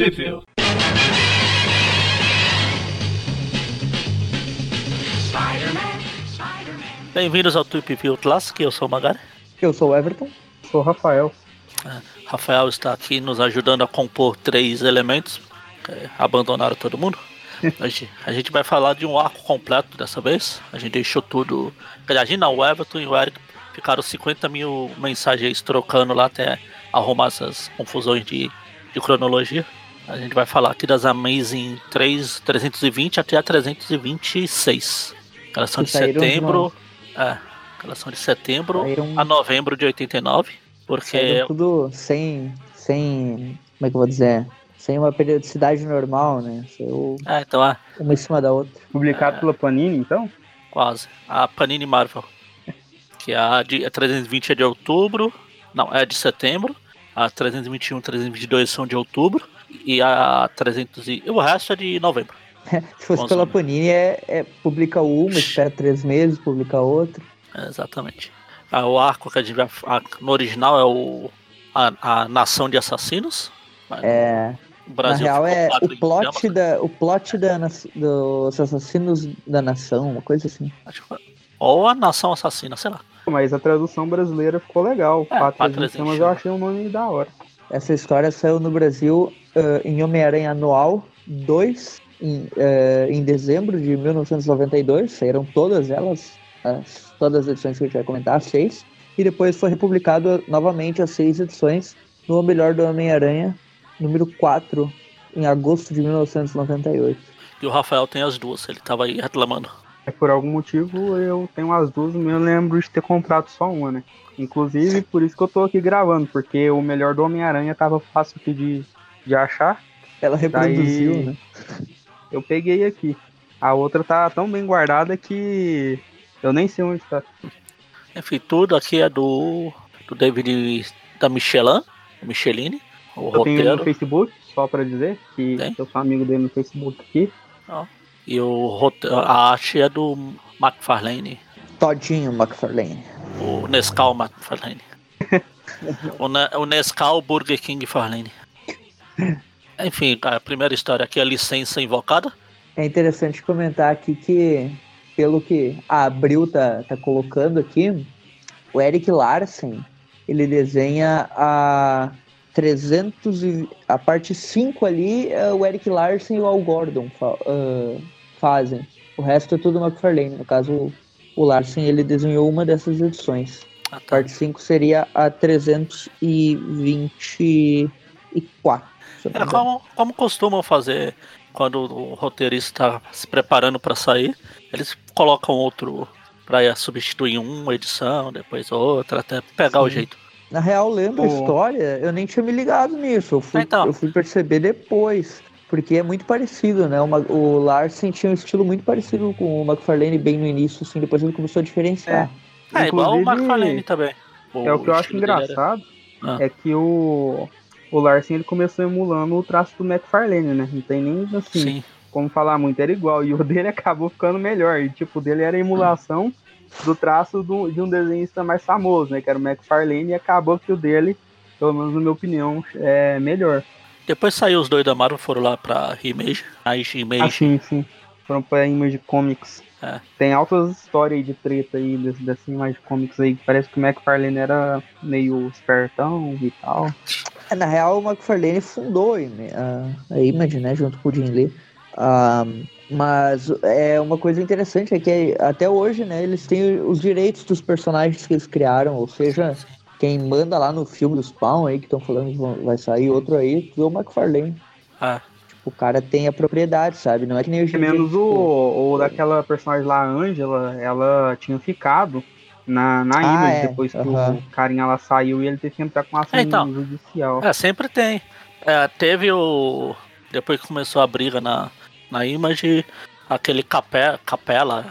Sheffield. Bem-vindos ao Tweep View Classic, eu sou o Magari. Eu sou o Everton. Sou o Rafael. Rafael está aqui nos ajudando a compor três elementos. que abandonaram todo mundo. A gente, a gente vai falar de um arco completo dessa vez. A gente deixou tudo. quer dizer, A gente não, o Everton e o Eric ficaram 50 mil mensagens trocando lá até arrumar essas confusões de, de cronologia. A gente vai falar aqui das Amazing 3, 320 até a 326. Elas são Que de setembro. É, elas são de setembro Saíram- a novembro de 89. Porque Saíram tudo sem, sem. Como é que eu vou dizer? Sem uma periodicidade normal, né? Saiu É, então é, uma em cima da outra. Publicado É. pela Panini, então? quase. A Panini Marvel. Que é a, de, a 320 é de outubro. Não, é de setembro. A 321 e 322 são de outubro. E a 300 e, o resto é de novembro. Se fosse pela sim. Panini, é, é- publica uma, espera três meses, publica outra. É, exatamente. Ah, o arco que a gente no original é o. A, a Nação de Assassinos. É, na Brasil real, ficou é o plot, da, o plot da, dos assassinos da nação, uma coisa assim. Ou a Nação Assassina, sei lá. Mas a tradução brasileira ficou legal. É, Pátria Pátria Chamas eu achei um nome da hora. Essa história saiu no Brasil ah, em Homem-Aranha Anual 2, em, ah, em dezembro de 1992. Saíram todas elas, as- todas as edições que a gente vai comentar, as seis. E depois foi republicado novamente as seis edições no O Melhor do Homem-Aranha, número 4, em agosto de 1998. E o Rafael tem as duas, ele tava aí reclamando. É, por algum motivo eu tenho as duas, mas eu lembro de ter comprado só uma, né? Inclusive, por isso que eu tô aqui gravando, porque o melhor do Homem-Aranha tava fácil aqui de, de achar. Ela reproduziu, Daí- né? Eu peguei aqui. A outra tá tão bem guardada que eu nem sei onde tá. Enfim, tudo aqui é do, do David da Michelin, Micheline, o Eu tenho ele no roteiro. Facebook, só pra dizer, que Tem? eu sou amigo dele no Facebook aqui. E o roteiro, a arte é do McFarlane, Todinho McFarlane. o Nescau McFarlane. o, Ne- o Nescau Burger King Farlane. Enfim, a primeira história aqui é a licença invocada. É interessante comentar aqui que, pelo que a Abril tá, tá colocando aqui, o Eric Larsen, ele desenha a 300 e, a parte 5 ali, é o Eric Larsen e o Al Gordon fa- ah, fazem. O resto é tudo McFarlane. No caso, o, Larsen, ele desenhou uma dessas edições. Ah, A tá. parte 5 seria a 324. É como, como costumam fazer quando o roteirista está se preparando para sair, eles colocam outro para substituir uma edição, depois outra, até pegar o Sim. jeito. Na real, lendo a O- história, eu nem tinha me ligado nisso. Eu fui, então. eu fui perceber depois. Porque é muito parecido, né? O, Ma- o Larsen tinha um estilo muito parecido com o McFarlane bem no início, assim. Depois ele começou a diferenciar. É, igual o McFarlane também. É o que eu acho era- engraçado, Ah. é que o, o Larsen ele começou emulando o traço do McFarlane, né? Não tem nem assim Sim, como falar muito, era igual. E o dele acabou ficando melhor. E tipo, o dele era a emulação do traço do- de um desenhista mais famoso, né? Que era o McFarlane, e acabou que o dele, pelo menos na minha opinião, é melhor. depois saiu os dois da Marvel, foram lá pra Image, a Image, Assim, sim. Foram pra Image Comics. É. Tem altas histórias aí de treta aí dessa Image Comics aí. que Parece que o McFarlane era meio espertão e tal. É, na real, o McFarlane fundou a a, Image, né? Junto com o Jim Lee. Ah, mas é uma coisa interessante é que até hoje, né? Eles têm os direitos dos personagens que eles criaram. Ou seja, quem manda lá no filme do Spawn aí, que estão falando que vai sair outro aí, é o McFarlane. É. O cara tem a propriedade, sabe? Não é que nem o Pelo menos o, o daquela personagem lá, a Angela, ela tinha ficado na, na Ah, Image é, depois que aham. o carinha lá saiu e ele teve que entrar com ação É, então. judicial. É, sempre tem. É, teve o. Depois que começou a briga na, na Image, aquele capé, Capela,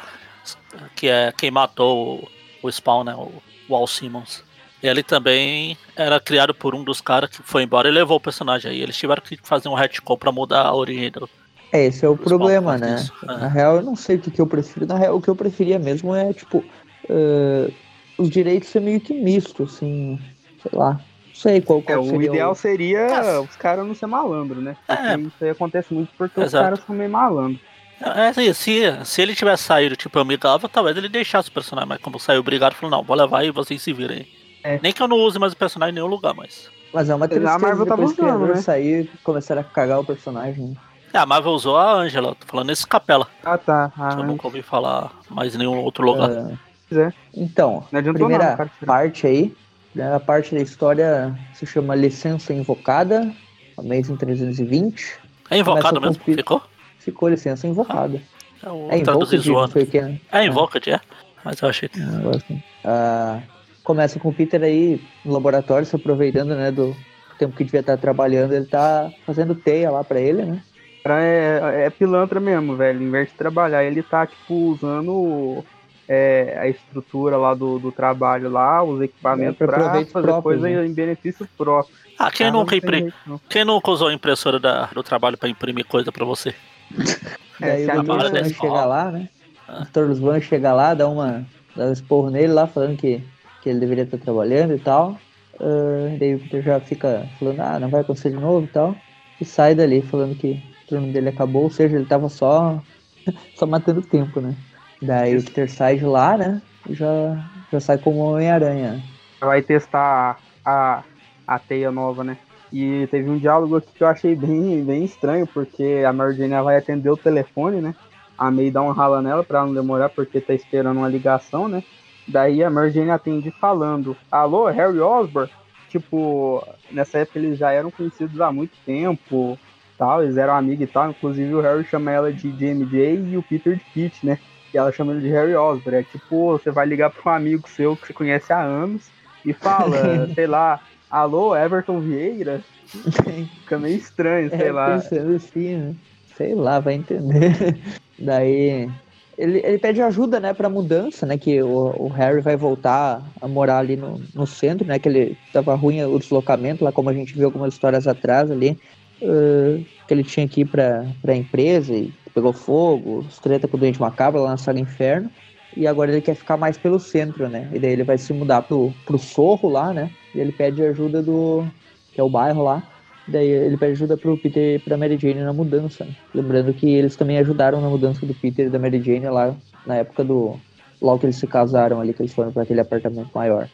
que é quem matou o, o Spawn, né? O, o Al Simmons. Ele também era criado por um dos caras que foi embora e levou o personagem aí. Eles tiveram que fazer um retcon pra mudar a origem do. É, esse é o Os problema, né? disso, é. Na real, eu não sei o que, que eu prefiro. Na real, o que eu preferia mesmo é, tipo, eh, os direitos ser meio que misto, assim, sei lá. sei qual, É, qual o seria ideal seria Ah. os caras não ser malandro, né? Porque É. isso aí acontece muito porque os Exato. caras são meio malandros. É assim, se, se ele tivesse saído, tipo, amigável, talvez ele deixasse o personagem, mas como saiu obrigado, falou, não, vou levar e vocês se virem. É. Nem que eu não use mais o personagem em nenhum lugar, mas. Mas é uma A tristeza Marvel tá o criador né? sair e começaram a cagar o personagem. É, a Marvel usou a Angela, tô falando nesse capela. Ah, tá. Ah, eu nunca ouvi falar mais em nenhum outro lugar. Ah, Pois é. então, primeira nada, cara. parte aí, né, a parte da história se chama Licença Invocada, Amazing 320. É invocado mesmo? Ficou? Ficou Licença Invocada. É o É Invoked, não o que, né? É é. Mas eu achei que. Assim. Ah, começa com o Peter aí no laboratório, se aproveitando, né, do tempo que devia estar trabalhando, ele tá fazendo teia lá pra ele, né? É, é pilantra mesmo, velho. Em vez de trabalhar, ele tá, tipo, usando é, a estrutura lá do, do trabalho lá, os equipamentos proveito fazer próprio, coisa né? em benefício próprio. Ah, quem Cara, nunca, não tem impri... jeito, não. quem nunca usou a impressora da- do trabalho pra imprimir coisa pra você? É, se o desse chega lá, né? Ah. O Dr. Swan chega lá, dá, uma, dá um esporro nele lá, falando que, que ele deveria estar trabalhando e tal. Ah, daí o Peter já fica falando, ah, não vai acontecer de novo e tal. E sai dali falando que o turno dele acabou, ou seja, ele tava só, só matando tempo, né? Daí o Peter sai de lá, né? Já, já sai como Homem-Aranha. vai testar a, a teia nova, né? E teve um diálogo aqui que eu achei bem, bem estranho, porque a Mary Jane vai atender o telefone, né? A May dá um rala nela pra não demorar, porque tá esperando uma ligação, né? Daí a Mary Jane atende falando, alô, Harry Osborn? Tipo, nessa época eles já eram conhecidos há muito tempo, tal, eles eram amigos e tal, inclusive o Harry chama ela de JMJ e o Peter de Pete, né? E ela chama ele de Harry Osborn. É tipo, você vai ligar pra um amigo seu que você conhece há anos e fala, sei lá, alô, Everton Vieira? Fica meio estranho, sei É, lá. pensando assim, né? Sei lá, vai entender. Daí ele, ele pede ajuda, né, pra mudança, né? Que o, o Harry vai voltar a morar ali no, no centro, né? Que ele tava ruim o deslocamento, lá como a gente viu algumas histórias atrás ali. ah, que ele tinha que ir pra, pra empresa e pegou fogo, treta com o Doente Macabro lá na Sala Inferno. E agora ele quer ficar mais pelo centro, né? E daí ele vai se mudar pro, pro Sorro lá, né? E ele pede ajuda do. que é o bairro lá. Daí ele pede ajuda pro Peter e pra Mary Jane na mudança. Lembrando que eles também ajudaram na mudança do Peter e da Mary Jane lá na época do. Logo que eles se casaram ali, que eles foram pra aquele apartamento maior.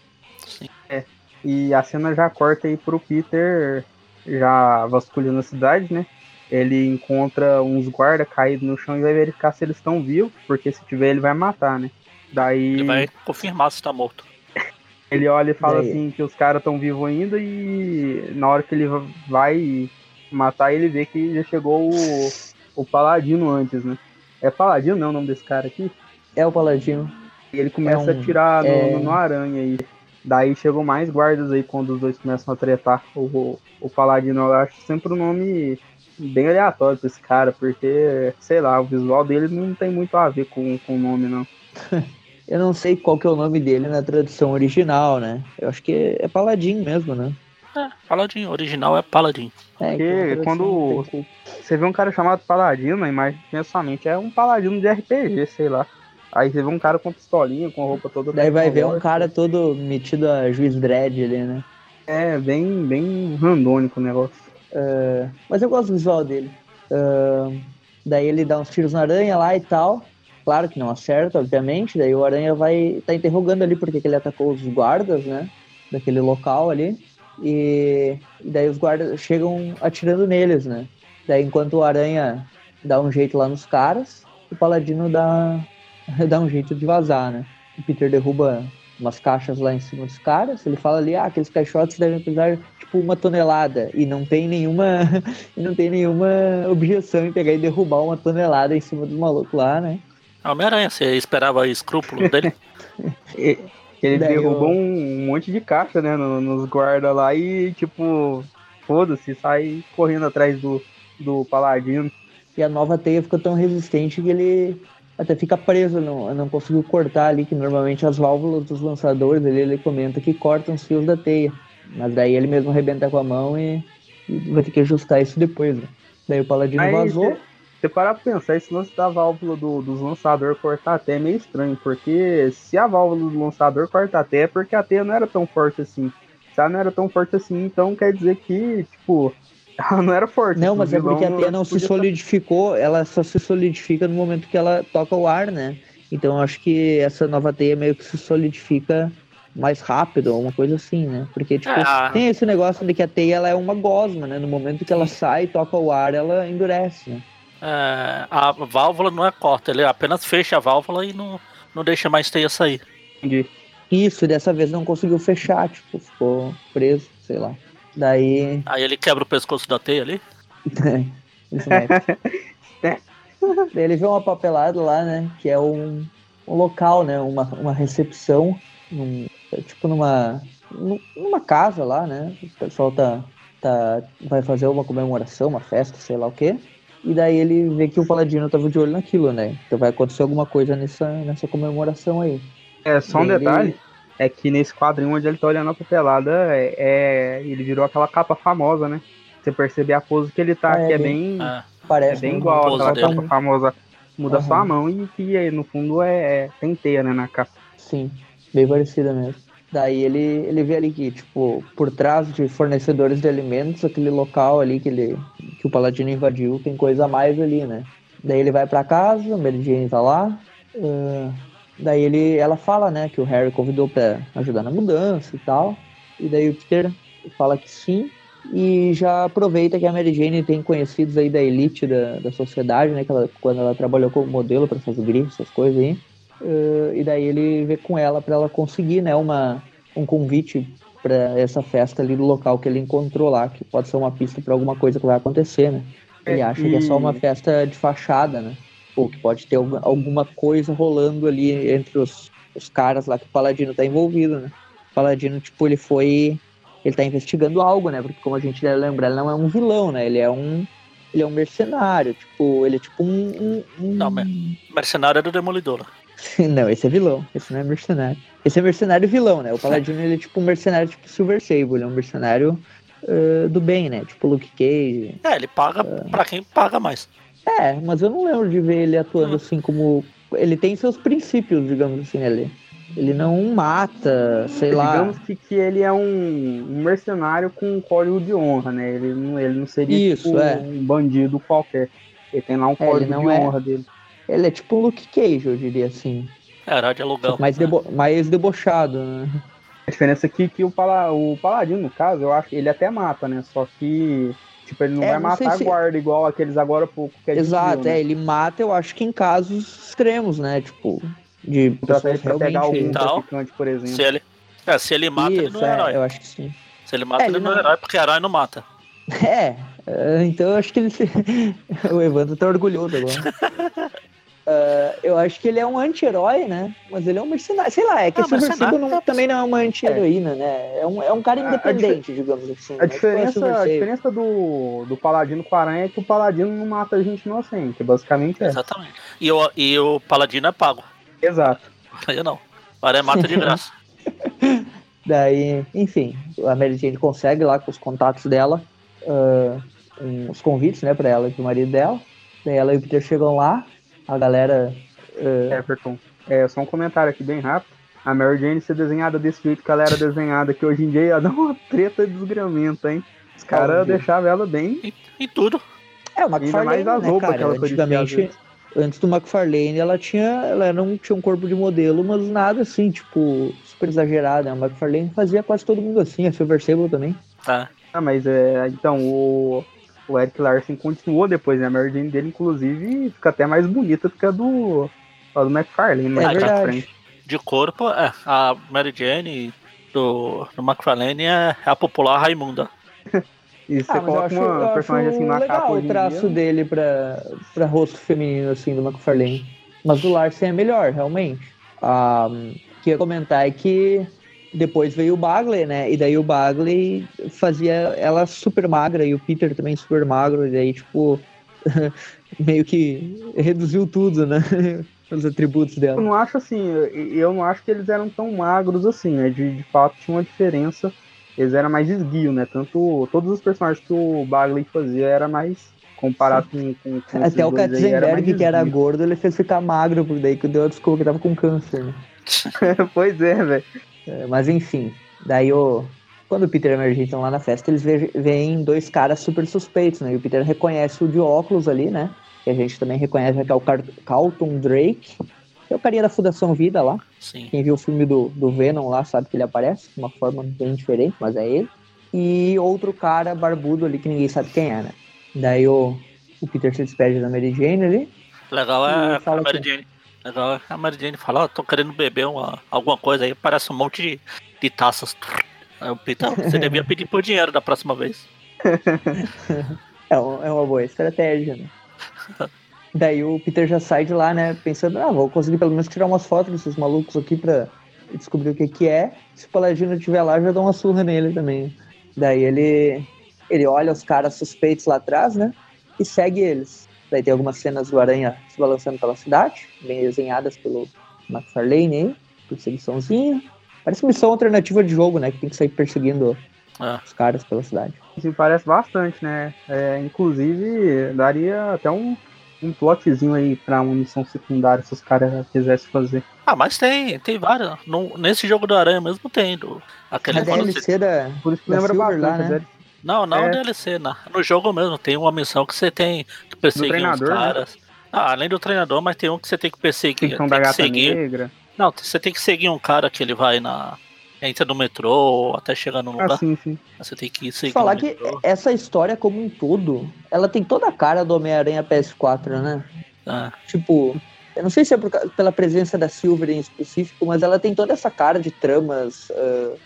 Sim. E a cena já corta aí pro Peter já vasculhando a cidade, né? Ele encontra uns guardas caídos no chão e vai verificar se eles estão vivos, porque se tiver ele vai matar, né? Daí Ele vai confirmar se tá morto. ele olha e fala Daí- assim que os caras estão vivos ainda e na hora que ele vai matar ele vê que já chegou o, o Paladino antes, né? É Paladino, não é o nome desse cara aqui? É o Paladino. E ele começa É um- a atirar no, é- no, no aranha aí. Daí chegam mais guardas aí quando os dois começam a tretar. O, o, o Paladino, eu acho sempre um nome bem aleatório pra esse cara, porque, sei lá, o visual dele não tem muito a ver com, com o nome, não. Eu não sei qual que é o nome dele na tradução original, né? Eu acho que é Paladin mesmo, né? É, Paladin, original é Paladin. É, Porque então a quando- Você vê um cara chamado Paladino, a imagem que vem à sua mente é um Paladino de RPG, sei lá. Aí você vê um cara com pistolinha, com roupa toda. Daí vai ver um cara todo metido a juiz dread ali, né? É, bem, bem randônico o negócio. É, mas eu gosto do visual dele. Ah, daí ele dá uns tiros na aranha lá e tal. Claro que não acerta, obviamente. Daí o aranha vai tá interrogando ali porque que ele atacou os guardas, né? Daquele local ali. E, e daí os guardas chegam atirando neles, né? Daí enquanto o aranha dá um jeito lá nos caras, o paladino dá, dá um jeito de vazar, né? O Peter derruba umas caixas lá em cima dos caras. Ele fala ali, ah, aqueles caixotes devem pesar tipo uma tonelada e não tem nenhuma e não tem nenhuma objeção em pegar e derrubar uma tonelada em cima dos malucos lá, né? Homem-Aranha, você esperava escrúpulo dele? E- Ele Daí derrubou eu- um monte de caixa, né, no- nos guardas lá e, tipo, foda-se, sai correndo atrás do, do Paladino. E a nova teia ficou tão resistente que ele até fica preso, não, não conseguiu cortar ali, que normalmente as válvulas dos lançadores, ele, ele comenta que cortam os fios da teia. Mas daí ele mesmo arrebenta com a mão e, e vai ter que ajustar isso depois, né? Daí o Paladino Aí vazou. cê- Você parar pra pensar, esse lance da válvula do, dos lançadores cortar até é meio estranho, porque se a válvula do lançador corta até é porque a teia não era tão forte assim. feitiçar não era tão forte assim, então quer dizer que, tipo, ela não era forte. Não, mas é porque a teia não se solidificou, ela só se solidifica no momento que ela toca o ar, né? Então eu acho que essa nova teia meio que se solidifica mais rápido, ou uma coisa assim, né? Porque, tipo, ah. tem esse negócio de que a teia ela é uma gosma, né? No momento que ela sai e toca o ar, ela endurece, né? É, a válvula não é corta, ele apenas fecha a válvula e não, não deixa mais teia sair. Entendi. Isso, dessa vez não conseguiu fechar, tipo, ficou preso, sei lá. Daí. Aí ele quebra o pescoço da teia ali? Isso mesmo. Daí ele vê uma papelada lá, né? Que é um, um local, né? Uma, uma recepção, num, tipo numa, numa casa lá, né? O pessoal tá, tá, vai fazer uma comemoração, uma festa, sei lá o quê. E daí ele vê que o Paladino tava de olho naquilo, né? Então vai acontecer alguma coisa nessa, nessa comemoração aí. É, só um detalhe, é que nesse quadrinho onde ele tá olhando a papelada, é, é, ele virou aquela capa famosa, né? Você percebe a pose que ele tá, é, que é bem. É. Parece é bem igual aquela dele. capa famosa. Muda uhum. só a mão e que no fundo é, é tem teia, né, na capa. Sim, bem parecida mesmo. Daí ele, ele vê ali que, tipo, por trás de fornecedores de alimentos, aquele local ali que, ele, que o Paladino invadiu, tem coisa a mais ali, né? Daí ele vai para casa, Mary Jane tá lá, uh, Daí ele, ela fala, né, que o Harry convidou para ajudar na mudança e tal. E daí o Peter fala que sim. E já aproveita que a Mary Jane tem conhecidos aí da elite da, da sociedade, né? Que ela, quando ela trabalhou como modelo para fazer grifo, essas coisas aí. Uh, e daí ele vê com ela para ela conseguir, né, uma, um convite para essa festa ali do local que ele encontrou lá, que pode ser uma pista para alguma coisa que vai acontecer, né? Ele é, acha que é só uma festa de fachada, né? Ou que pode ter alguma coisa rolando ali entre os, os caras lá que o Paladino tá envolvido, né? O Paladino, tipo, ele foi. Ele tá investigando algo, né? Porque como a gente deve lembrar, ele não é um vilão, né? Ele é um. Ele é um mercenário, tipo, ele é tipo um. um, um... Não, mercenário é do Demolidor. não, esse é vilão, esse não é mercenário. Esse é mercenário vilão, né? O Paladino ele é tipo um mercenário tipo Silver Sable, ele é um mercenário uh, do bem, né? Tipo Luke Cage. É, ele paga uh... pra quem paga mais. É, mas eu não lembro de ver ele atuando hum. assim como. Ele tem seus princípios, digamos assim, ali. Ele não mata, sei digamos lá. Digamos que, que ele é um, um mercenário com um código de honra, né? Ele não, ele não seria Isso, tipo, é. um bandido qualquer. Ele tem lá um é, código de é. honra dele. Ele é tipo um Luke Cage, eu diria assim. É, era de aluguel. Mais, né? debo mais debochado, né? A diferença aqui é que o, pala o Paladino, no caso, eu acho que ele até mata, né? Só que Tipo, ele não é, vai não matar a guarda igual aqueles agora pouco. Que é Exato, né? é, ele mata, eu acho que em casos extremos, né? Tipo, de pra pegar algum então, traficante, por exemplo. Se ele, é, se ele mata, Isso, ele não é, é, herói. Eu acho que sim. Se ele mata, é, ele, ele não é herói, porque herói não mata. É, é então eu acho que ele. o Evandro tá orgulhoso agora. Uh, eu acho que ele é um anti-herói, né? Mas ele é um mercenário. Sei lá, é que ah, esse Silver não, também não é uma anti-heroína, é. né? É um, é um cara independente, a, a digamos assim. A, né? diferença, a diferença do, do Paladino com o Aranha é que o Paladino não mata gente inocente, basicamente é. Exatamente. E o, e o Paladino é pago. Exato. Eu não. O Aranha mata de graça. Daí, enfim, a Mary Jane consegue lá com os contatos dela uh, um, os convites, né, pra ela e pro marido dela. Daí ela e o Peter chegam lá, a galera. Uh... Everton, é, só um comentário aqui bem rápido. A Mary Jane ser desenhada desse jeito que ela era desenhada, que hoje em dia ia dar uma treta desgramenta, hein? Os caras deixavam ela bem. E, e, tudo. É, o McFarlane, mais as né, roupas cara, que ela antigamente, antes do McFarlane, ela tinha. Ela não tinha um corpo de modelo, mas nada assim, tipo, super exagerado. Né? O McFarlane fazia quase todo mundo assim, a Silver Sable também. Tá. Ah, mas é. Então, o o Eric Larson continuou depois, né? A Mary Jane dele, inclusive, fica até mais bonita do que a do, a do McFarlane, né? É verdade. De corpo, é, a Mary Jane do, do McFarlane é a popular Raimunda. E você ah, coloca acho, uma personagem assim na legal capa o traço dia. dele pra, pra rosto feminino, assim, do McFarlane. Mas o Larsen é melhor, realmente. Ah, o que eu ia comentar é que depois veio o Bagley, né? E daí o Bagley fazia ela super magra e o Peter também super magro. E daí, tipo, meio que reduziu tudo, né? Os atributos dela. Eu não acho assim, eu não acho que eles eram tão magros assim, né? De, de fato tinha uma diferença. Eles eram mais esguio, né? Tanto todos os personagens que o Bagley fazia era mais comparado com, com, com Até o Katzenberg, que era gordo, ele fez ficar magro, por daí que deu a desculpa que tava com câncer, né? pois é, velho. É, mas enfim, daí o. quando o Peter e a Mary Jane estão lá na festa, eles veem dois caras super suspeitos, né? E o Peter reconhece o de óculos ali, né? Que a gente também reconhece que é o Carlton Drake, que é o carinha da Fundação Vida lá. Sim. Quem viu o filme do, do Venom lá sabe que ele aparece de uma forma bem diferente, mas é ele. E outro cara barbudo ali que ninguém sabe quem é, né? Daí o, o Peter se despede da Mary Jane ali. Legal é a Mary Jane. É a Mary Jane fala, ó, oh, tô querendo beber uma, alguma coisa aí, parece um monte de, de taças. Aí o Peter, você devia pedir por dinheiro da próxima vez. é, uma, é uma boa estratégia, né? Daí o Peter já sai de lá, né? Pensando, ah, vou conseguir pelo menos tirar umas fotos desses malucos aqui pra descobrir o que que é. Se o Paladino estiver lá, já dá uma surra nele também. Daí ele, ele olha os caras suspeitos lá atrás, né? E segue eles. Daí tem algumas cenas do Aranha se balançando pela cidade, bem desenhadas pelo McFarlane aí, perseguiçãozinha. Parece missão alternativa de jogo, né? Que tem que sair perseguindo ah. os caras pela cidade. Isso parece bastante, né? É, inclusive, daria até um, um plotzinho aí pra uma missão secundária se os caras quisessem fazer. Ah, mas tem, tem várias. No, nesse jogo do Aranha mesmo tem. Do, aquele a DLC você... da, Por isso que lembra Silver bastante, lá, né? Não, não é. DLC, não. No jogo mesmo tem uma missão que você tem perseguir os né? caras. Né? Ah, além do treinador, mas tem um que você tem que perseguir. Tem, da que seguir. Negra. Não, você tem que seguir um cara que ele vai na. Entra no metrô até chegar no ah, lugar. Ah, sim, sim. Você tem que seguir. Falar que essa história como um todo, ela tem toda a cara do Homem-Aranha PS4, né? Ah. Tipo, eu não sei se é por, pela presença da Silver em específico, mas ela tem toda essa cara de tramas uh,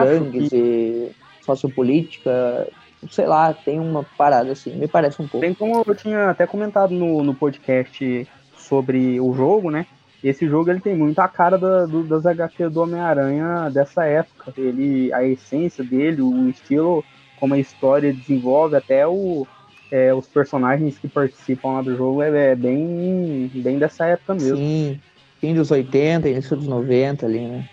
gangues que... e sociopolítica. Sei lá, tem uma parada assim, me parece um pouco. Tem como eu tinha até comentado no, no podcast sobre o jogo, né? esse jogo ele tem muito a cara da, do, das HQ do Homem-Aranha dessa época. Ele, a essência dele, o estilo, como a história desenvolve, até o, é, os personagens que participam lá do jogo é, é, bem, bem dessa época mesmo. Sim, fim dos 80, início dos 90 ali, né?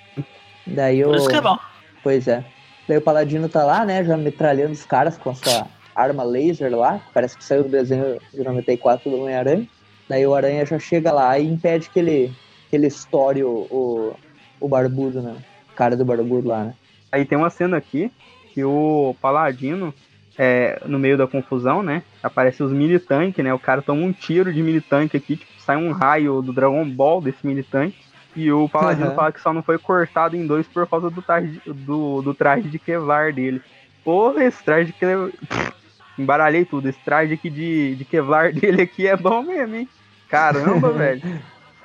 Daí Por isso que é bom. Pois é. Daí o Paladino tá lá, né, já metralhando os caras com a sua arma laser lá, parece que saiu do desenho de 94 do Homem-Aranha. Daí o Aranha já chega lá e impede que ele, que ele estoure o, o, o barbudo, né? Cara do barbudo lá, né? Aí tem uma cena aqui que o Paladino, é, no meio da confusão, né? Aparece os mini-tanque, né? O cara toma um tiro de mini-tanque aqui, tipo, sai um raio do Dragon Ball desse mini-tanque. E o Paladino uhum. fala que só não foi cortado em dois por causa do traje, do, do traje de Kevlar dele. Porra, esse traje de Kevlar... Embaralhei tudo. Esse traje aqui de, de Kevlar dele aqui é bom mesmo, hein? Caramba, velho.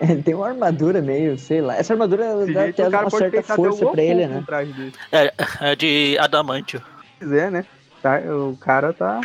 Ele tem uma armadura meio, sei lá. Essa armadura dá até uma certa força pra ele, né? É, é de adamantio. É, né? Tá, o cara tá,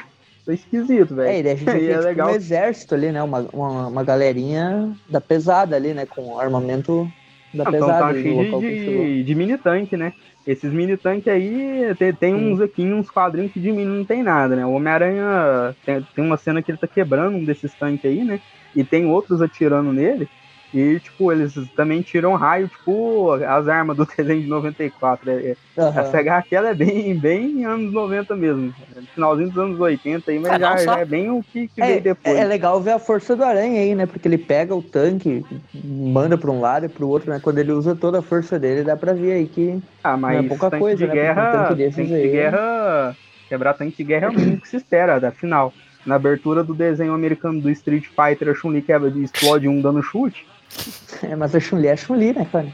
tá esquisito, velho. É, e a gente é tipo, legal. um exército ali, né? Uma, uma, uma galerinha da pesada ali, né? Com armamento da ah, pesada. Então tá de, de, de mini tanque, né? Esses mini tanques aí, tem, tem uns aqui, uns quadrinhos que de mini não tem nada, né? O Homem-Aranha tem, tem uma cena que ele tá quebrando um desses tanques aí, né? E tem outros atirando nele. E, tipo, eles também tiram raio, tipo, as armas do desenho de 94. É, uhum. Essa HQ ela é bem, bem anos 90 mesmo. Finalzinho dos anos 80 aí, mas é, já, já, é bem o que, que é, veio depois. É legal ver a força do Aranha aí, né? Porque ele pega o tanque, manda pra um lado e pro outro, né? Quando ele usa toda a força dele, dá pra ver aí que ah, mas não é pouca coisa, de né? Guerra, um tanque, tanque de guerra, quebrar tanque de guerra é o mínimo que se espera da final. Na abertura do desenho americano do Street Fighter, a Chun-Li quebra, explode um dando chute. É, mas a Chun-Li é a Chun-Li, né, cara?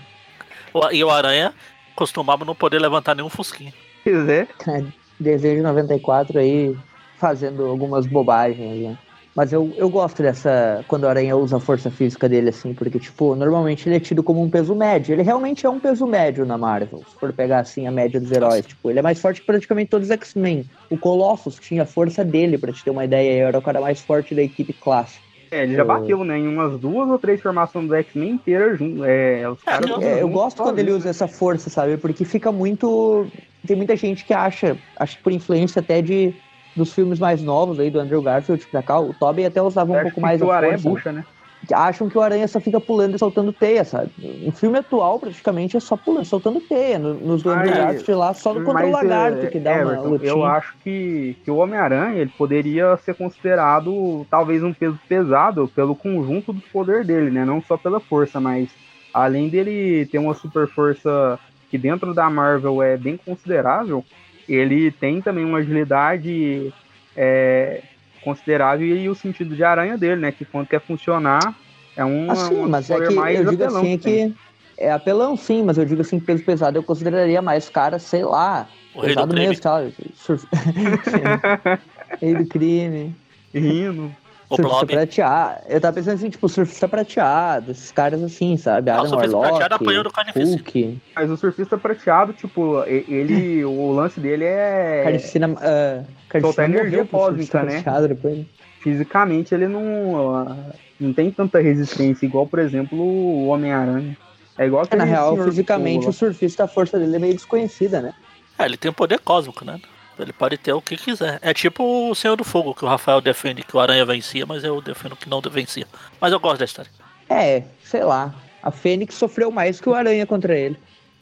E o Aranha costumava não poder levantar nenhum fusquinha. Quer dizer? É, desenho de 94 aí, fazendo algumas bobagens, né? Mas eu, eu gosto dessa. Quando o Aranha usa a força física dele, assim, porque, tipo, normalmente ele é tido como um peso médio. Ele realmente é um peso médio na Marvel, se for pegar, assim, a média dos heróis. Tipo, ele é mais forte que praticamente todos os X-Men. O Colossus tinha a força dele, pra te ter uma ideia, era o cara mais forte da equipe clássica. É, ele já bateu, né? Em umas duas ou três formações do X-Men inteiras junto. É, os caras é, eu gosto quando ele usa essa força, sabe? Porque fica muito. Tem muita gente que acha, acho que por influência até de dos filmes mais novos aí do Andrew Garfield pra cá, o Tobey até usava um pouco mais a força. É bucha, né? Acham que o Aranha só fica pulando e soltando teia, sabe? No filme atual, praticamente, é só pulando, soltando teia. Nos do Andrew Garfield lá, só no contra o lagarto, que dá Everton, uma lutinha. Eu acho que, que o Homem-Aranha, ele poderia ser considerado talvez um peso pesado pelo conjunto do poder dele, né? Não só pela força, mas além dele ter uma super força que dentro da Marvel é bem considerável, ele tem também uma agilidade é, considerável e o sentido de aranha dele, né? Que quando quer funcionar, é um. Assim, um mas é que eu digo assim que é apelão, sim, mas eu digo assim, peso pesado eu consideraria mais cara, sei lá, O pesado rei do mesmo, tá? Surf... rei do crime. Rindo. O surfista Blob. prateado. Eu tava pensando assim, tipo, surfista prateado, esses caras assim, sabe? Ah, o Adam surfista prateado Warlock, apanhou do Carnificina. Hulk, Mas o surfista prateado, tipo, ele. o lance dele é. Carnificina... Uh, Soltar energia surfista cósmica, né? prateado depois, né? Fisicamente ele não. ah, Não tem tanta resistência, igual, por exemplo, o Homem-Aranha. É igual É, aquele na real, fisicamente, o surfista, a força dele é meio desconhecida, né? É, ele tem um poder cósmico, né? Ele pode ter o que quiser. É tipo o Senhor do Fogo, que o Rafael defende que o Aranha vencia, mas eu defendo que não vencia. Mas eu gosto da história. É, sei lá. A Fênix sofreu mais que o Aranha contra ele.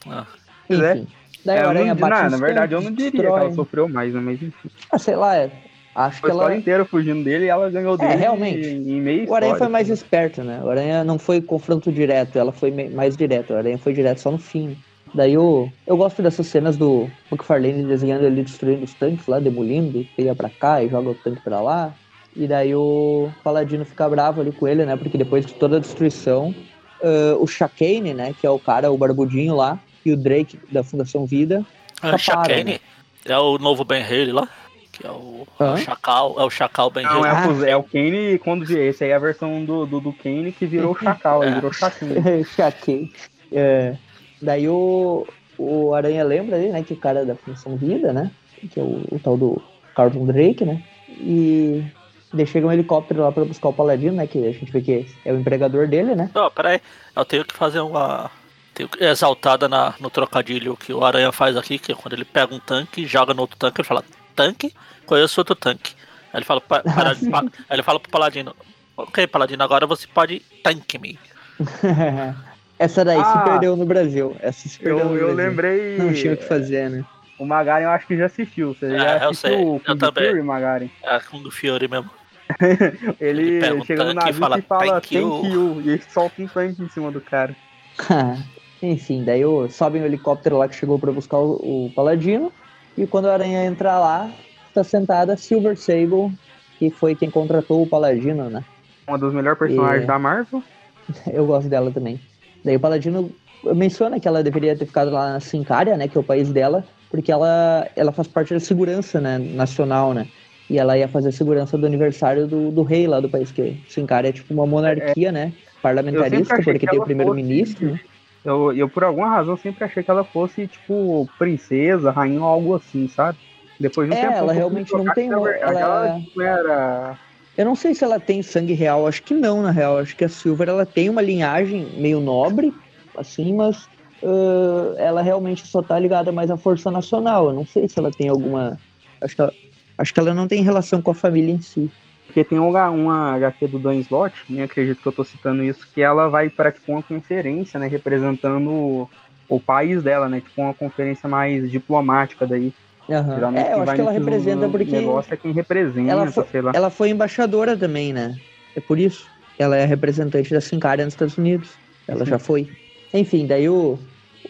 Ah, Pois é. Enfim. Daí É, Aranha não, bate na, verdade, eu não diria que destrói. ela sofreu mais, né? Mas enfim. Ah, sei lá, é. acho que Foi a história ela... inteira fugindo dele e ela ganhou É, dele realmente. em, em meio O Aranha foi mais né? esperto, né? O Aranha não foi confronto direto, ela foi mais direto. O Aranha foi direto só no fim. Daí eu, eu gosto dessas cenas do McFarlane desenhando ele destruindo os tanques lá, demolindo, e pega pra cá e joga o tanque pra lá. E daí o Paladino fica bravo ali com ele, né? Porque depois de toda a destruição, ah, o Shakane, né? Que é o cara, o barbudinho lá, e o Drake da Fundação Vida. Ah, Escaparam, Chakane é o novo Ben Haley lá, que é o, é o? Chacal, é o Chacal Ben Não, é, Haley. Ah. o- é o Kane quando esse aí é a versão do, do, do Kane que virou o Chacal, ele É. virou Chaquinho. Shakane. É, daí o, o Aranha lembra ali, né? Que o cara da Fundação Vida, né? Que é o, o tal do Carlton Drake, né? E daí chega um helicóptero lá pra buscar o Paladino, né? Que a gente vê que é o empregador dele, né? Ó, peraí, eu tenho que fazer uma. Tenho que exaltada na, no trocadilho que o Aranha faz aqui, que é quando ele pega um tanque, joga no outro tanque, ele fala, tanque? Conheço outro tanque. Aí ele fala, pa, para- pa- aí ele fala pro Paladino, ok, Paladino, agora você pode tank me. Essa daí Ah, se perdeu no Brasil. Essa se perdeu no Eu, eu lembrei. Não tinha o que fazer, né? O Magaren eu acho que já assistiu. Você É, já eu assistiu sei, o eu Kung também. Fury, Magaren? É a Kung Fury mesmo. Ele, Ele um chega no tanque e navio fala, e fala "Thank you." you. E solta um tanque em cima do cara. Enfim, daí o, sobem o helicóptero lá que chegou pra buscar o, o Paladino. E quando a aranha entra lá, tá sentada a Silver Sable, que foi quem contratou o Paladino, né? Uma das melhores personagens E- da Marvel. Eu gosto dela também. Daí o Paladino menciona que ela deveria ter ficado lá na Sincária, né? Que é o país dela, porque ela, ela faz parte da segurança né, nacional, né? E ela ia fazer a segurança do aniversário do, do rei lá do país, que Sincária é tipo uma monarquia, né? Parlamentarista, porque que tem o ela primeiro-ministro, fosse- né? Eu, eu, por alguma razão, sempre achei que ela fosse, tipo, princesa, rainha ou algo assim, sabe? Depois de um É, tempo. ela realmente não tem verdade, ela- ela tipo, era. Eu não sei se ela tem sangue real, acho que não, na real. Acho que a Silver ela tem uma linhagem meio nobre, assim, mas ah, ela realmente só tá ligada mais à Força Nacional. Eu não sei se ela tem alguma. Acho que ela, acho que ela não tem relação com a família em si. Porque tem uma, uma HQ do Dan Slott, nem acredito que eu tô citando isso, que ela vai para tipo, uma conferência, né, representando o, o país dela, né? Tipo, uma conferência mais diplomática daí. Aham. Geralmente É, eu acho que ela representa porque negócio é quem representa, ela foi, sei lá. ela foi embaixadora também, né? É por isso. Ela é representante da Sincária nos Estados Unidos. Ela já foi. Enfim, daí o,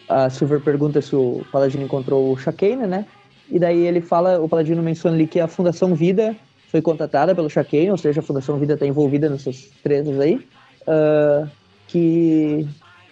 a Silver pergunta se o Paladino encontrou o Shakane, né? E daí ele fala, o Paladino menciona ali que a Fundação Vida foi contatada pelo Shakane, ou seja, a Fundação Vida está envolvida nessas tretas aí. ah, que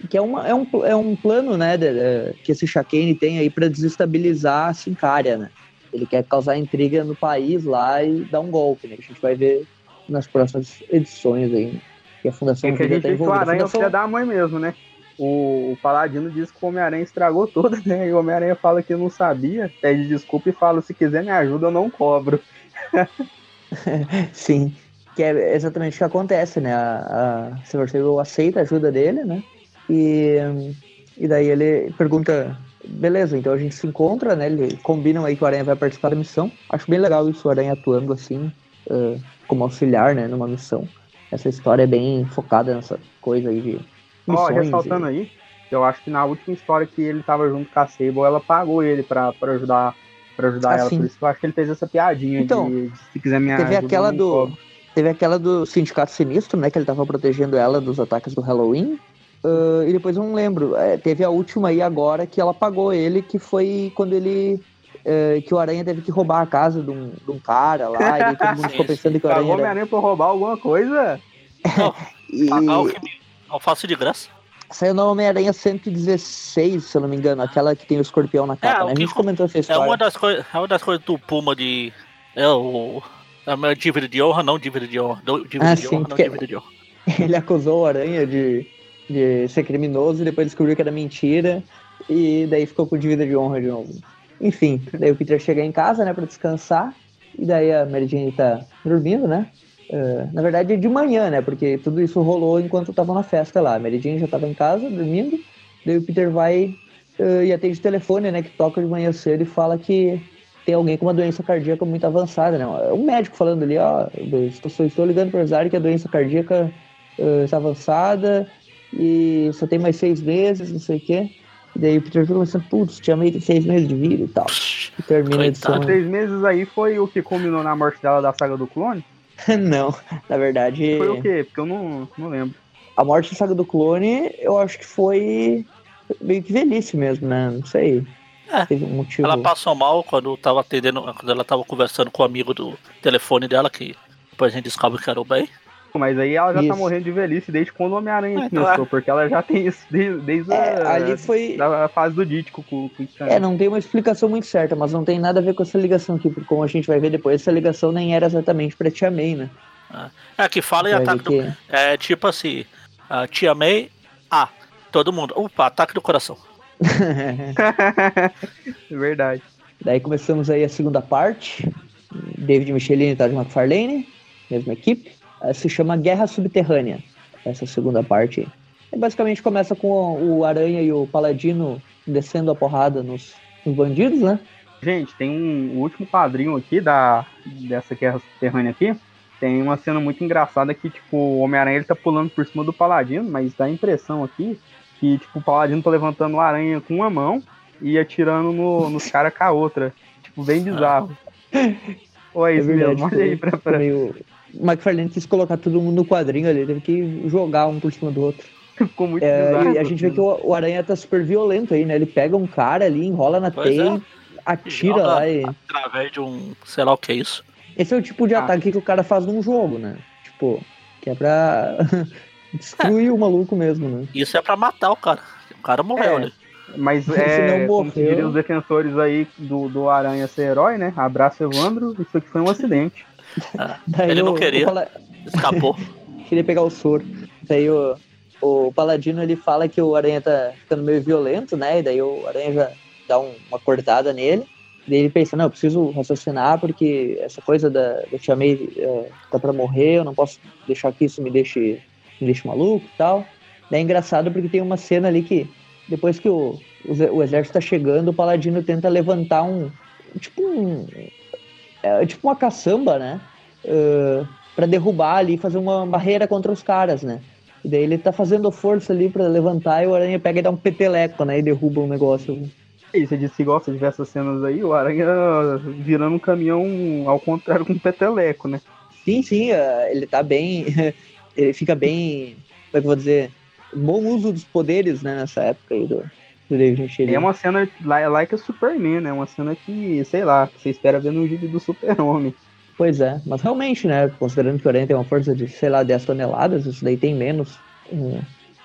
que é, uma, é, um, é um plano, né, de- de- que esse Shakane tem aí para desestabilizar a Sincária, né? Ele quer causar intriga no país lá e dar um golpe, né? A gente vai ver nas próximas edições aí, né? que a Fundação É que a Vida gente tá o Aranha é Fundação- da mãe mesmo, né? O, o Paladino diz que o Homem-Aranha estragou toda, né? E o Homem-Aranha fala que não sabia, pede desculpa e fala: se quiser me ajuda, eu não cobro. Sim, que é exatamente o que acontece, né? A, a Silver Sable aceita a ajuda dele, né? E, e daí ele pergunta, beleza, então a gente se encontra, né? Ele combinam aí que o Aranha vai participar da missão. Acho bem legal isso, o Aranha atuando assim, ah, como auxiliar, né? Numa missão. Essa história é bem focada nessa coisa aí de Ó, missões. ressaltando aí, eu acho que na última história que ele tava junto com a Sable, ela pagou ele pra, pra ajudar, pra ajudar Ah, ela. Por isso que eu acho que ele fez essa piadinha Então, de, se quiser me Teve ajuda, aquela do. Teve aquela do Sindicato Sinistro, né? Que ele tava protegendo ela dos ataques do Halloween. Uh, e depois eu não lembro. É, teve a última aí agora que ela pagou ele, que foi quando ele. Uh, que o Aranha teve que roubar a casa de um, de um cara lá, e aí todo mundo ficou pensando que o Aranha. Pagou Era... Homem-Aranha pra roubar alguma coisa? Não, E pagar o que me alface de graça. saiu no Homem-Aranha 116, se eu não me engano, aquela que tem o escorpião na capa, o né? A gente co- comentou essa É história. uma das coisas. É uma das coisas do Puma de. É o. É uma dívida de honra, não dívida de honra. Dívida Ah, de sim, honra, não porque- dívida de honra. Ele acusou o Aranha de, de ser criminoso e depois descobriu que era mentira. E daí ficou com dívida de honra de novo. Enfim, daí o Peter chega em casa, né, pra descansar. E daí a Mary Jane tá dormindo, né? Eh, na verdade é de manhã, né? Porque tudo isso rolou enquanto estavam na festa lá. A Mary Jane já tava em casa, dormindo. Daí o Peter vai eh, e atende o telefone, né? Que toca de manhã cedo e fala que tem alguém com uma doença cardíaca muito avançada, né? É um médico falando ali, ó, eu estou, estou ligando para avisar que a doença cardíaca eh, está avançada e só tem mais seis meses, não sei o quê. E daí o Peter fica pensando, putz, tinha meio de seis meses de vida e tal. E termina a edição. Coitado. Três meses aí foi o que culminou na morte dela da saga do clone? não, na verdade, Foi o quê? Porque eu não, não lembro. a morte da saga do clone, eu acho que foi meio que velhice mesmo, né? Não sei. É. Teve um motivo. Ela passou mal quando tava atendendo. Quando ela tava conversando com o amigo do telefone dela, que depois a gente descobre que era o Ben. Mas aí ela já tá Isso. morrendo de velhice desde quando o Homem-Aranha Ah, então começou, porque ela já tem isso desde, desde É, a, ali foi. da fase do Dítico com, com o Stan. É, não tem uma explicação muito certa, mas não tem nada a ver com essa ligação aqui, porque como a gente vai ver depois, essa ligação nem era exatamente pra Tia May, né? É, que fala em ataque do. que- É tipo assim. A tia May. Ah, todo mundo. Opa, ataque do coração. Verdade. Daí começamos aí a segunda parte. David Michelin e Todd McFarlane, mesma equipe. Eh, Se chama Guerra Subterrânea, essa segunda parte. E basicamente começa com o Aranha e o Paladino descendo a porrada nos, nos bandidos, né? Gente, tem um último quadrinho aqui da, dessa guerra subterrânea aqui. Tem uma cena muito engraçada que, tipo, o Homem-Aranha ele tá pulando por cima do Paladino, mas dá a impressão aqui que, tipo, o Paladino tá levantando o aranha com uma mão e atirando no, nos caras com a outra. Tipo, bem bizarro. Ou é isso mesmo? Olha aí pra, pra... meio... O McFarlane quis colocar todo mundo no quadrinho ali, teve que jogar um por cima do outro. Ficou muito É, bizarro. e a gente vê que o, o Aranha tá super violento aí, né? Ele pega um cara ali, enrola na Pois teia, é. atira Joga lá e. Através de um. sei lá o que é isso. Esse é o tipo de Ah. ataque que o cara faz num jogo, né? Tipo, que é pra destruir o maluco mesmo, né? Isso é pra matar o cara. O cara morreu, É. né? Mas é, não como se morreu. diriam os defensores aí do, do Aranha ser herói, né? Abraço, Evandro. Isso aqui foi um acidente. Daí Ele não queria. Pala- Escapou. queria pegar o soro. Daí o, o Paladino ele fala que o Aranha tá ficando meio violento, né? E daí o Aranha já dá um- uma cortada nele. Daí ele pensa, não, eu preciso raciocinar porque essa coisa da, Tia May é, tá pra morrer, eu não posso deixar que isso me deixe, me deixe maluco e tal. Daí é engraçado porque tem uma cena ali que depois que o, o, o exército tá chegando, o Paladino tenta levantar um. Tipo um. É, tipo uma caçamba, né? Uh, para derrubar ali, fazer uma barreira contra os caras, né? E daí ele tá fazendo força ali pra levantar e o Aranha pega e dá um peteleco, né? E derruba um negócio. E você disse que gosta de ver essas cenas aí, o Aranha virando um caminhão ao contrário com um peteleco, né? Sim, sim, uh, ele tá bem. ele fica bem. Como é que eu vou dizer? Bom uso dos poderes, né? Nessa época aí do, do David Michelin. É uma cena li- like a Superman, né? Uma cena que, sei lá, que você espera ver no vídeo do Super-Homem. Pois é, mas realmente, né? Considerando que o Aranha tem uma força de, sei lá, 10 toneladas, isso daí tem menos.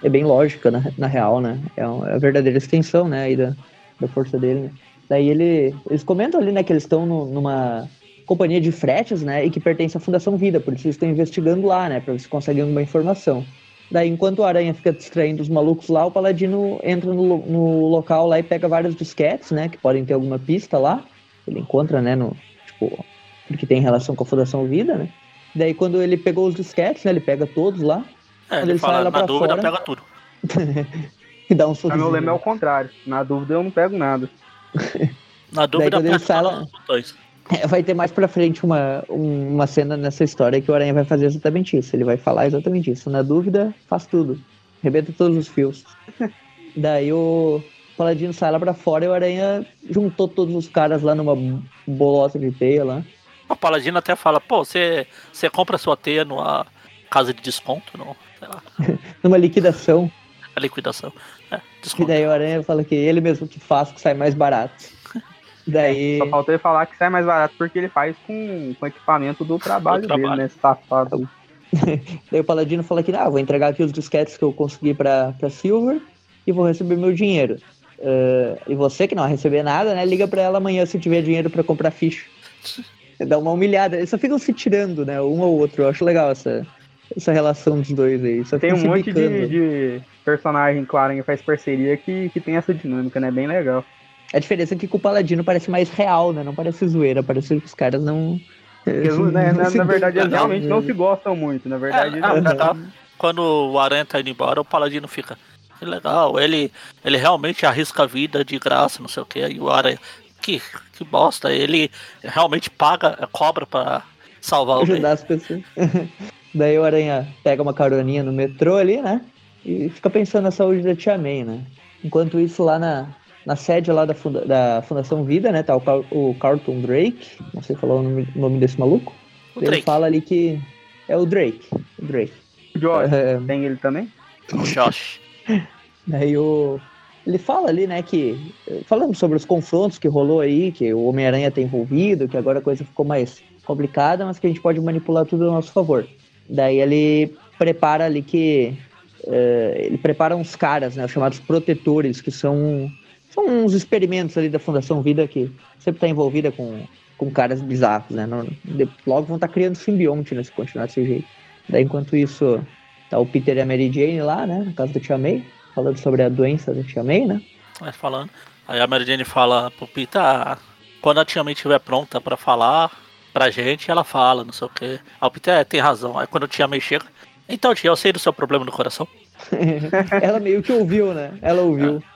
É, é bem lógica, na, na real, né? É, um- é a verdadeira extensão, né? Aí da, da força dele, né? Daí ele, eles comentam ali, né, que eles estão numa companhia de fretes, né? E que pertence à Fundação Vida, por isso eles estão investigando lá, né? Pra ver se conseguem alguma informação. Daí, enquanto o Aranha fica distraindo os malucos lá, o Paladino entra no, no local lá e pega vários disquetes, né? Que podem ter alguma pista lá. Ele encontra, né? No, tipo, porque tem relação com a Fundação Vida, né? Daí, quando ele pegou os disquetes, né? Ele pega todos lá É, Quando ele ele sai fala, lá na pra dúvida, fora- pega tudo. e dá um Mas meu sorriso. lema é o contrário. Na dúvida eu não pego nada. Na dúvida, quando ele sai lá- os botões. vai ter mais pra frente uma, um- uma cena nessa história que o Aranha vai fazer exatamente isso. Ele vai falar exatamente isso. Na dúvida, faz tudo. Rebenta todos os fios. Daí o Paladino sai lá pra fora e o Aranha juntou todos os caras lá numa bolota de teia lá. O Paladino até fala, pô, você, você compra sua teia numa casa de desconto, não? Sei lá. Numa liquidação. A liquidação. É, E desconto. daí o Aranha fala que ele mesmo que faz, que sai mais barato. Daí. Só faltou ele falar que sai mais barato porque ele faz com, com equipamento do trabalho, Do trabalho. dele, né? Safado. Daí o Paladino fala que, ah, vou entregar aqui os disquetes que eu consegui pra, pra Silver e vou receber meu dinheiro. Ah, e você que não vai receber nada, né? Liga pra ela amanhã se tiver dinheiro pra comprar ficha. Dá uma humilhada. Eles só ficam se tirando, né? Um ou outro. Eu acho legal essa, essa relação dos dois aí. Só Tem um monte de, de personagem que o Aranha faz parceria que, que tem essa dinâmica, né? Bem legal. A diferença é que com o Paladino parece mais real, né? Não parece zoeira. Parece que os caras não. Eles, não né, na, se na verdade, eles realmente não né? se gostam muito. Na verdade, É, eles- ah, tá. Quando o Aranha tá indo embora, o Paladino fica. Que legal, ele, ele realmente arrisca a vida de graça, não sei o que. E o Aranha. Que, que bosta, ele realmente paga, cobra pra salvar alguém. ajudar as pessoas. Daí o Aranha pega uma caroninha no metrô ali, né? E fica pensando na saúde da Tia May, né? Enquanto isso, lá na, na sede lá da, funda- da Fundação Vida, né? Tá o, Car- o Carlton Drake. Não sei falar o nome, o nome desse maluco. O Ele Drake, fala ali que é o Drake. O Drake. o Josh, É, tem ele também? o Josh. Daí o. Ele fala ali, né, que. Falando sobre os confrontos que rolou aí, que o Homem-Aranha tá envolvido, que agora a coisa ficou mais complicada, mas que a gente pode manipular tudo a nosso favor. Daí ele prepara ali que. eh, ele prepara uns caras, né, os chamados protetores, que são. São uns experimentos ali da Fundação Vida que sempre tá envolvida com, com caras bizarros, né? não- de- logo vão estar criando simbionte, né, se continuar desse jeito. Daí enquanto isso, tá o Peter e a Mary Jane lá, né, na casa da Tia May falando sobre a doença da Tia May, né? Vai falando. Aí a Mary Jane fala pro Peter, ah, quando a Tia May estiver pronta pra falar pra gente, ela fala, não sei o que. Aí o Peter, é, tem razão. Aí quando a Tia May chega, então tia, eu sei do seu problema no coração. Ela meio que ouviu, né? Ela ouviu. É.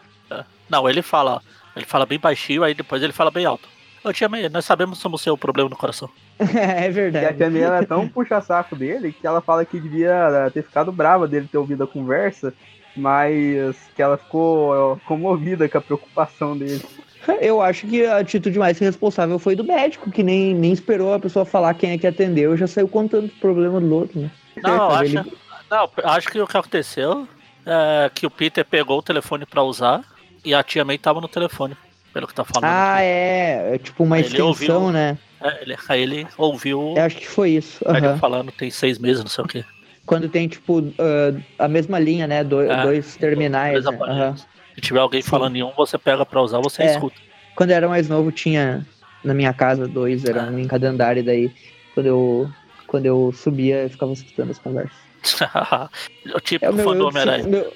Não, ele fala, ele fala bem baixinho, aí depois ele fala bem alto. Ô Tia May, nós sabemos sobre o seu problema no coração. é E a verdade. Tia May, ela é tão puxa-saco dele que ela fala que devia ter ficado brava dele ter ouvido a conversa, mas que ela ficou comovida com a preocupação dele. Eu acho que a atitude mais responsável foi do médico, que nem, nem esperou a pessoa falar quem é que atendeu, já saiu contando o problema do outro, né? Não, eu Ele- acho, não, acho que o que aconteceu é que o Peter pegou o telefone pra usar e a Tia May tava no telefone, pelo que tá falando. Ah, é. É tipo uma Ele extensão, ouviu. né? É, ele, aí ele ouviu Eu acho que foi isso. ele aham. falando tem seis meses, não sei o que. Quando tem, tipo, ah, a mesma linha, né? Do- É. dois terminais. Dois né? aham. Se tiver alguém Sim. falando em um, você pega pra usar, você É. escuta. Quando eu era mais novo, tinha na minha casa dois, era Ah. um em cada andar, e daí quando eu, quando eu subia, eu ficava escutando as conversas. o típico É o meu fã do eu, de Homem-Aranha. meu,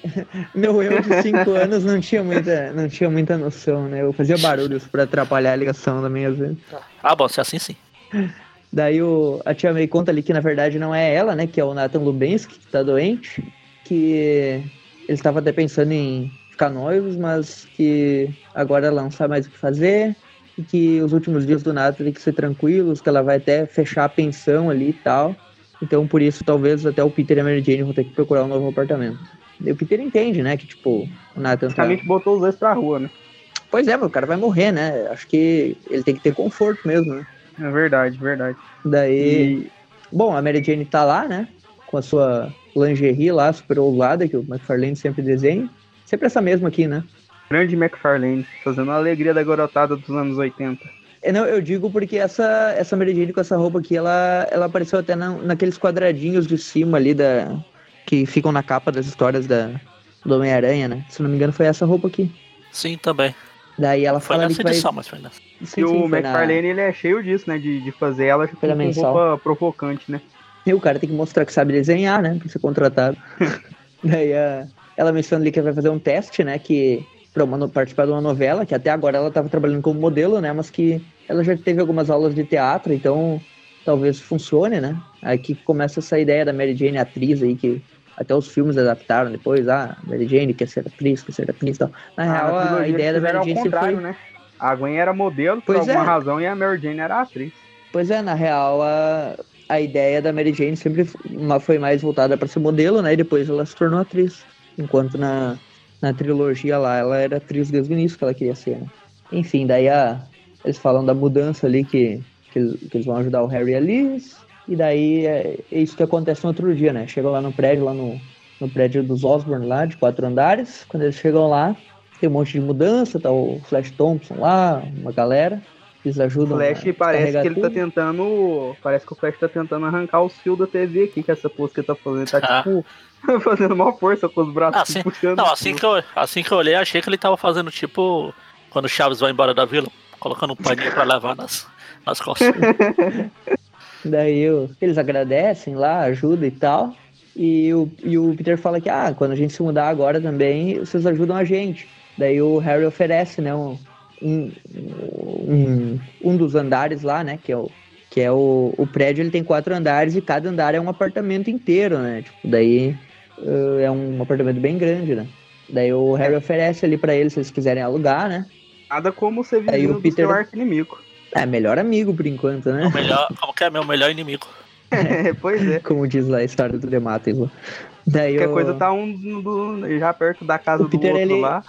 meu eu de 5 anos não tinha, muita, não tinha muita noção, né? Eu fazia barulhos pra atrapalhar a ligação da minha vezes. Ah, bom, se é assim sim. Daí o, a tia May conta ali que na verdade não é ela, né? Que é o Nathan Lubensky, que tá doente. Que ele estava até pensando em ficar noivos, mas que agora ela não sabe mais o que fazer. E que os últimos dias do Nathan tem que ser tranquilos, que ela vai até fechar a pensão ali e tal. Então por isso talvez até o Peter e a Mary Jane vão ter que procurar um novo apartamento. E o Peter entende, né? Que tipo, o Nathan tá... Praticamente botou os dois pra rua, né? Pois é, mas o cara vai morrer, né? Acho que ele tem que ter conforto mesmo, né? É verdade, verdade. Daí. E Bom, a Mary Jane tá lá, né? Com a sua lingerie lá, super ousada, que o McFarlane sempre desenha. Sempre essa mesma aqui, né? grande McFarlane, fazendo a alegria da garotada dos anos 80. É, não, eu digo porque essa, essa Mary Jane com essa roupa aqui, ela, ela apareceu até na, naqueles quadradinhos de cima ali da. que ficam na capa das histórias da, do Homem-Aranha, né? Se não me engano, foi essa roupa aqui. Sim, também. Daí ela Foi fala nessa que vai. edição, mas foi nessa. Sim, E sim, o foi na- McFarlane, ele é cheio disso, né? De, de fazer ela tipo, com mensal. roupa provocante, né? E o cara tem que mostrar que sabe desenhar, né? Pra ser contratado. Daí a- ela menciona ali que vai fazer um teste, né? Que no- participar de uma novela, que até agora ela estava trabalhando como modelo, né? Mas que ela já teve algumas aulas de teatro, então talvez funcione, né? Aí que começa essa ideia da Mary Jane atriz aí, que até os filmes adaptaram depois, ah, Mary Jane quer ser atriz, quer ser atriz e tal. Na real, na a trilogia ideia da Mary Jane sempre contrário, foi... né? A Gwen era modelo por Pois alguma é. razão e a Mary Jane era atriz. Pois é, na real, a, a ideia da Mary Jane sempre foi mais voltada para ser modelo, né? E depois ela se tornou atriz. Enquanto na, na trilogia lá, ela era atriz desde o início que ela queria ser, né? Enfim, daí a, eles falam da mudança ali que, que, eles- que eles vão ajudar o Harry e a Liz. E daí é, é isso que acontece no outro dia, né? Chegam lá no prédio, lá no, no prédio dos Osborne lá, de quatro andares. Quando eles chegam lá, tem um monte de mudança, tá o Flash Thompson lá, uma galera. Eles ajudam. O Flash a parece que ele tá tudo. tentando. Parece que o Flash tá tentando arrancar os fios da TV aqui, que essa pose que ele tá fazendo. Ele tá Ah. tipo fazendo uma força com os braços assim, sim. puxando. Não, assim que, eu, assim que eu olhei, achei que ele tava fazendo tipo quando o Chaves vai embora da vila, colocando um paninho pra levar nas, nas costas. Daí o- eles agradecem lá, ajuda e tal. E o, e o Peter fala que, ah, quando a gente se mudar agora também, vocês ajudam a gente. Daí o Harry oferece, né, um, um, um, um dos andares lá, né, que é o que é o, o prédio, ele tem quatro andares e cada andar é um apartamento inteiro, né? Tipo, daí eh, é um apartamento bem grande, né? Daí o Harry oferece ali pra eles se eles quiserem alugar, né? Nada como ser Aí vizinho o do Peter- seu arco-inimigo. É, melhor amigo por enquanto, né? O melhor, como que é meu melhor inimigo? pois é. Como diz lá a história do Demates lá. Daí Qualquer o, coisa tá um do, já perto da casa O Peter, do outro ele- lá.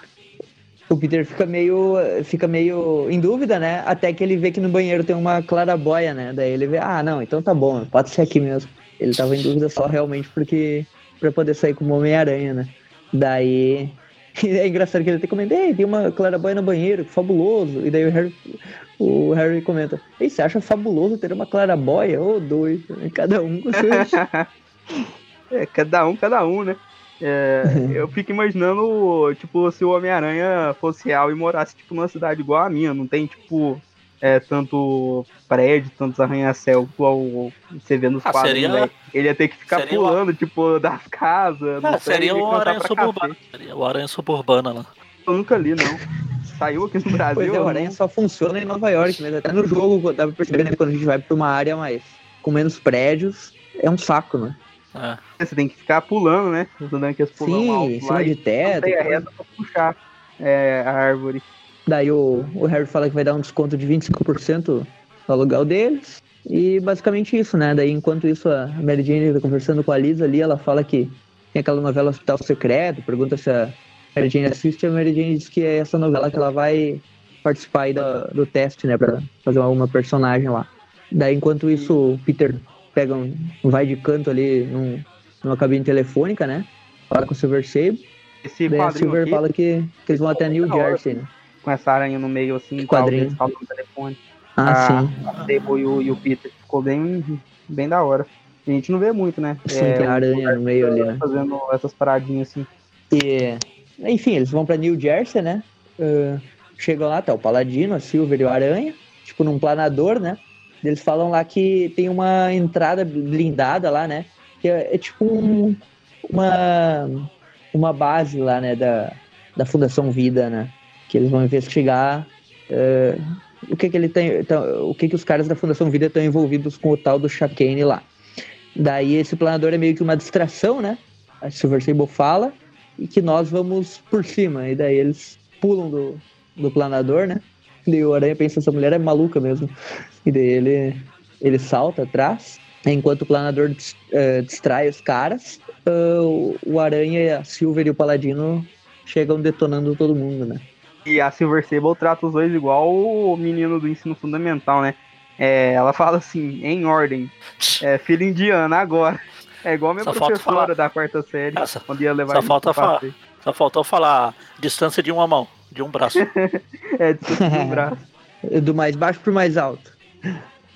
o Peter fica meio, fica meio em dúvida, né? Até que ele vê que no banheiro tem uma clarabóia, né? Daí ele vê, ah, não, então tá bom, pode ser aqui mesmo. Ele tava em dúvida só realmente porque pra poder sair como Homem-Aranha, né? Daí é engraçado que ele até comenta, ei, tem uma clarabóia no banheiro, que fabuloso. E daí o Harry, o Harry comenta, ei, você acha fabuloso ter uma clarabóia? Ô, doido, cada um com É, cada um, cada um, né? É, eu fico imaginando, tipo, se o Homem-Aranha fosse real e morasse, tipo, numa cidade igual a minha. Não tem, tipo, é, tanto prédio, tantos arranha-céu igual você vê nos Ah, quadrinhos, seria- né? Ele ia ter que ficar seria pulando, tipo, das casas. Ah, seria o Aranha Suburbana. Seria o Aranha Suburbana lá. Eu nunca li, não. Saiu aqui no Brasil. Pois é, o eu Aranha só funciona em Nova York, mas até no jogo dá pra perceber, né, quando a gente vai pra uma área mais com menos prédios, é um saco, né? É. Você tem que ficar pulando, né? Dando aqueles pulão Sim, alto em lá cima de teto. Tem a reta pra puxar é, a árvore. Daí o, o Harry fala que vai dar um desconto de 25% no aluguel deles. E basicamente isso, né? Daí enquanto isso a Mary Jane tá conversando com a Lisa ali, ela fala que tem aquela novela Hospital Secreto, pergunta se a Mary Jane assiste, a Mary Jane diz que é essa novela que ela vai participar aí do, do teste, né? Pra fazer alguma personagem lá. Daí enquanto isso o Peter pega um, vai de canto ali num, numa cabine telefônica, né? Fala com o Silver Sable. Esse Daí a Silver aqui, fala que, que eles vão até New. Jersey, né? Com essa aranha no meio, assim, tal, quadrinho. falam no telefone. Ah, Ah, sim. A e o, e o Peter. Ficou bem, bem da hora. A gente não vê muito, né? Sim, tem o aranha no meio ali, né? Fazendo essas paradinhas assim. E, enfim, eles vão pra New Jersey, né? Ah, chegam lá, tá o Paladino, a Silver e o Aranha, tipo num planador, né? Eles falam lá que tem uma entrada blindada lá, né? Que é, é tipo um- uma, uma base lá, né? Da, da Fundação Vida, né? Que eles vão investigar ah, o que que ele tem, tá- o que que os caras da Fundação Vida estão envolvidos com o tal do Chakane lá. Daí esse planador é meio que uma distração, né? A Silver Sable fala e que nós vamos por cima. E daí eles pulam do, do planador, né? E o Aranha pensa, essa mulher é maluca mesmo. E daí ele, ele salta atrás. Enquanto o planador eh, distrai os caras, o- o Aranha, a Silver e o Paladino chegam detonando todo mundo, né? E a Silver Sable trata os dois igual o menino do ensino fundamental, né? É, ela fala assim, em ordem, é, filho indiana, agora. É igual a minha Só falta professora falar. da quarta série, Essa. quando ia levar Só falta falar. passeio. Só faltou falar distância de uma mão, de um braço. É, distância de um braço. Do mais baixo pro mais alto.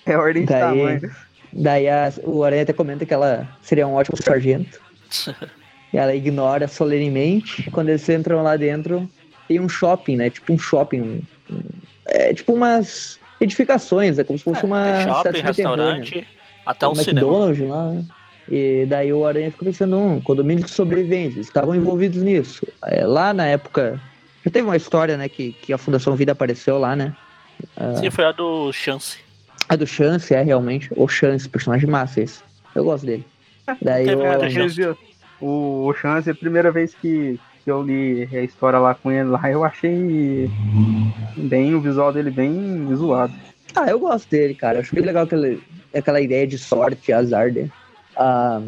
É ordem de Daí- tamanho. Daí a- o Aranha até comenta que ela seria um ótimo sargento. E ela ignora solenemente. Quando eles entram lá dentro, tem um shopping, né? Tipo um shopping. um- um- é tipo umas edificações, é como se fosse uma Tem shopping, restaurante, até um um cinema. McDonald's lá. né? E daí o Aranha fica pensando, um condomínio de sobreviventes, estavam envolvidos nisso. É, lá na época, já teve uma história, né, que, que a Fundação Vida apareceu lá, né? Sim, foi a do Chance. A do Chance é realmente, o Chance, personagem massa esse. Eu gosto dele. Daí o, É, aqueles dias, o, o Chance, a primeira vez que, que eu li a história lá com ele lá, eu achei bem o visual dele bem zoado. Ah, eu gosto dele, cara. Eu acho bem legal aquele, aquela ideia de sorte, azar dele. Ah,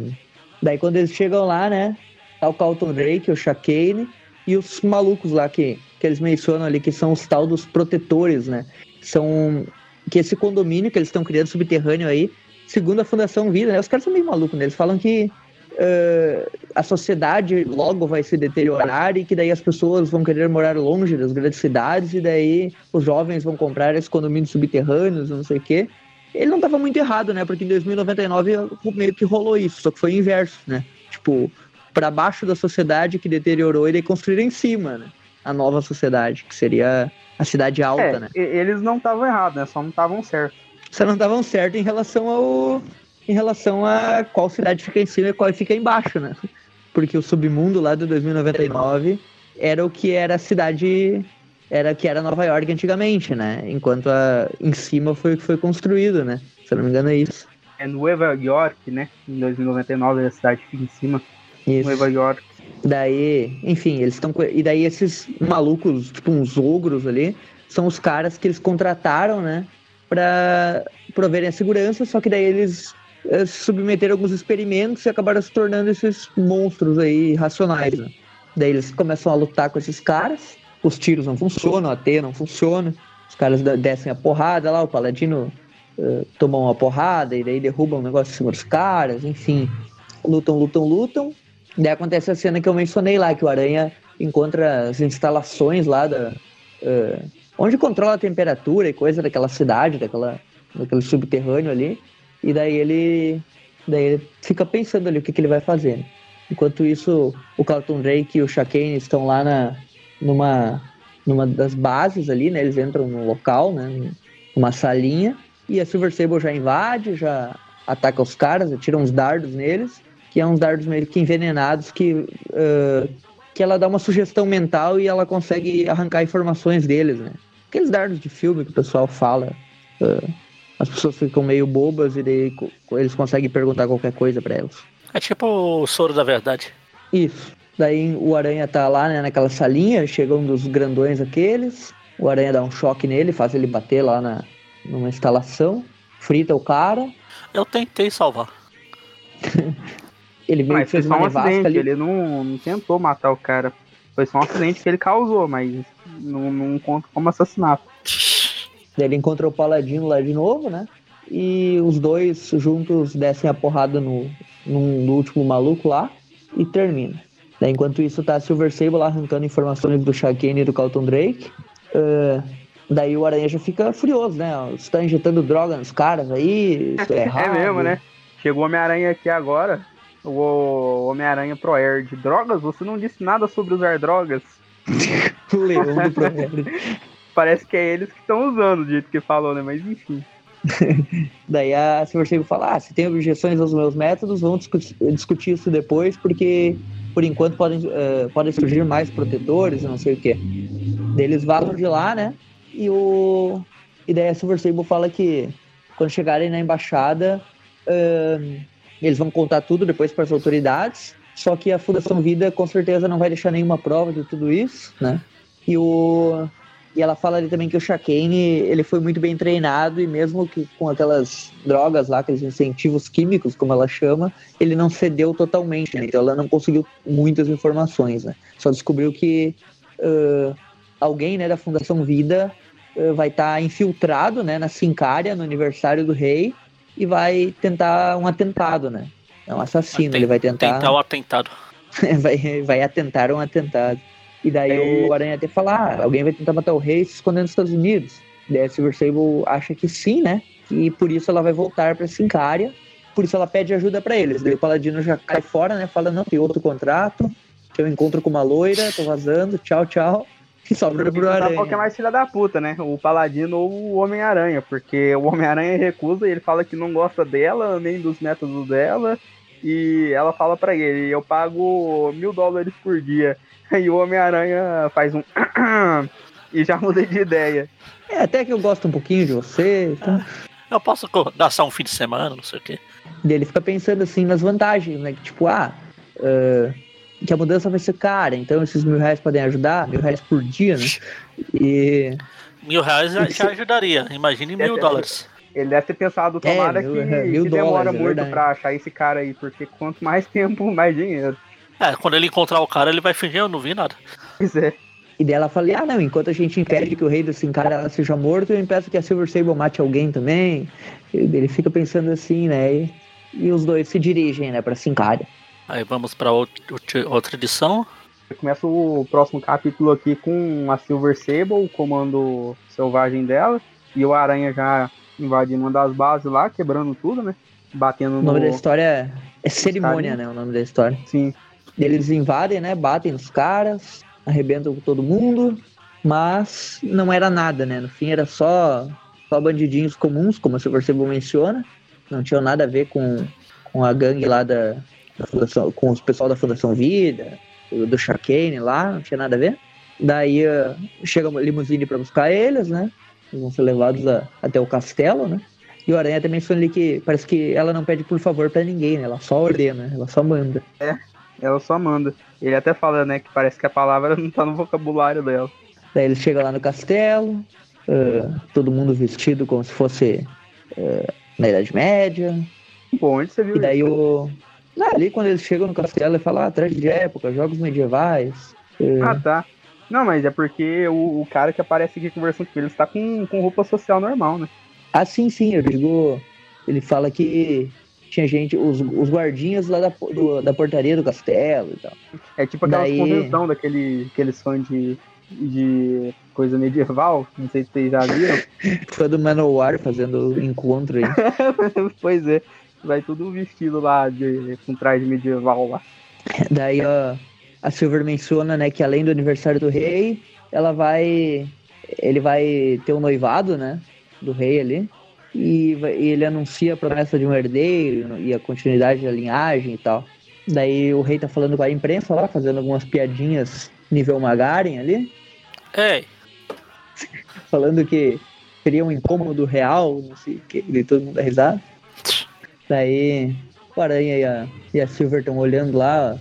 daí quando eles chegam lá, né? Tá o Carlton Drake, o Chakane e os malucos lá que, que eles mencionam ali, que são os tal dos protetores, né? São. Que esse condomínio que eles estão criando subterrâneo aí, segundo a Fundação Vida, né? Os caras são meio malucos, né? Eles falam que uh, a sociedade logo vai se deteriorar e que daí as pessoas vão querer morar longe das grandes cidades e daí os jovens vão comprar esses condomínios subterrâneos, não sei o quê. Ele não estava muito errado, né? Porque em 2099 meio que rolou isso, só que foi inverso, né? Tipo, para baixo da sociedade que deteriorou, ele construir em cima, né? A nova sociedade, que seria a cidade alta, é, né? Eles não estavam errados, né? Só não estavam certos. Só não estavam certos em relação ao em relação a qual cidade fica em cima e qual fica embaixo, né? Porque o submundo lá do 2099 era o que era a cidade era que era Nova York antigamente, né? Enquanto a, em cima foi o que foi construído, né? Se eu não me engano é isso. É Nova York, né? Em 2099 a cidade fica em cima. Isso. Nova York. Daí, enfim, eles estão e daí esses malucos, tipo uns ogros ali, são os caras que eles contrataram, né? Para proverem a segurança, só que daí eles é, submeteram alguns experimentos e acabaram se tornando esses monstros aí racionais. Né? Daí eles começam a lutar com esses caras, os tiros não funcionam, a T não funciona, os caras descem a porrada lá, o paladino uh, toma uma porrada e daí derruba um negócio em cima dos caras, enfim, lutam, lutam, lutam. Daí acontece a cena que eu mencionei lá, que o Aranha encontra as instalações lá da. Uh, onde controla a temperatura e coisa daquela cidade, daquela, daquele subterrâneo ali. E daí ele, daí ele fica pensando ali o que, que ele vai fazer. Enquanto isso, o Carlton Drake e o Shakane estão lá na, numa, numa das bases ali, né? Eles entram no local, né? Numa salinha. E a Silver Sable já invade, já ataca os caras, atira uns dardos neles, que é uns dardos meio que envenenados que, uh, que ela dá uma sugestão mental e ela consegue arrancar informações deles, né? Aqueles dardos de filme que o pessoal fala. Uh, as pessoas ficam meio bobas e daí eles conseguem perguntar qualquer coisa para elas. É tipo o soro da verdade. Isso. Daí o Aranha tá lá, né, naquela salinha, chega um dos grandões aqueles, o Aranha dá um choque nele, faz ele bater lá na, numa instalação, frita o cara. Eu tentei salvar. ele meio que fez uma um acidente, ali. ele não, não tentou matar o cara. Foi só um acidente que ele causou, mas não, não conta como assassinato. Daí ele encontra o Paladino lá de novo, né? E os dois juntos descem a porrada no, no, no último maluco lá e termina. Daí, enquanto isso, tá a Silver Sable lá arrancando informações do Shakane e do Carlton Drake. Uh, daí o Aranha já fica furioso, né? Você tá injetando droga nos caras aí, isso é errado. é mesmo, né? Chegou o Homem-Aranha aqui agora, o Homem-Aranha Pro Air de drogas, você não disse nada sobre usar drogas. o leão do Pro Air parece que é eles que estão usando do jeito que falou, né? Mas enfim. Daí a Silver Sable fala: ah, se tem objeções aos meus métodos, vamos discutir, discutir isso depois, porque por enquanto podem, uh, podem surgir mais protetores, não sei o que. Daí eles vazam de lá, né? E, o... e daí a Silver Sable fala que quando chegarem na embaixada, uh, eles vão contar tudo depois para as autoridades. Só que a Fundação Vida com certeza não vai deixar nenhuma prova de tudo isso, né? E o e ela fala ali também que o Shakane, ele foi muito bem treinado e mesmo que com aquelas drogas lá, aqueles incentivos químicos, como ela chama, ele não cedeu totalmente, né? Então ela não conseguiu muitas informações, né? Só descobriu que uh, alguém, né, da Fundação Vida uh, vai estar tá infiltrado, né, na Sincária, no aniversário do rei, e vai tentar um atentado, né? É um assassino, ele vai tentar... Tentar um atentado. vai, vai atentar um atentado. E daí é... o Aranha até fala, ah, alguém vai tentar matar o rei se escondendo nos Estados Unidos. Daí a Silver Sable acha que sim, né? E por isso ela vai voltar pra Sincária. Por isso ela pede ajuda para eles. Daí o Paladino já cai fora, né? Fala, não, tem outro contrato. Que eu encontro com uma loira, tô vazando, tchau, tchau. E sobra pro Aranha. Qual que é mais filha da puta, né? O Paladino ou o Homem-Aranha. Porque o Homem-Aranha recusa e ele fala que não gosta dela, nem dos métodos dela. E ela fala para ele, eu pago mil dólares por dia e o Homem-Aranha faz um. e já mudei de ideia. É, até que eu gosto um pouquinho de você. Então... Eu posso dar só um fim de semana, não sei o quê. E ele fica pensando assim nas vantagens, né? Tipo, ah, uh, que a mudança vai ser cara, então esses mil reais podem ajudar, mil reais por dia, né? E. Mil reais já, já ajudaria, imagine mil dólares. Ele deve ter pensado, é, tomara é, mil, que, mil que demora dólares, é muito é pra achar esse cara aí, porque quanto mais tempo, mais dinheiro. É, quando ele encontrar o cara, ele vai fingir, eu não vi nada. Pois é. E dela fala, ah não, enquanto a gente impede que o rei desse cara seja morto, eu impeço que a Silver Sable mate alguém também. Ele fica pensando assim, né? E, e os dois se dirigem, né, pra Sincária. Aí vamos pra out- out- outra edição. Começa o próximo capítulo aqui com a Silver Sable, o comando selvagem dela, e o Aranha já invadindo uma das bases lá, quebrando tudo, né? Batendo O nome no. da história é Cerimônia, carinha. né? O nome da história. Sim. Eles invadem, né? Batem nos caras, arrebentam com todo mundo, mas não era nada, né? No fim era só, só bandidinhos comuns, como a Silver Sable menciona. Não tinham nada a ver com, com a gangue lá da, da Fundação, com os pessoal da Fundação Vida, do Sharkane lá, não tinha nada a ver. Daí ah, chega uma limusine pra buscar eles, né? Eles vão ser levados a- até o castelo, né? E o Aranha também menciona ali que parece que ela não pede por favor pra ninguém, né? Ela só ordena, ela só manda. Ela só manda. Ele até fala, né, que parece que a palavra não tá no vocabulário dela. Daí eles chegam lá no castelo, ah, todo mundo vestido como se fosse ah, na Idade Média. Bom, onde você viu E daí o. Ah, ali quando eles chegam no castelo, ele fala, ah, traje de época, jogos medievais. isso? Ah, Ah, tá. Não, mas é porque o, o cara que aparece aqui conversando com eles tá com, com roupa social normal, né? ah, sim, sim, eu digo. Ele fala que tinha gente, os, os guardinhas lá da, do- da portaria do castelo e tal. É tipo aquela Daí- convenção daquele, aqueles fãs de, de coisa medieval, não sei se vocês já viram. Fã do Manowar fazendo encontro aí. pois é, vai tudo vestido lá de, com traje medieval lá. Daí ó, a Silver menciona, né, que além do aniversário do rei, ela vai. Ele vai ter um noivado, né? Do rei ali. E, e ele anuncia a promessa de um herdeiro e a continuidade da linhagem e tal. Daí o rei tá falando com a imprensa lá, fazendo algumas piadinhas nível Magaren ali, Ei, falando que seria um incômodo real, não sei o que, e todo mundo risada. Daí o Aranha e a, e a Silver estão olhando lá,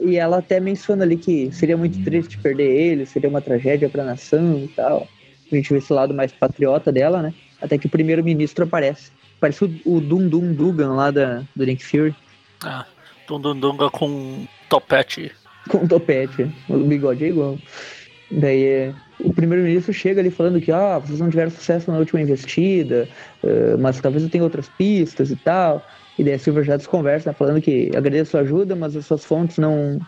e ela até menciona ali que seria muito triste perder ele, seria uma tragédia pra nação e tal. A gente vê esse lado mais patriota dela, né? Até que o primeiro-ministro aparece. Parece o, o Dum Dum Dugan lá da, do Nick Fury, ah, Dundundunga com topete. com um topete. O bigode é igual. Daí é, o primeiro-ministro chega ali falando que ah, vocês não tiveram sucesso na última investida, eh, mas talvez eu tenha outras pistas e tal. E daí a Silver já desconversa, né, falando que agradeço a sua ajuda, mas as suas fontes não,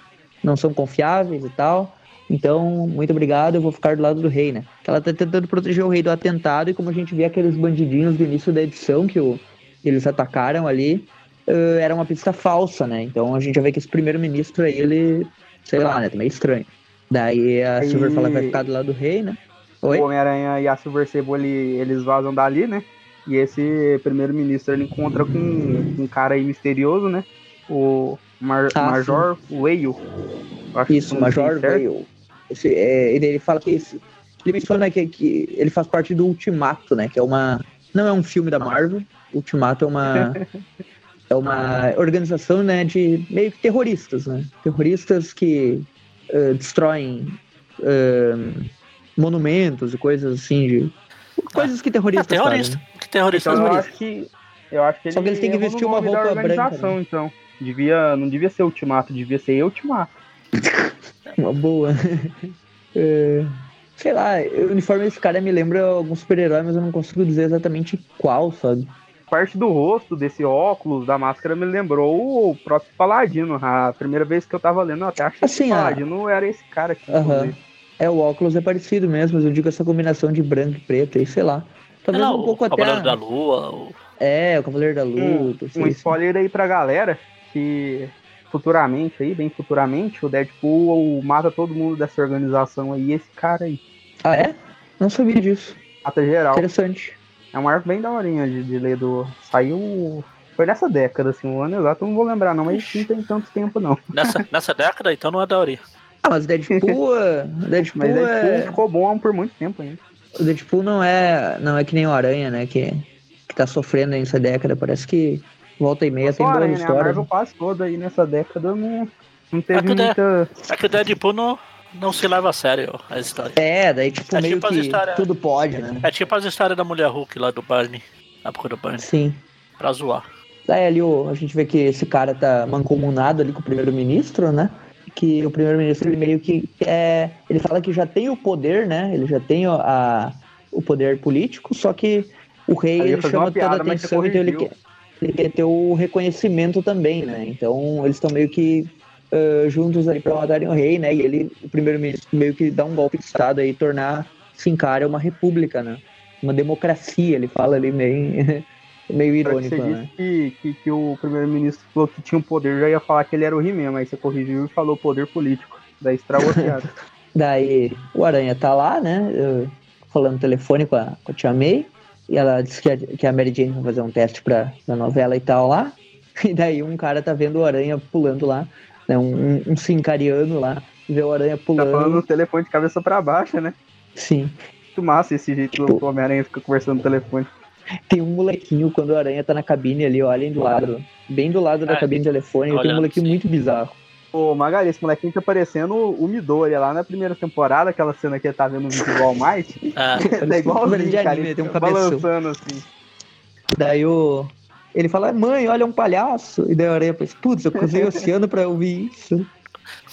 não são confiáveis e tal. Então, muito obrigado, eu vou ficar do lado do rei, né? Que ela tá tentando proteger o rei do atentado, e como a gente vê aqueles bandidinhos do início da edição que o, eles atacaram ali, eh, era uma pista falsa, né? Então a gente já vê que esse primeiro-ministro aí, ele, sei lá, né? Tá meio estranho. Daí a Aí- Silver fala que vai ficar do lado do rei, né? Oi? O Homem-Aranha e a Silver Sable, ele- eles vazam dali, né? E esse primeiro-ministro, ele encontra com um cara aí misterioso, né? O Mar- Ah, Major Whale. Que Isso, Major. Esse, é, ele, ele fala que esse, ele menciona que, que ele faz parte do Ultimato, né? Que é uma não é um filme da Marvel. Ultimato é uma é uma organização, né? De meio que terroristas, né? Terroristas que eh, destroem eh, monumentos e coisas assim de coisas que É terroristas terrorista. fazem. Então eu acho que. Eu acho que ele Só que eles têm que vestir uma roupa branca, organização, né? então. Devia, não devia ser Ultimato, devia ser Ultimato. Uma boa. É, sei lá, o uniforme desse cara me lembra algum super-herói, mas eu não consigo dizer exatamente qual, sabe? Parte do rosto, desse óculos, da máscara, me lembrou o próprio Paladino. A primeira vez que eu tava lendo, eu até achei Assim, que o a- Paladino era esse cara aqui. É, o óculos é parecido mesmo, mas eu digo essa combinação de branco e preto aí, sei lá. Talvez Não, um pouco o até. Cavaleiro a- da Lua. o- É, o Cavaleiro da Um, Luta. um sei, spoiler aí pra galera que futuramente aí, bem futuramente, o Deadpool mata todo mundo dessa organização aí, esse cara aí. Ah, é? Não sabia disso. Mata geral. Interessante. É um arco bem daorinha de, de ler do. Saiu. Foi nessa década, assim, o ano exato, eu não vou lembrar, não, mas não tem tanto tempo, não. Nessa, nessa década, então não é da hora. Ah, mas o Deadpool, é- Deadpool, Mas Deadpool é... ficou bom por muito tempo ainda. O Deadpool não é, não é que nem o Aranha, né? Que, que tá sofrendo aí nessa década. Parece que volta e meia tem boas Aranha, né? A histórias. Marvel quase toda aí nessa década não, não teve É que o De- muita. É que o Deadpool não, não se leva a sério a história. É, daí tipo É meio tipo as que histórias- tudo pode, né? É tipo as histórias da mulher Hulk lá do Barney. Na época do Barney. Sim. Pra zoar. Daí ali o- a gente vê que esse cara tá mancomunado ali com o primeiro-ministro, né? Que o primeiro-ministro ele meio que é, ele fala que já tem o poder, né? Ele já tem o- a, o poder político, só que o rei Aí ele chama uma toda a piada, atenção, então ele quer. ele quer ter o reconhecimento também, né? Então eles estão meio que uh, juntos ali para matarem o rei, né? E ele, o primeiro-ministro, meio que dá um golpe de estado aí, tornar Sincara uma república, né? Uma democracia, ele fala ali meio, meio irônico, Você né? disse que, que, que o primeiro-ministro falou que tinha um poder, já ia falar que ele era o He-Man, mas você corrigiu e falou poder político. Daí estragou. Daí o Aranha tá lá, né? Falando no telefone com a, com a Tia May. E ela disse que a, que a Mary Jane vai fazer um teste pra, pra novela e tal lá. E daí um cara tá vendo o Aranha pulando lá. Né? Um, um, um sincariano lá. Vê o Aranha Tá pulando. falando no telefone de cabeça pra baixo, né? Sim. Muito massa esse jeito Tipo- que o Homem-Aranha fica conversando no telefone. Tem um molequinho quando o Aranha tá na cabine ali, olhem do lado. Bem do lado da É, cabine de telefone. Tem um molequinho sim. muito bizarro. Ô, Magali, esse molequinho tá parecendo o Midori lá na primeira temporada, aquela cena que ele tá vendo no vídeo do All Might. É, tá um igualzinho, de cara. anime, Ele tem um balançando assim. Daí o. Ele fala, mãe, olha um palhaço. E daí a Aranha pensa, putz, eu cruzei o oceano pra ouvir isso.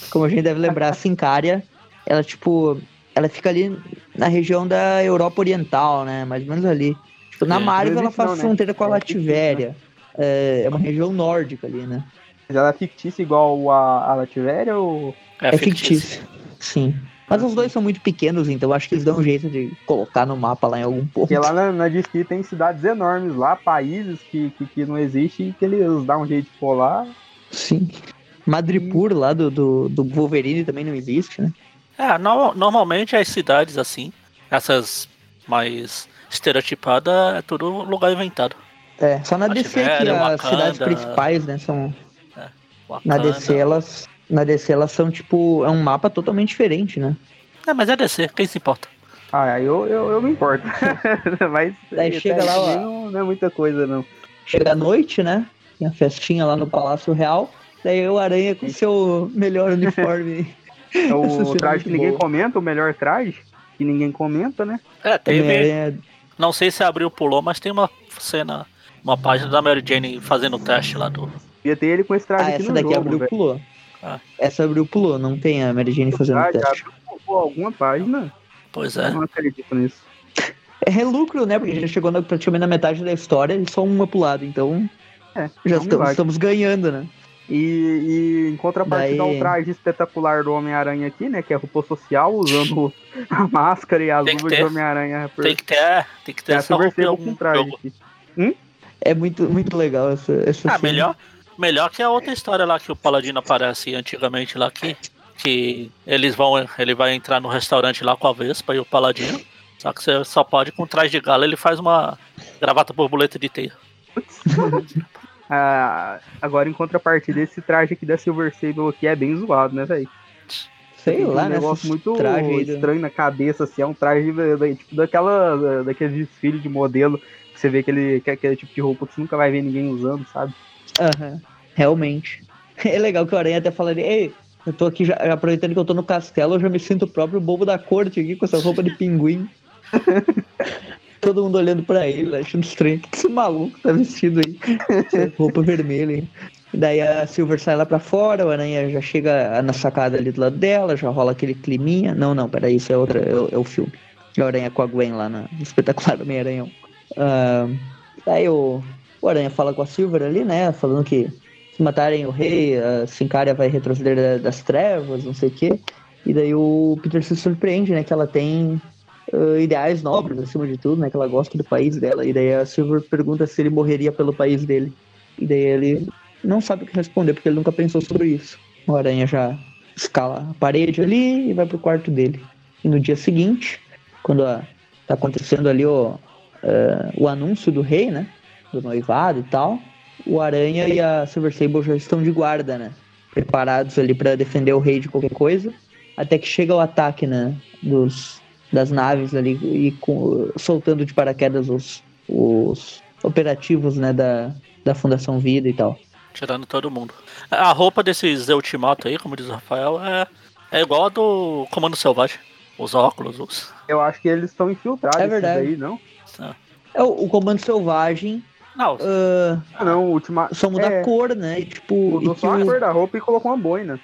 Como a gente deve lembrar, a Sincária, ela, tipo, ela fica ali na região da Europa Oriental, né? Mais ou menos ali. Tipo, na É, Marvel ela faz não, né? fronteira com a É Lativéria. É, é uma região nórdica ali, né? Mas ela é fictícia igual a, a Lativéria ou. é, É, fictício. Sim. Mas os dois são muito pequenos, então acho que eles dão um jeito de colocar no mapa lá em algum ponto. Porque lá na, na DC tem cidades enormes lá, países que, que, que não existem e que eles dão um jeito de lá. Sim. Madripoor lá do, do, do Wolverine também não existe, né? É, no- normalmente as cidades assim, essas mais estereotipadas, é tudo lugar inventado. É, só na DC que Lativéria, as Wakanda. cidades principais, né, são... Na Wakanda. DC elas... Na DC elas são, tipo, é um mapa totalmente diferente, né? É, mas é DC, quem se importa? Ah, aí eu, eu, eu me importo. Mas Daí até chega lá, ó. não, não é muita coisa, não. Chega à noite, né? Tem a festinha lá no Palácio Real. Daí o Aranha com seu melhor uniforme. É o é traje que ninguém boa. comenta, o melhor traje, que ninguém comenta, né? É, teve. Homem-Aranha Não sei se abriu pulou, mas tem uma cena, uma página da Mary Jane fazendo o teste lá do. Ia ter ele com esse traje Ah, aqui essa no daqui jogo, abriu velho. pulou. Ah. Essa abriu pulou, não tem a Mary Jane fazendo Ah, já teste. abriu alguma página? Pois é. Eu não acredito nisso. É lucro, né? Porque já chegou na, praticamente na metade da história e só uma pro lado. Então É, já é um estamos, estamos ganhando, né? E, e em contrapartida Daí- ao traje espetacular do Homem-Aranha aqui, né? Que é RuPaul Social, usando a máscara e as luvas de ter. Homem-Aranha. Tem que ter, tem que ter É a essa roupa em Sable algum com traje jogo. aqui. É muito, muito legal essa, essa Ah, melhor, melhor que a outra história lá que o Paladino aparece antigamente lá que, que eles vão, ele vai entrar no restaurante lá com a Vespa e o Paladino. Só que você só pode com traje de gala, ele faz uma gravata borboleta de teia. Ah, agora, em contrapartida, esse traje aqui da Silver Sable aqui é bem zoado, né, velho? Sei lá, um né? negócio muito estranho na cabeça, assim, é um traje tipo, daquela, da- daqueles desfiles de modelo, que você vê aquele, que é aquele tipo de roupa que você nunca vai ver ninguém usando, sabe? Aham, realmente. É legal que o Aranha até fala ali, ei, eu tô aqui já, aproveitando que eu tô no castelo, eu já me sinto o próprio bobo da corte aqui com essa roupa de pinguim. Todo mundo olhando pra ele, achando estranho. Que esse maluco tá vestido aí? Roupa vermelha, hein? Daí a Silver sai lá pra fora, o Aranha já chega na sacada ali do lado dela, já rola aquele climinha. Não, não, peraí, isso é, outra, é, o- é o filme. É o Aranha com a Gwen lá na, no espetacular Homem-Aranhão. Ah, daí o, o Aranha fala com a Silver ali, né? Falando que se matarem o rei, a Sincária vai retroceder da- das trevas, não sei o quê. E daí o Peter se surpreende, né? Que ela tem ah, ideais nobres acima de tudo, né? Que ela gosta do país dela. E daí a Silver pergunta se ele morreria pelo país dele. E daí ele não sabe o que responder, porque ele nunca pensou sobre isso. O Aranha já escala a parede ali e vai pro quarto dele. E no dia seguinte, quando a- tá acontecendo ali o, ah, o anúncio do rei, né? Do noivado e tal, o Aranha e a Silver Sable já estão de guarda, né? Preparados ali para defender o rei de qualquer coisa. Até que chega o ataque, né? Dos, das naves ali e com- soltando de paraquedas os, os operativos, né? Da, da Fundação Vida e tal. Tirando todo mundo. A roupa desses Ultimato aí, como diz o Rafael, é, é igual a do Comando Selvagem. Os óculos, os. Eu acho que eles estão infiltrados É verdade. aí, não? É o, o Comando Selvagem Não, ah, Ah, não, o última. só muda é, a cor, né? E, tipo, Mudou e que só a cor da roupa e colocou uma boina.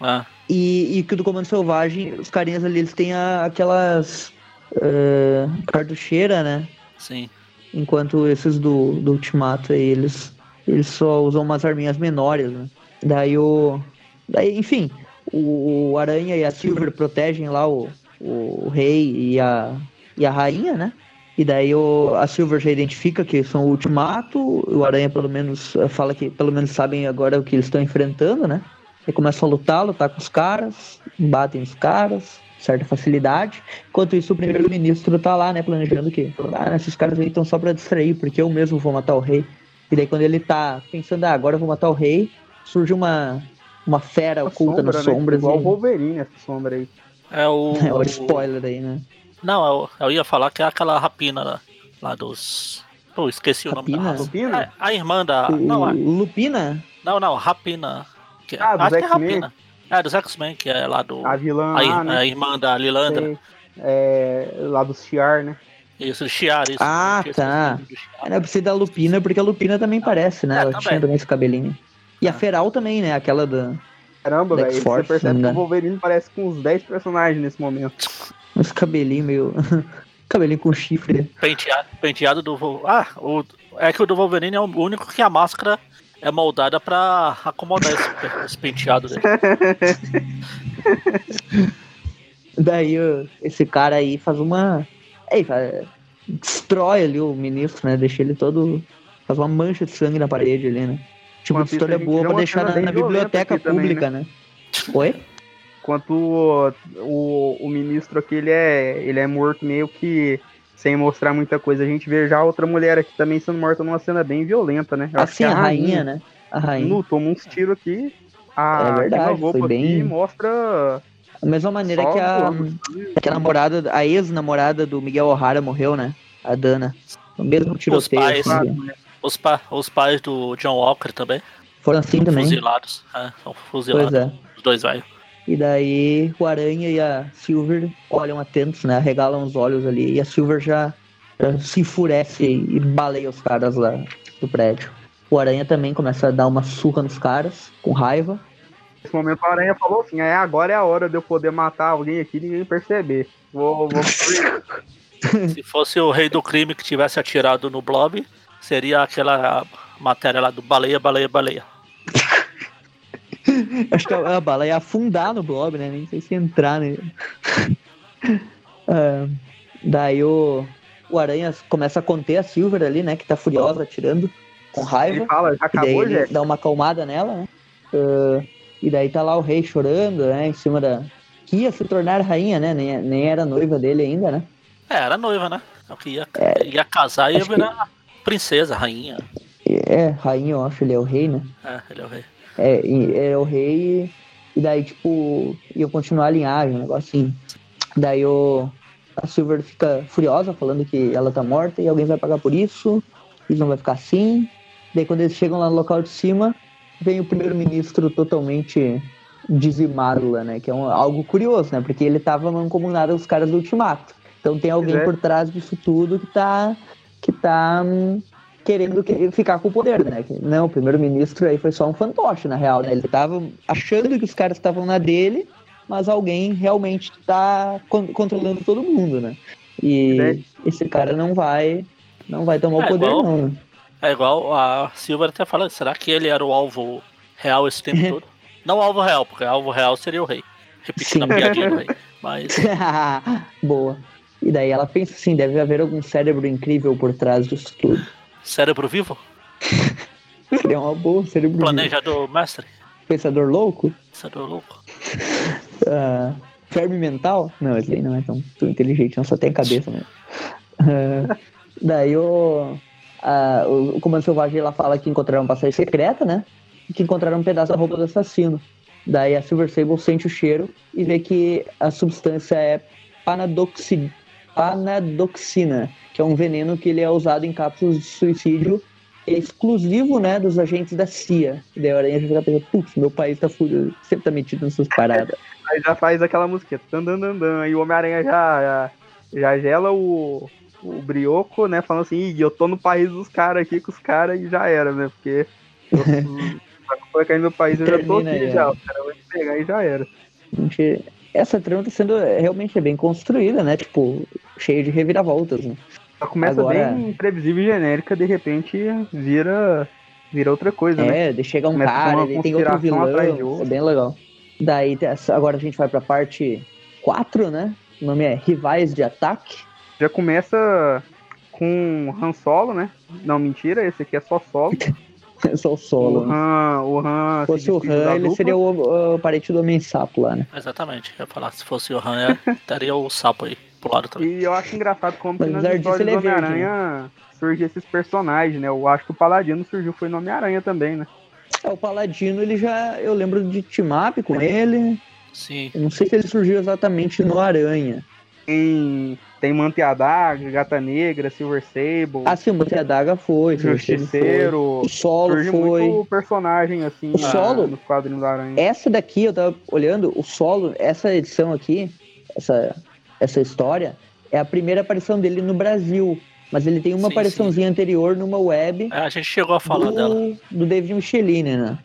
ah, E, e que o do Comando Selvagem, os carinhas ali, eles têm a- aquelas uh, cartucheiras, né? sim. Enquanto esses do, do Ultimato aí, eles Eles só usam umas arminhas menores, né? Daí o. Daí, enfim, o, o Aranha e a Silver protegem lá o, o, rei e a, e a rainha, né? E daí o, a Silver já identifica que são o ultimato, o Aranha pelo menos fala que pelo menos sabem agora o que eles estão enfrentando, né? E começam a lutar, lutar com os caras, batem os caras, certa facilidade. Enquanto isso, o primeiro-ministro tá lá, né, planejando o quê? Ah, esses caras aí estão só pra distrair, porque eu mesmo vou matar o rei. E daí quando ele tá pensando, ah, agora eu vou matar o rei, surge uma, uma fera oculta sombra, nas né? sombras. Igual o Wolverine, essa sombra aí. É o. É o spoiler aí, né? Não, eu, eu ia falar que é aquela rapina lá, lá dos. Pô, esqueci rapina? o nome da Lupina? É, a irmã da. O, não, a... Lupina? Não, não, Rapina. Que, ah, acho que é Rapina. É, dos X-Men, que é lá do. A vilã. A, lá, né? a irmã da Lilandra. É, lá do Shiar, né? Isso, do Shiar, isso. Ah, tá. Era é, precisa da Lupina, porque a Lupina também parece, né? É, Ela também. tinha também esse cabelinho. E a é. Feral também, né? Aquela da. Caramba, velho. Você percebe que o Wolverine parece com uns 10 personagens nesse momento. Esse cabelinho meio. cabelinho com chifre. Penteado, penteado do. Ah, o... é que o do Wolverine é o único que a máscara é moldada pra acomodar esse, esse penteado dele. Daí esse cara aí faz uma. Ei, faz... destrói ali o ministro, né? Deixa ele todo. Faz uma mancha de sangue na parede ali, né? Tipo, uma história boa pra deixar na, na biblioteca pública, também, né? né? Oi? Enquanto o, o, o, ministro aqui, ele é, ele é morto meio que sem mostrar muita coisa. A gente vê já outra mulher aqui também sendo morta numa cena bem violenta, né? Eu assim, a, a rainha, rainha, né? A rainha. No, toma uns tiros aqui. A, é verdade, foi bem... mostra... Da mesma maneira que a, que a namorada, a ex-namorada do Miguel O'Hara morreu, né? A Dana. O mesmo tiroteio. Os pais, assim. os, pa, os pais do John Walker também. Foram assim também. Fuzilados. É, são fuzilados. Pois é. Os dois velhos. E daí o Aranha e a Silver olham atentos, né? Regalam os olhos ali. E a Silver já, já se enfurece e baleia os caras lá do prédio. O Aranha também começa a dar uma surra nos caras, com raiva. Nesse momento o Aranha falou assim, é, agora é a hora de eu poder matar alguém aqui e ninguém perceber. Vou, vou... Se fosse o rei do crime que tivesse atirado no Blob, seria aquela matéria lá do baleia, baleia, baleia. Acho que a, bala ia afundar no blob, né? Nem sei se entrar nele. uh, daí o, o Aranha começa a conter a Silver ali, né? Que tá furiosa, atirando com raiva. Ele fala, já acabou, daí dá uma acalmada nela, né? Uh, e daí tá lá o rei chorando, né? Em cima da. Que ia se tornar rainha, né? Nem, nem era noiva dele ainda, né? É, era noiva, né? É o que ia, é, ia casar e ia virar que... princesa, rainha. É, rainha, eu acho, ele é o rei, né? É, ele é o rei é, é o rei, e daí, tipo, ia continuar a linhagem, um negócio assim. Daí o, a Silver fica furiosa, falando que ela tá morta e alguém vai pagar por isso, e não vai ficar assim. Daí quando eles chegam lá no local de cima, vem o primeiro-ministro totalmente dizimado lá, né? Que é um, algo curioso, né? Porque ele tava mancomunado com os caras do Ultimato. Então tem alguém é. por trás disso tudo que tá, que tá hum, querendo ficar com o poder, né? Não, o primeiro-ministro aí foi só um fantoche, na real, né? Ele tava achando que os caras estavam na dele, mas alguém realmente tá controlando todo mundo, né? E é. esse cara não vai não vai tomar é o poder, igual, não. É igual a Silver até fala, será que ele era o alvo real esse tempo todo? Não o alvo real, porque o alvo real seria o rei. Repetindo Sim. a piadinha do rei. Mas. Boa. E daí ela pensa assim, deve haver algum cérebro incrível por trás disso tudo. Cérebro vivo? Seria uma boa, cérebro Planejador vivo. mestre? Pensador louco? Pensador louco. Uh, ferme mental? Não, esse aí não é tão, tão inteligente, não só tem cabeça mesmo. Uh, daí o, uh, o Comando Selvagem ela fala que encontraram uma passagem secreta, né? E que encontraram um pedaço da roupa do assassino. Daí a Silver Sable sente o cheiro e vê que a substância é panadoxi, panadoxina, que é um veneno que ele é usado em cápsulas de suicídio é exclusivo, né, dos agentes da CIA. E daí a Aranha já fica pensando, putz, meu país tá furioso, sempre tá metido nessas paradas. Aí já faz aquela música, dan, dan, dan, dan, e o Homem-Aranha já, já, já gela o, o brioco, né, falando assim, eu tô no país dos caras aqui com os caras e já era, né, porque eu, vai cair no país, eu já tô aqui já, o cara vai pegar e já era. Gente, essa trama tá sendo realmente bem construída, né, tipo, cheia de reviravoltas, né. Ela começa Agora... bem imprevisível e genérica, de repente vira vira outra coisa, né? É, de chega um Começa cara, ele tem outro vilão. É bem legal. Daí agora a gente vai pra parte 4, né? O nome é Rivais de Ataque. Já começa com Han Solo, né? Não, mentira, esse aqui é só solo. Sou o O solo. né? Han, o Han Se fosse o Han, ele dupla. seria o, o parente do Homem-Sapo lá, né? Exatamente. Eu ia falar, se fosse o Han, é, teria o sapo aí pro lado também. E eu acho engraçado como que nas histórias ele do é verde, Homem-Aranha surgem esses personagens, né? Eu acho que o Paladino surgiu foi no Homem-Aranha também, né? É, o Paladino, ele já. Eu lembro de team-up com ele. Sim. Eu não sei se ele surgiu exatamente no Aranha. Tem, tem Manteadaga, Gata Negra, Silver Sable, Ah, sim, o Monte Daga foi. foi. Justiceiro. O Solo Surge foi. muito personagem assim O na- Solo? nos quadrinhos do Aranha. Essa daqui, eu tava olhando, o solo, essa edição aqui, essa, essa história, é a primeira aparição dele no Brasil. Mas ele tem uma Sim, apariçãozinha anterior numa web É, a gente chegou a falar do, dela. do David Michelini, né?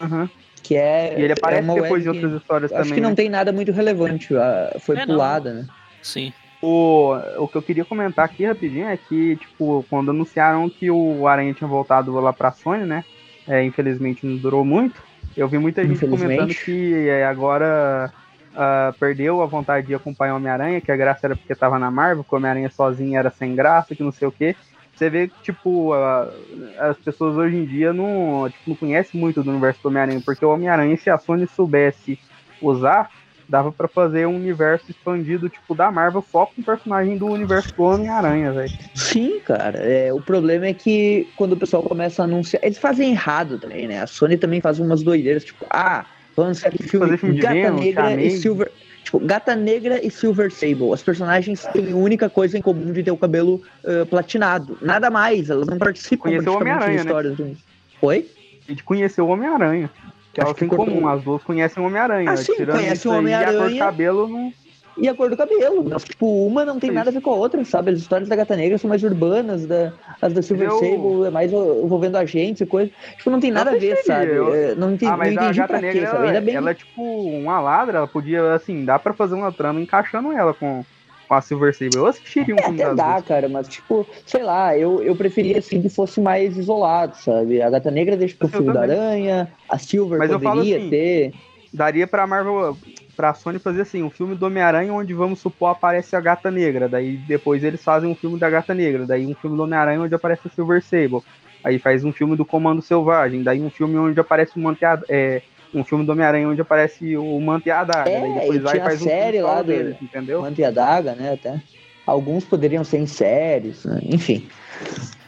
Uhum. Que é. E ele aparece é depois de web que- outras histórias Acho também. que não né? tem nada muito relevante. ah, Foi É, não. pulada, né? Sim. O, o que eu queria comentar aqui rapidinho é que, tipo, quando anunciaram que o Aranha tinha voltado lá pra Sony, né? É, infelizmente não durou muito. Eu vi muita gente comentando que é, agora ah, perdeu a vontade de acompanhar o Homem-Aranha, que a graça era porque tava na Marvel, que o Homem-Aranha sozinho era sem graça, que não sei o quê. Você vê que, tipo, ah, as pessoas hoje em dia não, tipo, não conhecem muito do universo do Homem-Aranha, porque o Homem-Aranha, se a Sony soubesse usar, dava pra fazer um universo expandido, tipo, da Marvel, só com personagem do universo do Homem-Aranha, velho. Sim, cara. É, o problema é que quando o pessoal começa a anunciar. Eles fazem errado também, né? A Sony também faz umas doideiras, tipo, ah, vamos aqui filme, Fazer filme de Gata Negra e. Silver. Tipo, Gata Negra e Silver Sable. As personagens têm a única coisa em comum de ter o cabelo ah, platinado. Nada mais. Elas não participam Conheceu praticamente de Homem-Aranha, histórias. Oi? A gente conheceu o Homem-Aranha. Que Acho elas têm que em comum, as duas conhecem o Homem-Aranha. Ah, sim, Tirando conhece o aí, A cor do Homem-Aranha. cabelo não. E a cor do cabelo. Mas, tipo, uma não tem Isso. nada a ver com a outra, sabe? As histórias da Gata Negra são mais urbanas, da, as da Silver Eu- Sable é mais envolvendo agentes e coisa. Tipo, não tem nada a ver, sabe? eu- É, Não entendi, ah, mas não a entendi Gata pra quê, Negra, sabe? ela, Ainda bem. ela é tipo uma ladra, ela podia, assim, dá pra fazer uma trama encaixando ela com, com a Silver Sable. Eu assistiria um É, filme até dá, duas. cara, mas tipo, sei lá, eu, eu preferia assim que fosse mais isolado, sabe? A Gata Negra deixa pro Eu filme da. Aranha, a Silver Mas eu falo poderia assim, ter. Daria pra Marvel, pra Sony fazer assim, um filme do Homem-Aranha onde, vamos supor, aparece a Gata Negra. Daí depois eles fazem um filme da Gata Negra. Daí um filme do Homem-Aranha onde aparece a Silver Sable. Aí faz um filme do Comando Selvagem. Daí um filme onde aparece o Manteado. É, um filme do Homem-Aranha onde aparece o Manteadaga. É, daí depois e vai e tinha a faz um série só lá do- deles, entendeu? Manta e a Daga, né? Até. Alguns poderiam ser em séries, né? enfim.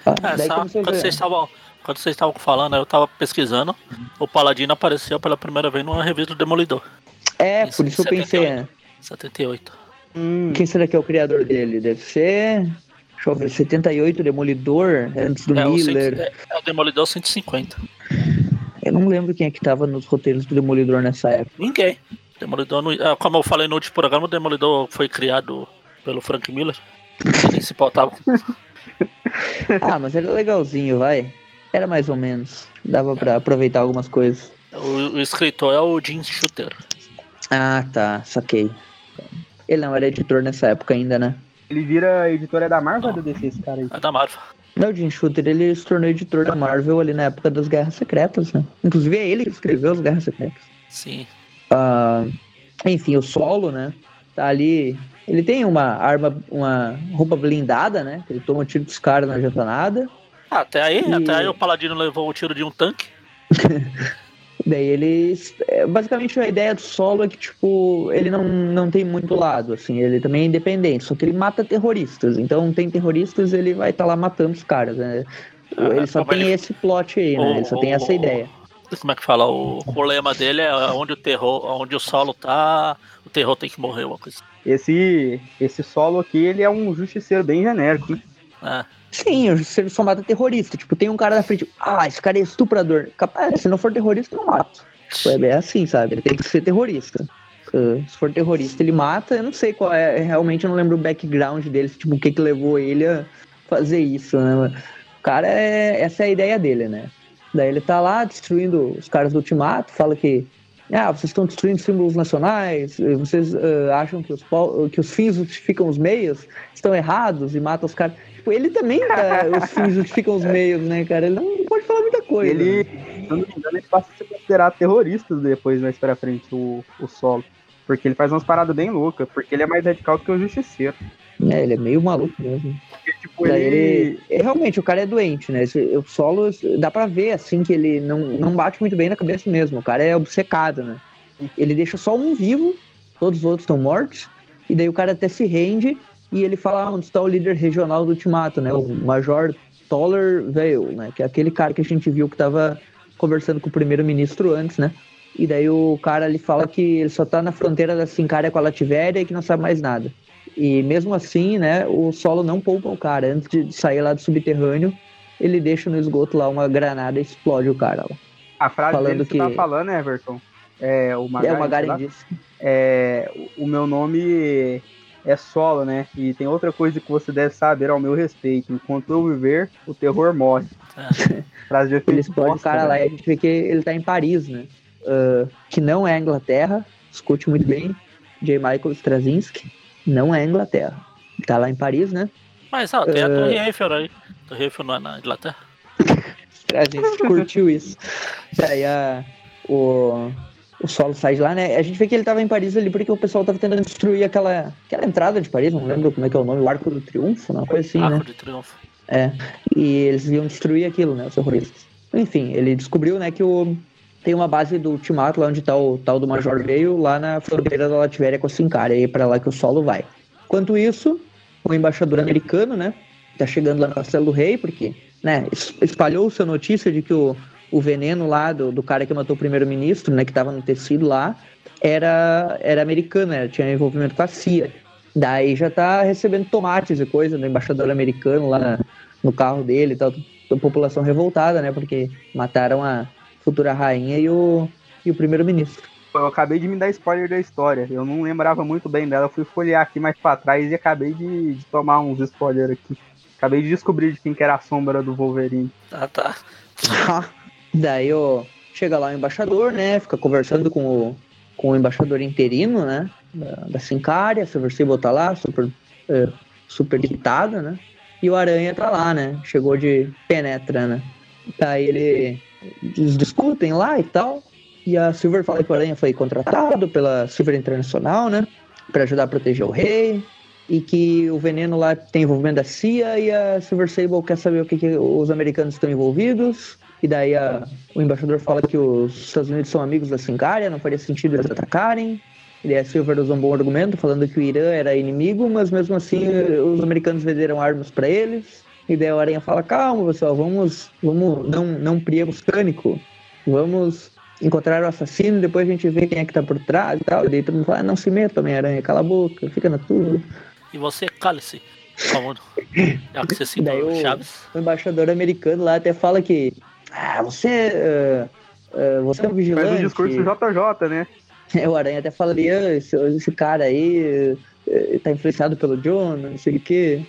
Ah, É, daí só, você quando vocês estavam. Quando vocês estavam falando, eu tava pesquisando. O Paladino apareceu pela primeira vez numa revista do Demolidor. É, Isso, por isso eu pensei, 78. né? 78. Hum, Quem será que é o criador dele? Deve ser. Deixa eu ver, 78, Demolidor, antes do É o, cento- Miller. é, é o Demolidor 150. Eu não lembro quem é que tava nos roteiros do Demolidor nessa época. Ninguém. Demolidor não- ah, como eu falei no último programa, o Demolidor foi criado pelo Frank Miller. Se pautava. Ah, mas era legalzinho, vai. Era mais ou menos. Dava pra aproveitar algumas coisas. O, o escritor é o Jim Shooter. Ah, tá, saquei. Ele não era editor nessa época ainda, né? ele vira editora da Marvel ou da DC, esse cara aí? É da Marvel. Não, o Jim Shooter, ele se tornou editor da Marvel ali na época das Guerras Secretas, né? Inclusive é ele que escreveu as Guerras Secretas. Sim. Ah, enfim, o solo, né? Tá ali. Ele tem uma arma, uma roupa blindada, né? Ele toma tiro dos caras, não adianta nada. Ah, até aí, E- até aí o Paladino levou o tiro de um tanque. Daí eles. é, Basicamente a ideia do solo é que, tipo, ele não, não tem muito lado, assim, ele também é independente, só que ele mata terroristas. Então tem terroristas, ele vai estar lá matando os caras, né? Ah, ele só como tem ele- esse plot aí, né? Ele só tem essa O- ideia. Como é que fala? O, o lema dele é onde o terror, onde o solo tá, o terror tem que morrer, uma coisa. Esse, esse solo aqui, ele é um justiceiro bem genérico, né? É. Sim, ele só mata terrorista. Tipo, tem um cara na frente, ah, esse cara é estuprador. Capaz, se não for terrorista, não mato. Tipo, é assim, sabe? Ele tem que ser terrorista. Uh, se for terrorista, ele mata. Eu não sei qual é. Realmente eu não lembro o background dele, tipo, o que que levou ele a fazer isso, né? O cara é. Essa é a ideia dele, né? Daí ele tá lá destruindo os caras do ultimato, fala que. Ah, vocês estão destruindo símbolos nacionais, eh, vocês ah, acham que os, que os fins justificam os meios, estão errados e mata os caras. Tipo, ele também, tá, os fins justificam os meios, né, cara? Ele não pode falar muita coisa. Ele, se não me engano, ele passa a ser considerado terrorista depois, mais pra frente, o, o solo. Porque ele faz umas paradas bem loucas, porque ele é mais radical que o Justiceiro. É, ele é meio maluco mesmo. Porque, tipo, ele. ele- é, realmente, o cara é doente, né? O solo, dá pra ver, assim, que ele não, não bate muito bem na cabeça mesmo. O cara é obcecado, né? Ele deixa só um vivo, todos os outros estão mortos, e daí o cara até se rende e ele fala ah, onde está o líder regional do Ultimato, né? O Major Toller Vale, né? Que é aquele cara que a gente viu que tava conversando com o primeiro-ministro antes, né? E daí o cara ele fala que ele só tá na fronteira da Sincária com a Lativéria e que não sabe mais nada. E mesmo assim, né, o solo não poupa o cara. Antes de sair lá do subterrâneo, ele deixa no esgoto lá uma granada e explode o cara lá. A frase falando dele que que- você tá falando, Everton. É, o Magaren, é, o Magaren disse. é, o meu nome é solo, né? E tem outra coisa que você deve saber ao meu respeito. Enquanto eu viver, o terror morre. É. Frase de Ele efeito explode o bosta, cara né? lá e a gente vê que ele tá em Paris, né? Ah, que não é a Inglaterra, escute muito bem. J. Michael Straczynski, não é a Inglaterra. Tá lá em Paris, né? Mas ó, tem a É. Torre Eiffel aí. Torre Eiffel não é na Inglaterra. Straczynski curtiu isso. Daí a, o, o solo sai de lá, né? A gente vê que ele tava em Paris ali porque o pessoal tava tentando destruir aquela, aquela entrada de Paris, não lembro como é que é o nome, o Arco do Triunfo, uma coisa assim, né? Arco de Triunfo. É, e eles iam destruir aquilo, né, os terroristas. Enfim, ele descobriu, né, que o, tem uma base do Ultimato, lá onde tá o tal do Major veio, lá na fronteira da Latvéria com a Sincária, e é pra lá que o solo vai. Enquanto isso, o embaixador americano, né, tá chegando lá no Castelo do Rei, porque, né, es- espalhou-se a notícia de que o, o veneno lá do, do cara que matou o primeiro-ministro, né, que tava no tecido lá, era, era americano, né, tinha envolvimento com a CIA. Daí já tá recebendo tomates e coisa do embaixador americano lá na- no carro dele e tal. A população revoltada, né? Porque mataram a futura rainha e o, e o primeiro-ministro. Eu acabei de me dar spoiler da história. Eu não lembrava muito bem dela. Eu fui folhear aqui mais pra trás e acabei de, de tomar uns spoilers aqui. Acabei de descobrir de quem que era a sombra do Wolverine. Tá, tá. Daí ó, chega lá o embaixador, né? Fica conversando com o, com o embaixador interino, né? Da, da Sincária, Sable tá lá, super, é, super irritado, né? E o Aranha tá lá, né? Chegou de penetra, né? Daí ele, eles discutem lá e tal. E a Silver fala que o Aranha foi contratado pela Silver Internacional, né? Pra ajudar a proteger o rei. E que o veneno lá tem envolvimento da CIA e a Silver Sable quer saber o que, que os americanos estão envolvidos. E daí a- o embaixador fala que os Estados Unidos são amigos da Sincária, não faria sentido eles atacarem. E daí a Silver usou um bom argumento, falando que o Irã era inimigo, mas mesmo assim os americanos venderam armas para eles. E daí a Aranha fala, calma pessoal, vamos, vamos não, não priemos pânico, vamos encontrar o assassino, depois a gente vê quem é que tá por trás e tal. E daí todo mundo fala, ah, não se meta, Homem-Aranha, cala a boca, fica na tua. E você, cale-se. Como já que você Daí o- Chaves. O embaixador americano lá até fala que, ah, você, eh, eh, você é um vigilante. Faz um discurso JJ, né? É, o Aranha até falaria, esse, esse cara aí eh, tá influenciado pelo John, não sei o quê.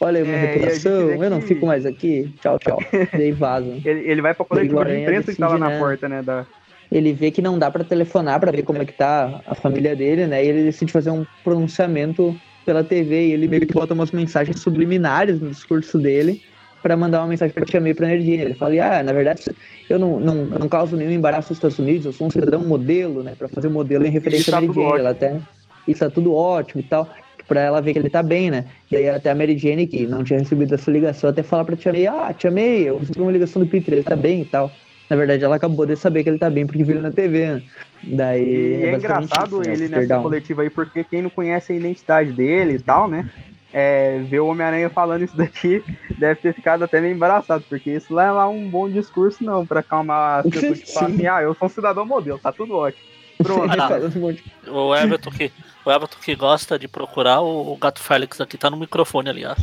Olha aí, minha É, reputação, eu não que- fico mais aqui. Tchau, tchau. Daí vazam. Ele, ele vai pra coletiva de imprensa que tava decide, na né? porta, né? Da... Ele vê que não dá pra telefonar pra ver como é que tá a família dele, né? E ele decide fazer um pronunciamento pela TV e ele meio que bota umas mensagens subliminares no discurso dele pra mandar uma mensagem pra Tia May e pra Nerdinha. Ele fala, ah, na verdade, eu não, não, não causo nenhum embaraço nos Estados Unidos, eu sou um cidadão modelo, né? Pra fazer um modelo em referência tá à Mary tudo Jane. Ela até, isso tá tudo ótimo e tal. Pra ela ver que ele tá bem, né? E aí até a Mary Jane, que não tinha recebido essa ligação, até fala pra Tia May, ah, Tia May, eu recebi uma ligação do Peter, ele tá bem e tal. Na verdade, ela acabou de saber que ele tá bem porque viu na TV, né? Daí. E é basicamente engraçado isso, né? ele nessa coletiva aí, porque quem não conhece a identidade dele e tal, né? É, ver o Homem-Aranha falando isso daqui deve ter ficado até meio embaraçado, porque isso lá é lá um bom discurso, não, pra acalmar as pessoas que falam Sim. assim, ah, eu sou um cidadão modelo, tá tudo ótimo. Pronto. De- O Everton que, o Everton que gosta de procurar, o, o gato Félix aqui tá no microfone ali, ó.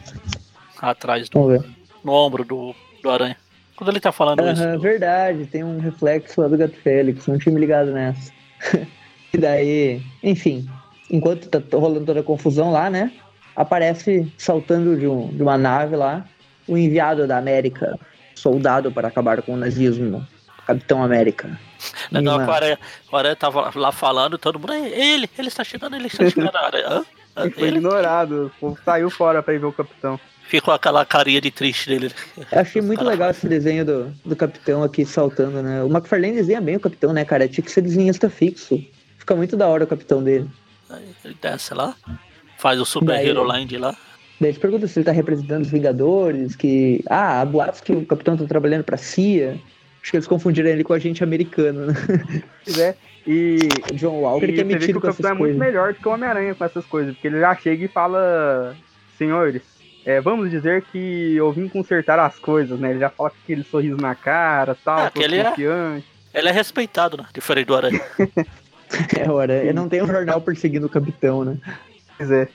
Atrás do Vamos ver. no ombro do, do aranha. Quando ele tá falando isso. Aham, verdade, tem um reflexo lá do Gato Félix, não tinha me ligado nessa. e daí, enfim, enquanto tá rolando toda a confusão lá, né? Aparece saltando de, um- de uma nave lá o enviado da América, soldado para acabar com o nazismo, Capitão América. Legal Uma- que o aranha, o aranha tava lá falando, todo mundo, "É ele, ele está chegando, ele está chegando. Hã? Hã? Foi Ele? ignorado, o povo saiu fora pra ir ver o capitão. Ficou aquela carinha de triste dele. Eu achei muito legal esse desenho do, do capitão aqui saltando, né? O McFarlane desenha bem o capitão, né, cara? Tinha que ser desenhista fixo. Fica muito da hora o capitão dele. Aí ele desce lá, faz o Super Daí- Hero Land lá. Daí ele pergunta se ele tá representando os Vingadores, que. Ah, há boatos que o capitão tá trabalhando pra CIA. Acho que eles confundiram ele com a gente americano, né? É. E, O John Walker e que é você vê que o com essas Capitão é muito coisas. melhor do que o Homem-Aranha com essas coisas, porque ele já chega e fala, senhores, é, vamos dizer que eu vim consertar as coisas, né? Ele já fala com aquele sorriso na cara, tal, Ah, ele é- confiante. Ele é respeitado, né? Diferente do Aranha. É, ora, ele não tem um jornal perseguindo o capitão, né? É.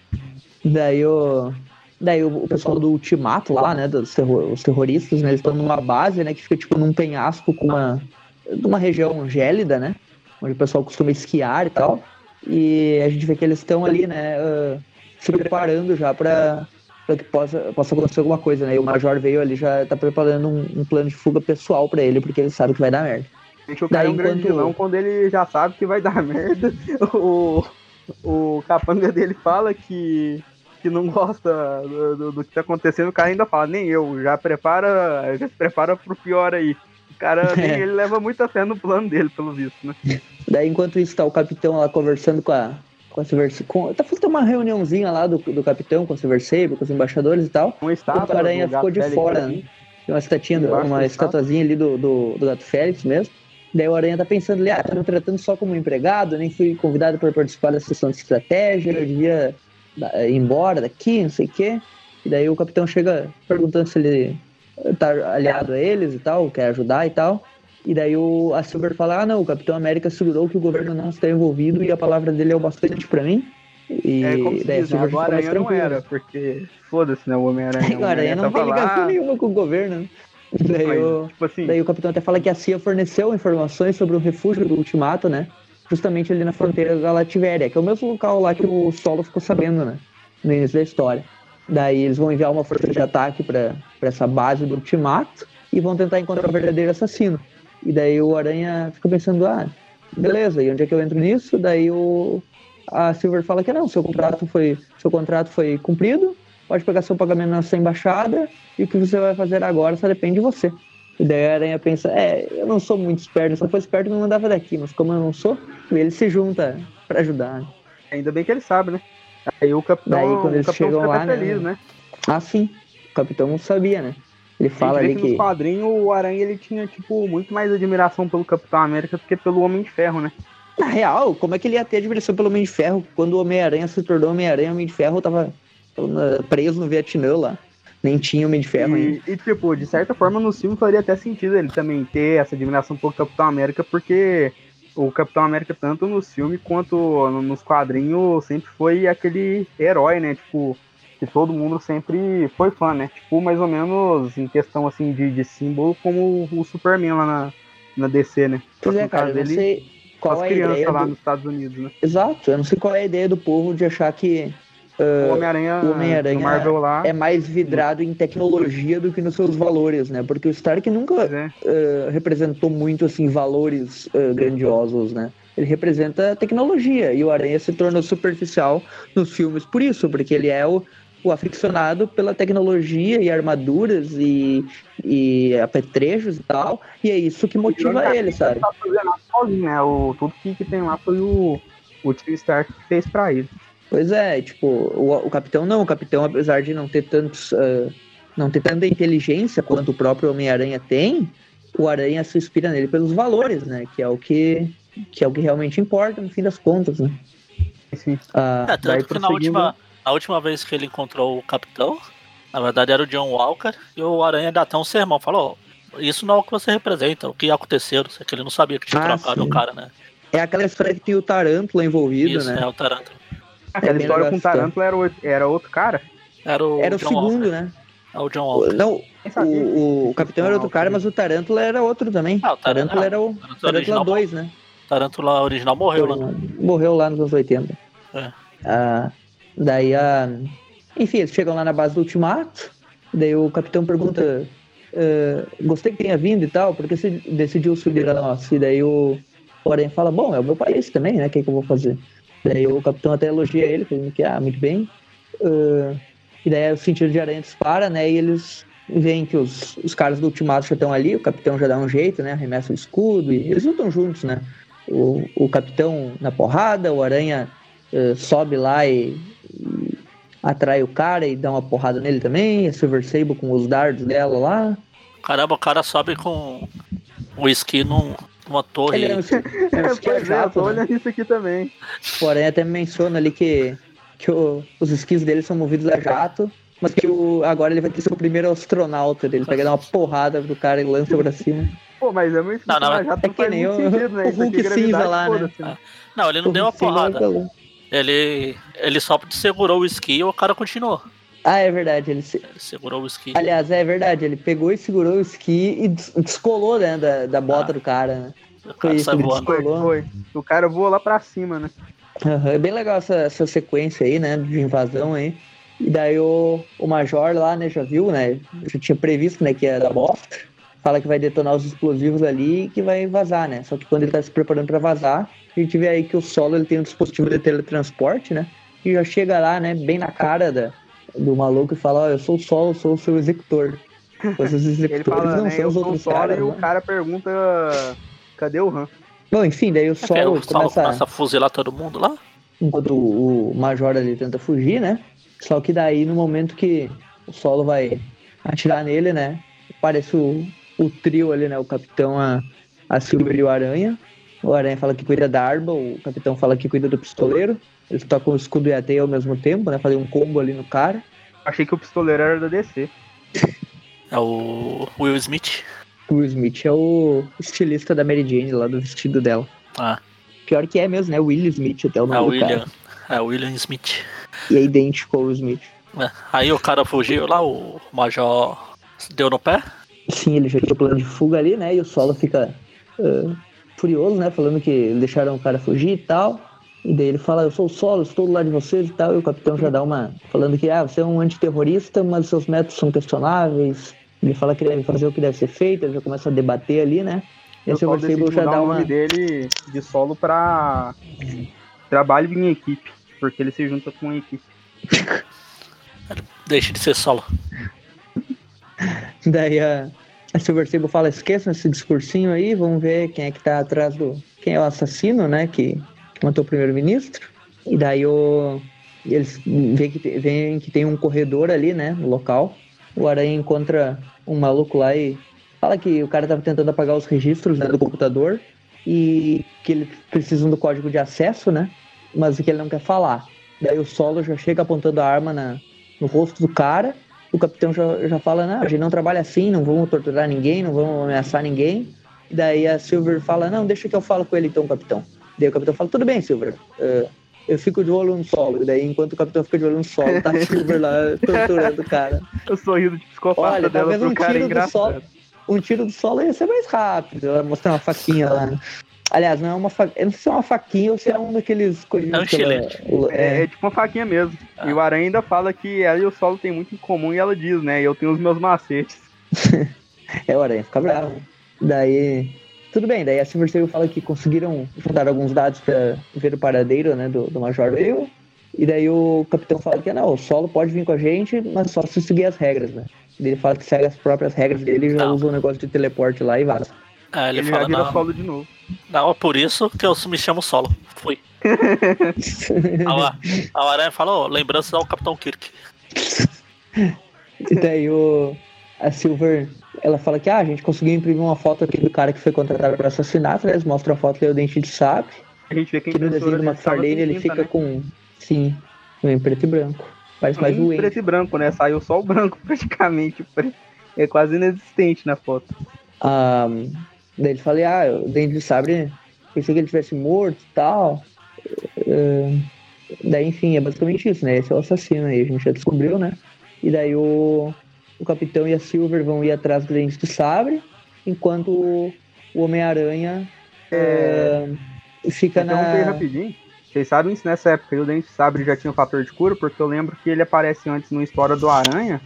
Daí o. Daí o, pessoal do Ultimato lá, né? Dos terror, os terroristas, né? Eles estão numa base, né? Que fica tipo num penhasco com uma. numa região gélida, né? Onde o pessoal costuma esquiar e tal. E a gente vê que eles estão ali, né? ah, se preparando já pra, pra que possa, possa acontecer alguma coisa, né? E o Major veio ali já tá preparando um, um plano de fuga pessoal pra ele, porque ele sabe que vai dar merda. Gente, o cara Daí, um grande enquanto- vilão quando ele já sabe que vai dar merda. O, o capanga dele fala que, que não gosta do, do- do que tá acontecendo, o cara ainda fala, nem eu, já prepara, já se prepara pro pior aí. O cara, nem É. ele leva muita fé no plano dele, pelo visto, né? Daí, enquanto isso, tá o capitão lá conversando com a. Com a Silver com, tá fazendo uma reuniãozinha lá do, do capitão com a Silver Saber, com os embaixadores e tal. Um estátua O Aranha ficou de fora, né? Tem uma estatinha, uma estatuazinha ali do, do, do Gato Félix mesmo. Daí o Aranha tá pensando ali, ah, tá me tratando só como empregado, nem fui convidado para participar da sessão de estratégia, eu devia da- ir embora daqui, não sei o quê. E daí o capitão chega perguntando se ele tá aliado a eles e tal, quer ajudar e tal. E daí o, a Silver fala, ah não, o Capitão América segurou que o governo não está envolvido e a palavra dele é o bastante pra mim. E É como se daí a diz, né? Silver Aranha não era, porque foda-se, né? O Homem-Aranha. O Aranha não tem ligação lá, nenhuma com o governo. Daí, mas, o, tipo assim, daí o capitão até fala que a CIA forneceu informações sobre o refúgio do Ultimato, né? Justamente ali na fronteira da Lativéria, que é o mesmo local lá que o Solo ficou sabendo, né? No início da história. Daí eles vão enviar uma força de ataque para essa base do Ultimato e vão tentar encontrar o verdadeiro assassino. E daí o Aranha fica pensando, ah, beleza, e onde é que eu entro nisso? Daí o, a Silver fala que não, seu contrato foi, seu contrato foi cumprido, pode pegar seu pagamento na sua embaixada e o que você vai fazer agora só depende de você. E daí a Aranha pensa, é, eu não sou muito esperto, se eu fosse esperto eu não mandava daqui, mas como eu não sou, ele se junta pra ajudar. né? ainda bem que ele sabe, né? Aí o capitão, Daí, quando eles chegam lá, né, feliz, né? Ah, sim, o capitão não sabia, né? Ele fala ali que que... nos quadrinhos o Aranha ele tinha, tipo, muito mais admiração pelo Capitão América do que pelo Homem de Ferro, né? Na real, como é que ele ia ter admiração pelo Homem de Ferro quando o Homem-Aranha se tornou Homem-Aranha? O Homem de Ferro tava preso no Vietnã lá. Nem tinha Homem de Ferro ainda. E, e, tipo, de certa forma no filme faria até sentido ele também ter essa admiração pelo Capitão América, porque o Capitão América, tanto no filme quanto no- nos quadrinhos, sempre foi aquele herói, né? Tipo, que todo mundo sempre foi fã, né? Tipo, mais ou menos em questão assim de, de símbolo, como o Superman lá na, na DC, né? Pois é, cara, eu não dele, sei qual é a ideia lá do... nos Estados Unidos, né? Exato, eu não sei qual é a ideia do povo de achar que O Homem-Aranha o Homem-Aranha do Marvel lá. é mais vidrado em tecnologia do que nos seus valores, né? Porque o Stark nunca é. eh, representou muito assim valores eh, grandiosos, né? Ele representa tecnologia e o Aranha se tornou superficial nos filmes por isso, porque ele é o, o aficionado pela tecnologia e armaduras e, e apetrechos e tal, e é isso que motiva ele, sabe? Não tá sozinho, né? O, tudo que, que tem lá foi o, o Tio Stark que fez pra ele. Pois é, tipo, o, o Capitão não, o Capitão, apesar de não ter tantos. ah, não ter tanta inteligência quanto o próprio Homem-Aranha tem, o Aranha se inspira nele pelos valores, né? Que é o que, que é o que realmente importa no fim das contas, né? Sim. Ah, É, tanto que na última, na última vez que ele encontrou o capitão, na verdade era o John Walker, e o Aranha ainda até um sermão, falou, "Ó, isso não é o que você representa, o que aconteceu, sei, que ele não sabia que tinha Ah, trocado sim. o cara, né? é aquela história que tem o Tarântula envolvido, Isso, né? é o Tarantula. Aquela história com o. Tarântula era, era outro cara? Era o Era o John segundo, Walker. né? É o John Walker. Não, o, o Capitão era outro cara, mas o Tarântula era outro também. Ah, o Tarântula- Tarântula era o Tarântula Tarântula original 2, né? Tarantula original morreu lá. né? Morreu lá nos anos 80. É. Ah, daí a. Enfim, eles chegam lá na base do Ultimato. Daí o capitão pergunta: ah, Gostei que tenha vindo e tal, porque você decidiu subir a nossa. E daí o o Aranha fala: Bom, é o meu país também, né? O que, que eu vou fazer? Daí o capitão até elogia ele, falando que, ah, muito bem. Ah, E daí o sentido de aranha dispara, né? E eles veem que os, os caras do ultimato já estão ali, o capitão já dá um jeito, né? Arremessa o escudo e eles lutam juntos, né? O, o capitão na porrada, o aranha uh, sobe lá e, e, atrai o cara e dá uma porrada nele também, a Silver Sable com os dardos dela lá. Caramba, o cara sobe com o esqui num, numa torre. Ele é um, é um pois é, tô né? olhando isso aqui também. O aranha até menciona ali que, que o, os esquis dele são movidos a jato mas que o, agora ele vai ter seu primeiro astronauta. Ele pega dar uma porrada pro cara e lança pra cima. Pô, mas é muito não, não, já é que nem o, sentido, né? o Hulk é cinza lá, né? né? Não, ele não deu uma porrada. Ele, ele só segurou o esqui e o cara continuou. Ah, é verdade. Ele, se... ele, segurou o esqui. Aliás, é verdade. Ele pegou e segurou o esqui e descolou, né, da, da bota ah. do cara, né? O cara foi descolou. Foi. O cara voou lá pra cima, né? Uhum. É bem legal essa, essa sequência aí, né, de invasão aí. E daí o, o Major lá, né, já viu, né? Já tinha previsto, né, que ia dar bosta. Fala que vai detonar os explosivos ali e que vai vazar, né? Só que quando ele tá se preparando para vazar, a gente vê aí que o solo ele tem um dispositivo de teletransporte, né? E já chega lá, né, bem na cara da, do maluco e fala, ó, oh, eu sou o solo, sou o seu executor. Os executores fala, não né, são os outros caras. E né? o cara pergunta, cadê o Han? Bom, enfim, daí o solo, é, o solo começa... começa a fuzilar todo mundo lá. Enquanto o, o Major ali tenta fugir, né? Só que daí, no momento que o solo vai atirar nele, né? Aparece o, o trio ali, né? O capitão, a, a Silver e o Aranha. O Aranha fala que cuida da arma, o capitão fala que cuida do pistoleiro. Eles tocam o escudo e a teia ao mesmo tempo, né? Fazer um combo ali no cara. Achei que o pistoleiro era da DC. É o Will Smith. O Will Smith é o estilista da Mary Jane lá do vestido dela. Ah. Pior que é mesmo, né? Will Smith até o nome é, do William. cara. É, William Smith. E é idêntico ao Smith. É. Aí o cara fugiu lá, o Major deu no pé? Sim, ele já tinha plano de fuga ali, né? E o Solo fica uh, furioso, né? Falando que deixaram o cara fugir e tal. E daí ele fala, eu sou o Solo, estou do lado de vocês e tal. E o capitão já dá uma. Falando que, ah, você é um antiterrorista, mas seus métodos são questionáveis. Ele fala que deve fazer o que deve ser feito, ele já começa a debater ali, né? E o Silver Sable já dá o nome uma... dele de solo pra trabalho em equipe porque ele se junta com a equipe. Deixa de ser solo. Daí a, a Silver Sable fala, esqueça esse discursinho aí, vamos ver quem é que tá atrás do... Quem é o assassino, né, que matou o primeiro-ministro. E daí o, eles veem que, veem que tem um corredor ali, né, no local. O Aranha encontra um maluco lá e fala que o cara tava tentando apagar os registros né, do computador e que eles precisam do código de acesso, né? mas que ele não quer falar. Daí o Solo já chega apontando a arma na, no rosto do cara. O capitão já, já fala: Não, a gente não trabalha assim, não vamos torturar ninguém, não vamos ameaçar ninguém. Daí a Silver fala: Não, deixa que eu falo com ele então, capitão. Daí o capitão fala: Tudo bem, Silver. Uh, eu fico de olho no solo. E daí, enquanto o capitão fica de olho no solo, tá Silver lá torturando o cara. O sorriso de psicopata Olha, dela pro um cara tiro do solo, Um tiro do solo ia ser mais rápido. Ela mostrar uma faquinha lá. Né? Aliás, não é uma faquinha. Eu não sei se é uma faquinha ou se é um daqueles coisinhos. É um estilete. É, é, tipo uma faquinha mesmo. Ah. E o Aranha ainda fala que ela e o Solo tem muito em comum e ela diz, né? Eu tenho os meus macetes. é, o Aranha fica bravo. Daí. Tudo bem, daí a Silver Sable fala que conseguiram juntar alguns dados para ver o paradeiro né, do, do Major Veil. E daí o capitão fala que não, o solo pode vir com a gente, mas só se seguir as regras, né? Ele fala que segue as próprias regras dele e já usa o um negócio de teleporte lá e vaza. É, ele, ele fala, já vira não, solo de novo. Não, é por isso que eu me chamo solo. Fui. a, a Aranha falou, oh, lembrança ao Capitão Kirk. e daí o, a Silver, ela fala que ah, a gente conseguiu imprimir uma foto aqui do cara que foi contratado para assassinato, né? Eles mostram a foto do dente de sabre. A gente vê que, que no desenho do McFarlane ele fica né? com. Sim, em preto e branco. Parece mais doente. preto e branco, né? Saiu só o branco praticamente. É quase inexistente na foto. Um, Daí ele falei, ah, o Dente de Sabre, pensei que ele tivesse morto e tal. Uh, daí, enfim, é basicamente isso, né? Esse é o assassino aí, a gente já descobriu, né? E daí o, o Capitão e a Silver vão ir atrás do Dente de Sabre, enquanto o, Homem-Aranha é... uh, fica na... rapidinho. Vocês sabem se nessa época o Dente de Sabre já tinha o fator de cura, porque eu lembro que ele aparece antes no História do Aranha,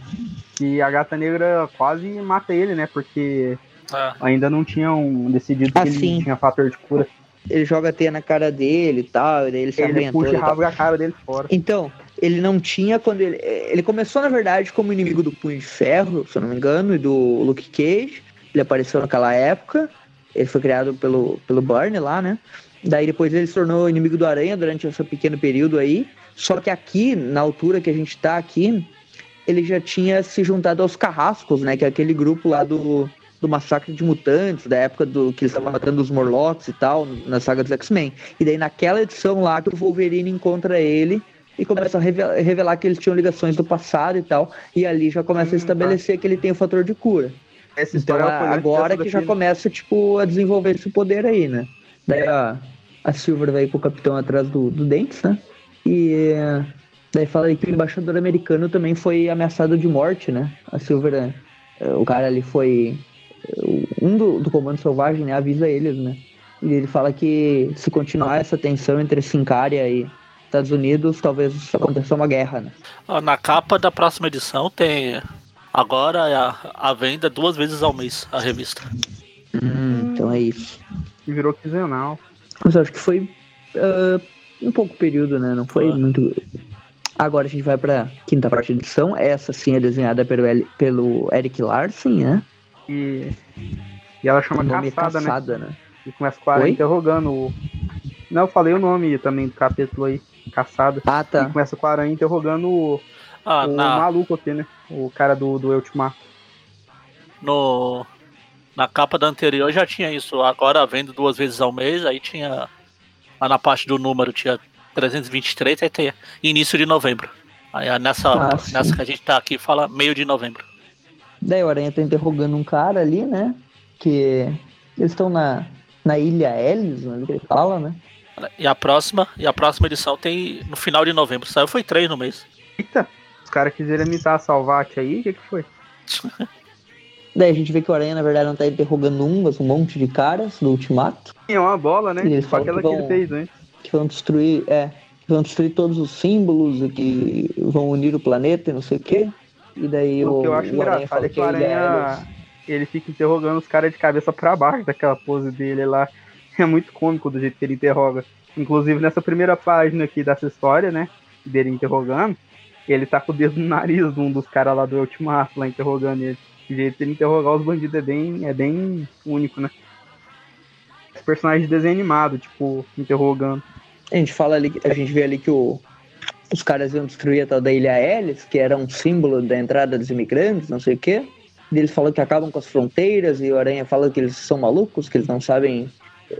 que a Gata Negra quase mata ele, né? Porque é. Ainda não tinham decidido que assim, ele tinha fator de cura. Ele joga teia na cara dele e tal, e daí ele se Ele puxa e rasga a cara dele fora. Então, ele não tinha quando ele. Ele começou, na verdade, como inimigo do Punho de Ferro, se eu não me engano, e do Luke Cage. Ele apareceu naquela época. Ele foi criado pelo, pelo Burn lá, né? Daí depois ele se tornou inimigo do Aranha durante esse pequeno período aí. Só que aqui, na altura que a gente tá aqui, ele já tinha se juntado aos Carrascos, né? Que é aquele grupo lá do, do massacre de mutantes, da época do que eles estavam matando os Morlocks e tal, na saga dos X-Men. E daí naquela edição lá que o Wolverine encontra ele e começa a revelar que eles tinham ligações do passado e tal, e ali já começa a tá. estabelecer que ele tem o fator de cura. Essa então agora que já começa tipo a desenvolver esse poder aí, né? Daí a, a Silver vai pro capitão atrás do, do Dentes, né? E daí fala aí que o embaixador americano também foi ameaçado de morte, né? A Silver, é, o cara ali foi um do, do comando selvagem, né? Avisa eles, né? E ele fala que se continuar essa tensão entre Sincária e Estados Unidos, talvez aconteça uma guerra, né? Na capa da próxima edição tem agora a, a venda duas vezes ao mês a revista. Hum, então é isso. E virou quinzenal. Mas eu acho que foi uh, um pouco período, né? Não foi ah. muito. Agora a gente vai pra quinta parte da edição. Essa sim é desenhada pelo, pelo Eric Larsen, né? E, e ela chama caçada, caçada né? né? E começa com a interrogando o. Não, eu falei o nome também do capítulo aí caçada. Ah, tá. E começa com a aranha interrogando o, ah, o na... maluco aqui, né? O cara do, do Ultimato. No... Na capa da anterior já tinha isso. Agora vendo duas vezes ao mês, aí tinha. Lá na parte do número tinha 323, aí tem início de novembro. Aí nessa, ah, nessa que a gente tá aqui fala meio de novembro. Daí o Aranha tá interrogando um cara ali, né? Que eles estão na, na ilha Ellis, né, que ele fala, né? E a próxima, e a próxima edição tem no final de novembro. Saiu foi três no mês. Eita, os caras quiseram imitar a Salvate aí, o que, que foi? Daí a gente vê que o Aranha, na verdade, não tá interrogando um, mas um monte de caras do Ultimato. É uma bola, né? Eles aquela que, vão, que ele fez antes. Que vão destruir, é, que vão destruir todos os símbolos e que vão unir o planeta e não sei o quê. E daí o, o que eu acho engraçado é que o Aranha, ele fica interrogando os caras de cabeça para baixo daquela pose dele lá. é muito cômico do jeito que ele interroga. Inclusive nessa primeira página aqui dessa história, né? Dele interrogando, ele tá com o dedo no nariz de um dos caras lá do Ultimato lá interrogando ele. O jeito de ele interrogar os bandidos é bem, é bem único, né? Esse personagem de desenho animado, tipo, interrogando. A gente fala ali, a gente vê ali que o, os caras iam destruir a tal da Ilha Ellis, que era um símbolo da entrada dos imigrantes, não sei o quê. E eles falam que acabam com as fronteiras, e o Aranha fala que eles são malucos, que eles não sabem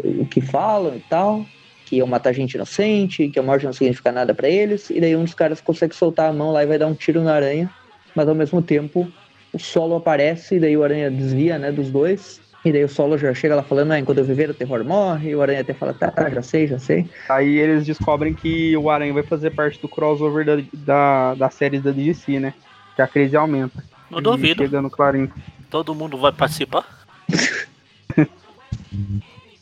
o que falam e tal, que iam matar gente inocente, que a morte não significa nada para eles, e daí um dos caras consegue soltar a mão lá e vai dar um tiro na aranha, mas ao mesmo tempo o solo aparece, e daí o aranha desvia, né, dos dois, e daí o solo já chega lá falando, ah, enquanto eu viver o terror morre, e o aranha até fala, tá, tá, já sei, já sei. Aí eles descobrem que o aranha vai fazer parte do crossover da, da, da série da DC, né, que a crise aumenta. Não duvido. Chegando clarinho. Todo mundo vai participar?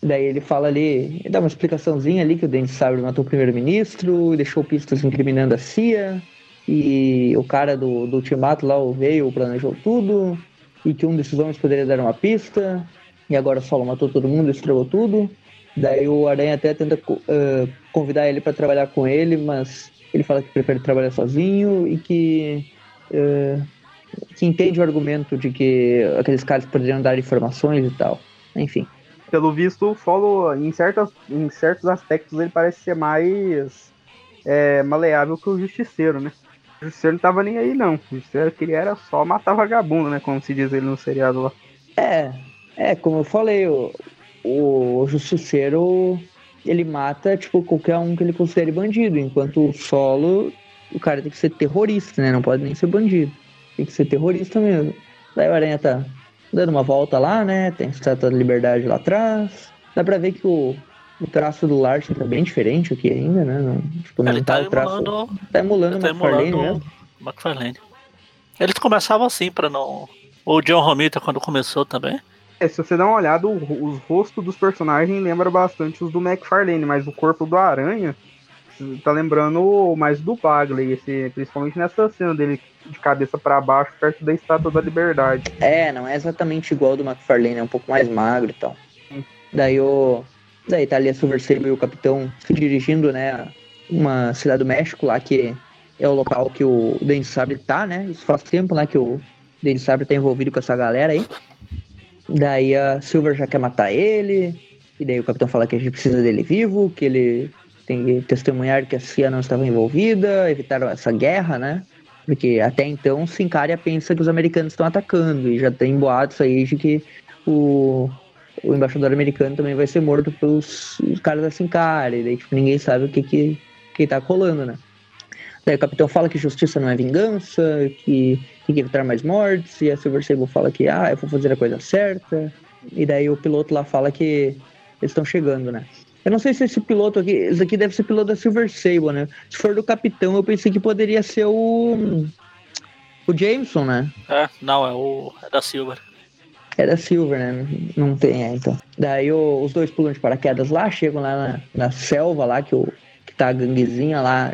Daí ele fala ali, ele dá uma explicaçãozinha ali que o Dente Sabre matou o primeiro-ministro, deixou pistas incriminando a CIA, e o cara do, do ultimato lá, o veio, planejou tudo, e que um desses homens poderia dar uma pista, e agora o Solo matou todo mundo, estragou tudo. Daí o Aranha até tenta uh, convidar ele para trabalhar com ele, mas ele fala que prefere trabalhar sozinho e que, uh, que entende o argumento de que aqueles caras poderiam dar informações e tal. Enfim pelo visto, o Follow, em, certas, em certos aspectos, ele parece ser mais é, maleável que o Justiceiro, né? O Justiceiro não tava nem aí, não. O Justiceiro que ele era só matar vagabundo, né? Como se diz ele no seriado lá. É, é, como eu falei, o, o Justiceiro, ele mata, tipo, qualquer um que ele considere bandido, enquanto o Solo, o cara tem que ser terrorista, né? Não pode nem ser bandido. Tem que ser terrorista mesmo. Daí o Aranha tá dando uma volta lá, né? Tem a Estátua da Liberdade lá atrás. Dá pra ver que o, o traço do Larsen tá bem diferente aqui ainda, né? Não, tipo, não Ele tá, tá traço. Emulando, tá emulando tá o McFarlane mesmo. McFarlane. Eles começavam assim pra não. O John Romita quando começou também. É, se você dá uma olhada, os rostos dos personagens lembram bastante os do McFarlane, mas o corpo do Aranha tá lembrando mais do Bagley, esse, principalmente nessa cena dele de cabeça para baixo, perto da Estátua da Liberdade. É, não é exatamente igual ao do McFarlane, é um pouco mais magro e tal. Sim. Daí o. Daí tá ali a Silver Sable e o Capitão se dirigindo, né? Uma cidade do México lá que é o local que o Dennis Sabre tá, né? Isso faz tempo, né, que o Dennis Sabre tá envolvido com essa galera aí. Daí a Silver já quer matar ele, e daí o capitão fala que a gente precisa dele vivo, que ele tem que testemunhar que a CIA não estava envolvida, evitar essa guerra, né? Porque até então Sincária pensa que os americanos estão atacando, e já tem boatos aí de que o, o embaixador americano também vai ser morto pelos caras da e daí tipo, ninguém sabe o que, que, que tá colando, né? Daí o capitão fala que justiça não é vingança, que tem que evitar mais mortes, e a Silver Sable fala que, ah, eu vou fazer a coisa certa. E daí o piloto lá fala que eles estão chegando, né? Eu não sei se esse piloto aqui, esse aqui deve ser piloto da Silver Sable, né? Se for do capitão, eu pensei que poderia ser o. O Jameson, né? É, não, é o. É da Silver. Da Silver, né? Não tem, é, então. Daí o, os dois pulam de paraquedas lá, chegam lá na, na selva lá, que o, tá a ganguezinha lá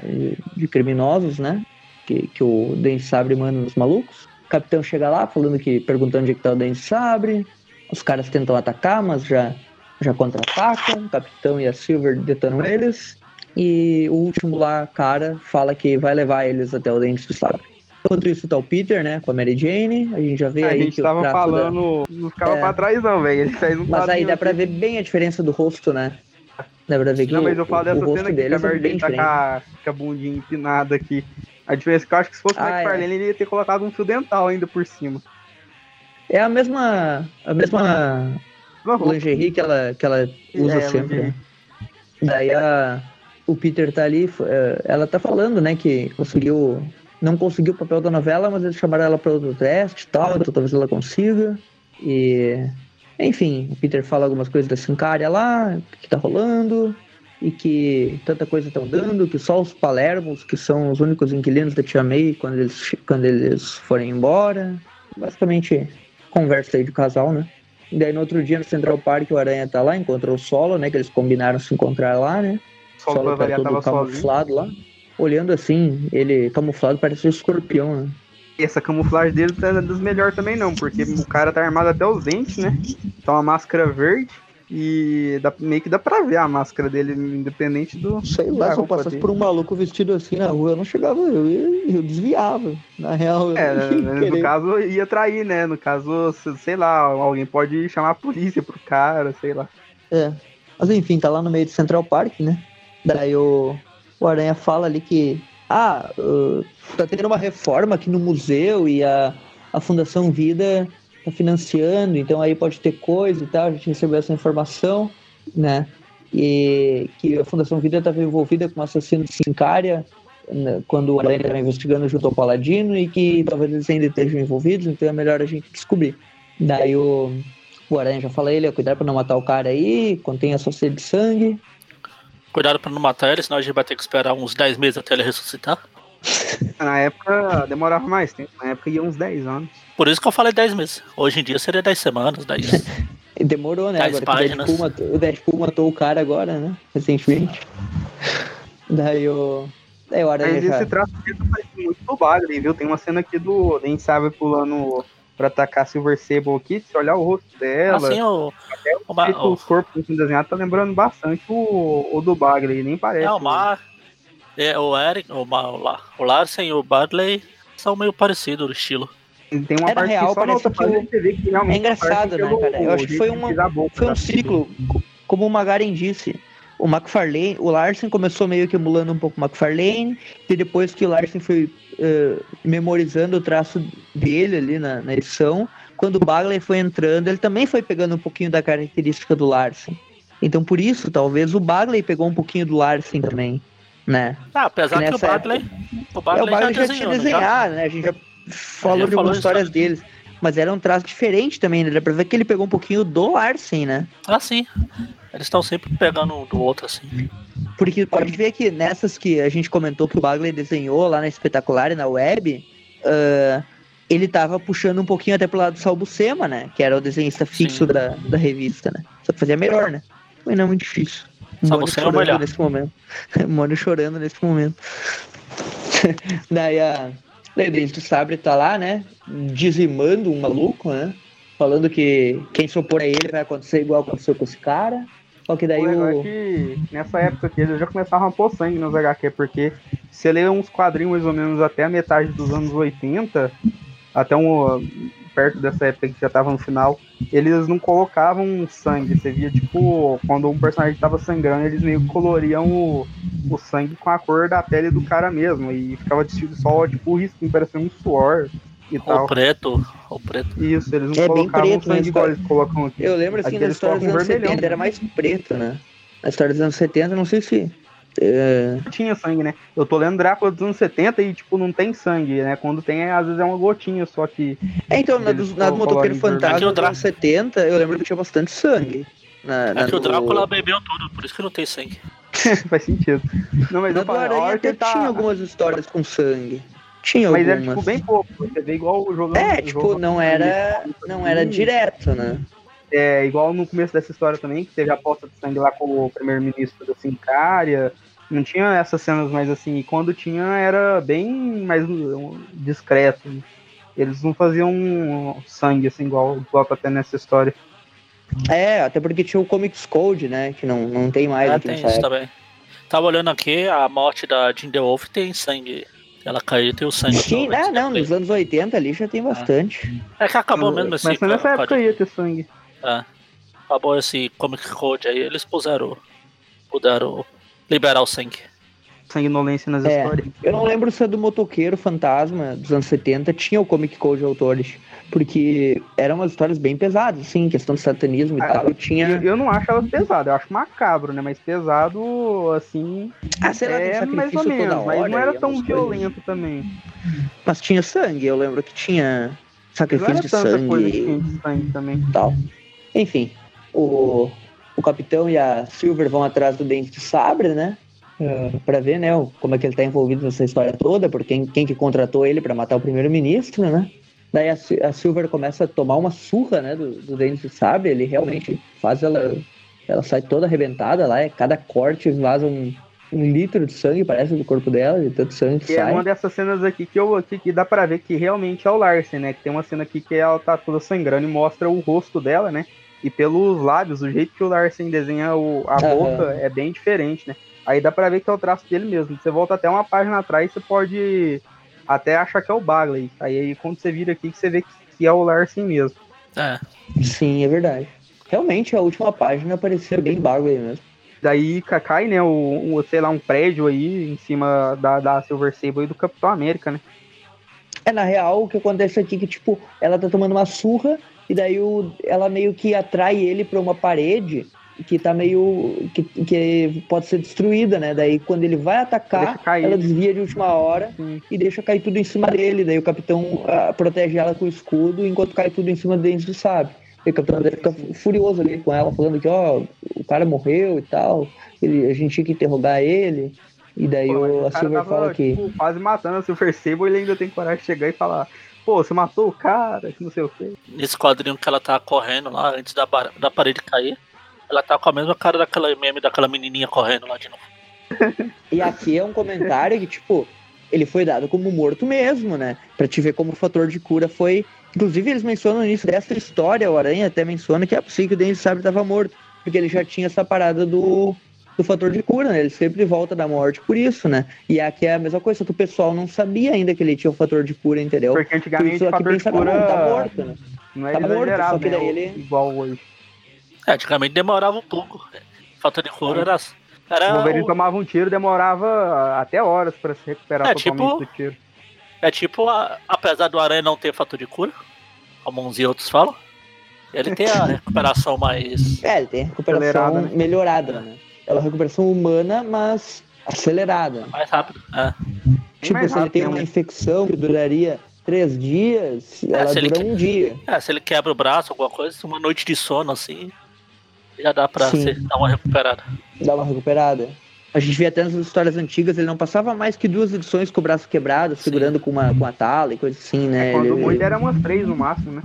de criminosos, né? Que, que o Dente Sabre manda nos malucos. O capitão chega lá falando que perguntando onde é que tá o Dente Sabre. Os caras tentam atacar, mas já, já contra-atacam. O capitão e a Silver detonam eles. E o último lá, cara, fala que vai levar eles até o Dente do Sabre. Enquanto isso tá o Peter, né, com a Mary Jane, a gente já vê a aí gente que tava falando, da... não ficava É. pra trás não, velho. Mas aí dá pra ver bem a diferença do rosto, né? Dá pra ver que Não, mas eu falo dessa cena aqui, que a é Mary bem Jane tá com a, com a bundinha empinada aqui. A diferença é que eu acho que se fosse o Ah, McFarlane, ele ia ter colocado um fio dental ainda por cima. É a mesma, a mesma Não, lingerie que ela, que ela usa É, sempre. né? Daí a, o Peter tá ali, eh, ela tá falando, né, que conseguiu, não conseguiu o papel da novela, mas eles chamaram ela para outro teste e tal, então talvez ela consiga. E, enfim, o Peter fala algumas coisas da Sincária lá, que tá rolando, e que tanta coisa estão dando, que só os Palermos, que são os únicos inquilinos da Tia May, quando eles, quando eles forem embora. Basicamente, conversa aí de casal, né? E daí no outro dia no Central Park o Aranha tá lá, encontrou o Solo, né? Que eles combinaram se encontrar lá, né? Pra Solo tá todo camuflado lá. Olhando assim, ele camuflado parece um escorpião, né? E essa camuflagem dele não é das melhores também não, porque o cara tá armado até os dentes, né? Tá uma máscara verde e dá, meio que dá pra ver a máscara dele, independente do. Sei lá, se eu passasse dele. por um maluco vestido assim na rua, eu não chegava, eu, ia- eu desviava. Na real, eu É, não ia no caso ia trair, né? No caso, se- sei lá, alguém pode chamar a polícia pro cara, sei lá. É. Mas enfim, tá lá no meio de Central Park, né? Daí o, o Aranha fala ali que. Ah, uh, tá tendo uma reforma aqui no museu e a, a Fundação Vida tá financiando, então aí pode ter coisa e tal. A gente recebeu essa informação, né? E que a Fundação Vida estava envolvida com o assassino de Sincária né, quando o Aranha estava investigando junto ao Paladino e que talvez eles ainda estejam envolvidos, então é melhor a gente descobrir. Daí o, o Aranha já fala ele, ó, cuidado pra não matar o cara aí, contém a sua sede de sangue. Cuidado pra não matar ele, senão a gente vai ter que esperar uns 10 meses até ele ressuscitar. Na época demorava mais tempo, na época ia uns 10 anos. Por isso que eu falei 10 meses. Hoje em dia seria 10 semanas, 10. E Demorou, né? Dez Agora que o páginas. Deadpool, matou, o Deadpool matou o cara agora, né? Recentemente. Daí o. Daí o Aranha Mas já. esse traço aqui tá parecendo muito do Bagre, viu? Tem uma cena aqui do Nem sabe pulando pra atacar a Silver Sable aqui. Se olhar o rosto dela, assim, o, o, Ma- jeito o, os corpos assim desenhados, tá lembrando bastante o, o do Bagre, nem parece. é, o Mar, é, o Eric, o, o, o Larsen e o Badley são meio parecidos no estilo. Tem uma É, na parte real, que só na parece outra que o- É engraçado, né, cara? Eu acho que foi uma- Foi um da ciclo. Como o Magaren disse. O McFarlane, o Larsen começou meio que emulando um pouco o McFarlane, e depois que o Larsen foi eh, memorizando o traço dele ali na, na edição, quando o Bagley foi entrando, ele também foi pegando um pouquinho da característica do Larsen. Então, por isso, talvez o Bagley pegou um pouquinho do Larsen também, né? Ah, apesar que o Nessa Badley, o É, o Bagley já já tinha desenhado, né? A gente já falou de algumas histórias né? deles. Mas era um traço diferente também, né? Dá pra ver que ele pegou um pouquinho do Larsen, né? Ah, sim. Eles estão sempre pegando um do outro, assim. Porque pode ver que nessas que a gente comentou que o Bagley desenhou lá na Espetacular e na web, ah, ele tava puxando um pouquinho até pro lado do Salbucema, né? Que era o desenhista fixo Sim. da, da revista, né? Só que fazia melhor, né? Mas não é muito difícil. Mônio Salbucema é chorando melhor. nesse momento. O Mônio chorando nesse momento. Daí a. Daí o Dente do Sabre tá lá, né? Dizimando um maluco, né? Falando que quem se opor a ele vai acontecer igual aconteceu com esse cara. Só que daí O legal é o. que nessa época aqui eles já começavam a pôr sangue nos HQ, porque você lê uns quadrinhos mais ou menos até a metade dos anos 80, até um, perto dessa época que já tava no final, eles não colocavam sangue. Você via, tipo, quando um personagem tava sangrando, eles meio que coloriam o, o sangue com a cor da pele do cara mesmo. E ficava só, tipo, o risco, parecendo um suor e tal. O preto, o preto. Isso, eles não É bem preto, sangue igual eles colocam aqui. Eu lembro assim, Aqui na eles história dos anos vermelhão. 70 era mais preto, né? Na história dos anos 70, não sei se. é, tinha sangue, né? Eu tô lendo Drácula dos anos 70 e, tipo, não tem sangue, né? Quando tem, às vezes é uma gotinha só que. É, então, na, dos, na do Motoqueiro. Fantasma o dos Drá- anos 70, eu lembro que tinha bastante sangue. Na, na É que o do- Drácula bebeu tudo, por isso que não tem sangue. faz sentido. Não, mas Na eu do falo, até tá. tinha algumas histórias com sangue. Tinha Mas era, algumas. tipo, bem pouco. Você vê igual o jogando. É, tipo, não era, não era direto, né? É, igual no começo dessa história também, que teve a aposta de sangue lá com o primeiro-ministro da Sincária. Não tinha essas cenas mais assim. E quando tinha, era bem mais um, discreto. Eles não faziam sangue assim, igual, igual tá tendo nessa história. É, até porque tinha o Comics Code, né? Que não, não tem mais É, aqui tem nessa isso época. também. Tava olhando aqui, a morte da Jean The Wolf tem sangue. Ela caiu e tem o sangue. Sim, no- ah, não, nos anos 80 ali já tem bastante. É que acabou mesmo. Mas foi nessa época código. ia ter sangue. É. Acabou esse Comic Code aí, eles puseram. Puderam liberar o sangue. Sanguinolência nas É. histórias. Eu não lembro se a do Motoqueiro Fantasma dos anos 70 tinha o Comic Code de autores. Porque eram umas histórias bem pesadas, assim, questão de satanismo e Ah, tal. E tinha. Eu, eu não acho ela pesada, eu acho macabro, né? Mas pesado, assim, Ah, sei lá, tem é mais sacrifício ou menos, mas hora não e era tão coisas. violento também. Mas tinha sangue, eu lembro que tinha Não sacrifício era de tanta coisa que sangue tinha de sangue também. e tal. Enfim, o, o capitão e a Silver vão atrás do Dente de Sabre, né? Pra ver, né, como é que ele tá envolvido nessa história toda, por quem, quem que contratou ele pra matar o primeiro-ministro, né? Daí a, a Silver começa a tomar uma surra, né, do, do Dente Sabre, ele realmente faz ela... Ela sai toda arrebentada lá, é cada corte vaza um, um litro de sangue, parece, do corpo dela, de tanto sangue que Que é sai. uma dessas cenas aqui que, eu, que, que dá pra ver que realmente é o Larsen, né? Que tem uma cena aqui que ela tá toda sangrando e mostra o rosto dela, né? E pelos lábios, o jeito que o Larsen desenha o, a Aham. boca é bem diferente, né? Aí dá pra ver que é o traço dele mesmo. Você volta até uma página atrás, você pode até achar que é o Bagley. Aí, aí quando você vira aqui, que você vê que, que é o Larsen mesmo. É. Sim, é verdade. Realmente, a última página parecia bem Bagley mesmo. Daí ca- cai, né, o, o, sei lá, um prédio aí em cima da, da Silver Sable e do Capitão América, né? É, na real, o que acontece aqui é que, tipo, ela tá tomando uma surra e daí o, ela meio que atrai ele pra uma parede que tá meio. Que, que pode ser destruída, né? Daí quando ele vai atacar, cair. ela desvia de última hora Sim. e deixa cair tudo em cima dele. Daí o capitão ah, protege ela com o escudo enquanto cai tudo em cima dente do sábio. E o capitão fica furioso ali com ela, falando que, ó, o cara morreu e tal, ele, a gente tinha que interrogar ele. E daí Pô, o, a Silver tava, fala que. tipo, quase matando a Silver Sable ele ainda tem coragem de chegar e falar: Pô, você matou o cara, que não sei o quê. Nesse quadrinho que ela tá correndo lá, antes da, da parede cair, ela tá com a mesma cara daquela meme daquela menininha correndo lá de novo. E aqui é um comentário que, tipo, ele foi dado como morto mesmo, né? Pra te ver como o fator de cura foi. Inclusive, eles mencionam no início dessa história, o Aranha até menciona que é possível que o Dente Sabre tava morto. Porque ele já tinha essa parada do, do fator de cura, né? Ele sempre volta da morte por isso, né? E aqui é a mesma coisa, só que o pessoal não sabia ainda que ele tinha o fator de cura, entendeu? Porque Por antigamente isso o aqui fator de pensava, cura não, tá morto, né? não é tá morto, só que né? daí ele- Igual hoje. É, antigamente demorava um pouco. Falta de cura era. O Era Wolverine o- tomava um tiro, demorava até horas pra se recuperar É, totalmente tipo- do tiro. É tipo, a- apesar do Aranha não ter fator de cura, como uns e outros falam, ele tem a recuperação mais. É, ele tem a recuperação Acelerada, né? melhorada, né? É uma recuperação humana, mas acelerada. mais rápido. É. Tipo, mais se ele rápido, tem né? uma infecção que duraria três dias, ela se ele dura que- um dia. É, se ele quebra o braço, alguma coisa, uma noite de sono assim, já dá pra Sim. ser- dar uma recuperada. Dá uma recuperada. A gente vê até nas histórias antigas, ele não passava mais que duas edições com o braço quebrado, Sim. segurando com uma, com a tala e coisa assim, né? É, quando Ele- muito era umas três no máximo, né?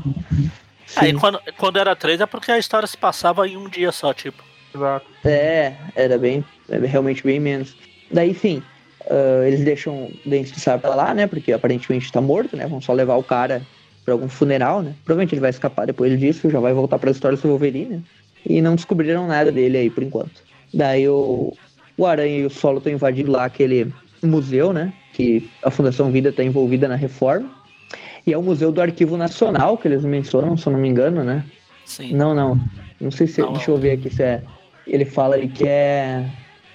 Aí Sim. quando, quando era três é porque a história se passava em um dia só, tipo. Exato. É, era bem, era realmente bem menos. Daí, enfim, ah, eles deixam o Dente de Sabre pra lá, né? Porque aparentemente tá morto, né? Vão só levar o cara pra algum funeral, né? Provavelmente ele vai escapar depois disso, já vai voltar pra história do Wolverine, né? E não descobriram nada dele aí por enquanto. Daí o, o Aranha e o Solo estão invadindo lá aquele, museu, né? Que a Fundação Vida está envolvida na reforma. E é o Museu do Arquivo Nacional que eles mencionam, se eu não me engano, né? Sim. Não, não. Não sei se. Não, deixa eu ver aqui se é. Ele fala aí que é.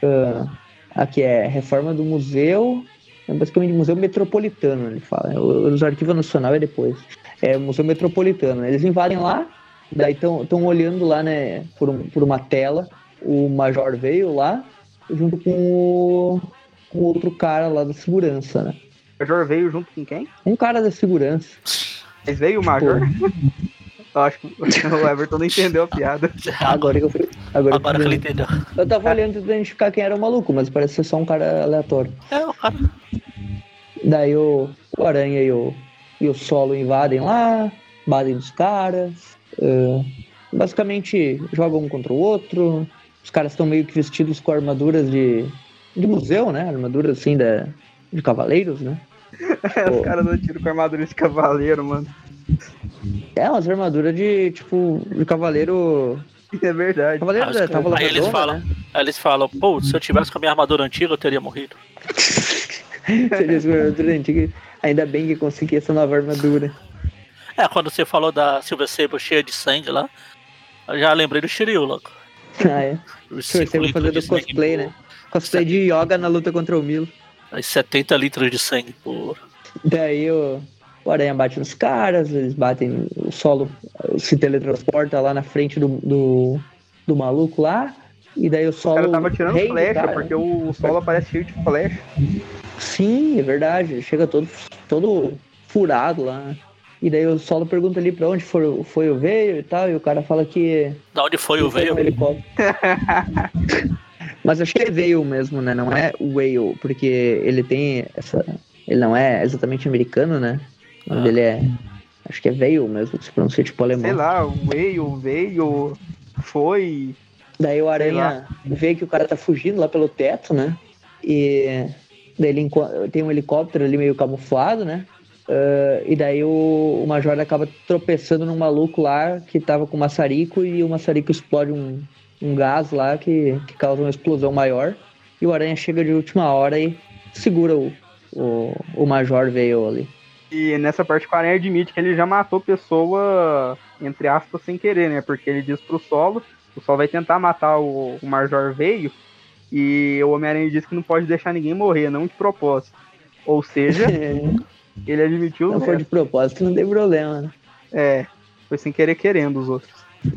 ah, aqui é reforma do museu. É basicamente museu metropolitano, ele fala. Os arquivos nacional é depois. É museu metropolitano. Eles invadem lá, daí estão olhando lá, né, por, um- por uma tela. O Major veio lá, junto com o, com outro cara lá da segurança, né? O Major veio junto com quem? Um cara da segurança. Mas veio o Major? Eu acho que o Everton não entendeu a piada. Agora que eu fui. Agora, Agora que ele entendeu. Eu tava olhando tentando identificar quem era o maluco, mas parece ser só um cara aleatório. É, o cara. Daí o, o Aranha e o, e o Solo invadem lá, batem nos caras. Ah, basicamente jogam um contra o outro. Os caras estão meio que vestidos com armaduras de, de museu, né? Armaduras assim da, de cavaleiros, né? Os caras tiro com armadura de cavaleiro, mano. É, umas armaduras de tipo de cavaleiro. É verdade. Cavaleiro Aí da Távola aí eles falam, né? eles falam, pô, se eu tivesse com a minha armadura antiga, eu teria morrido. Seria essa armadura antiga. Ainda bem que consegui essa nova armadura. É, quando você falou da Silver Sable cheia de sangue lá, eu já lembrei do Shiryu, louco. Ah, é. Litros fazer de do sangue cosplay, né? Cosplay de yoga na luta contra o Milo. Aí 70 litros de sangue por. Daí o, o Aranha bate nos caras, eles batem, o solo se teletransporta lá na frente do, do, do maluco lá. E daí o O solo. cara tava tirando o flecha, cara. porque o solo aparece cheio de flecha. Sim, é verdade. Ele chega todo, todo furado lá. E daí o solo pergunta ali pra onde foi, o- foi o veio e tal. E o cara fala que. Da onde foi o veio? um helicóptero. Mas acho que é veio mesmo, né? Não é whale, porque ele tem essa. Ele não é exatamente americano, né? O nome Ah. dele é. Acho que é veio mesmo, se pronuncia tipo alemão. Sei lá, o veio, veio, foi. Daí o Aranha vê que o cara tá fugindo lá pelo teto, né? E daí ele tem um helicóptero ali meio camuflado, né? Ah, e daí o, o Major acaba tropeçando num maluco lá que tava com maçarico e o maçarico explode um, um gás lá que, que causa uma explosão maior. E o Aranha chega de última hora e segura o, o, o Major veio ali. E nessa parte o Aranha admite que ele já matou pessoa, entre aspas, sem querer, né? Porque ele diz pro solo, o solo vai tentar matar o, o Major veio, e o Homem-Aranha diz que não pode deixar ninguém morrer, não de propósito. Ou seja, ele admitiu não foi de propósito, não tem problema, né? É, foi sem querer querendo os outros.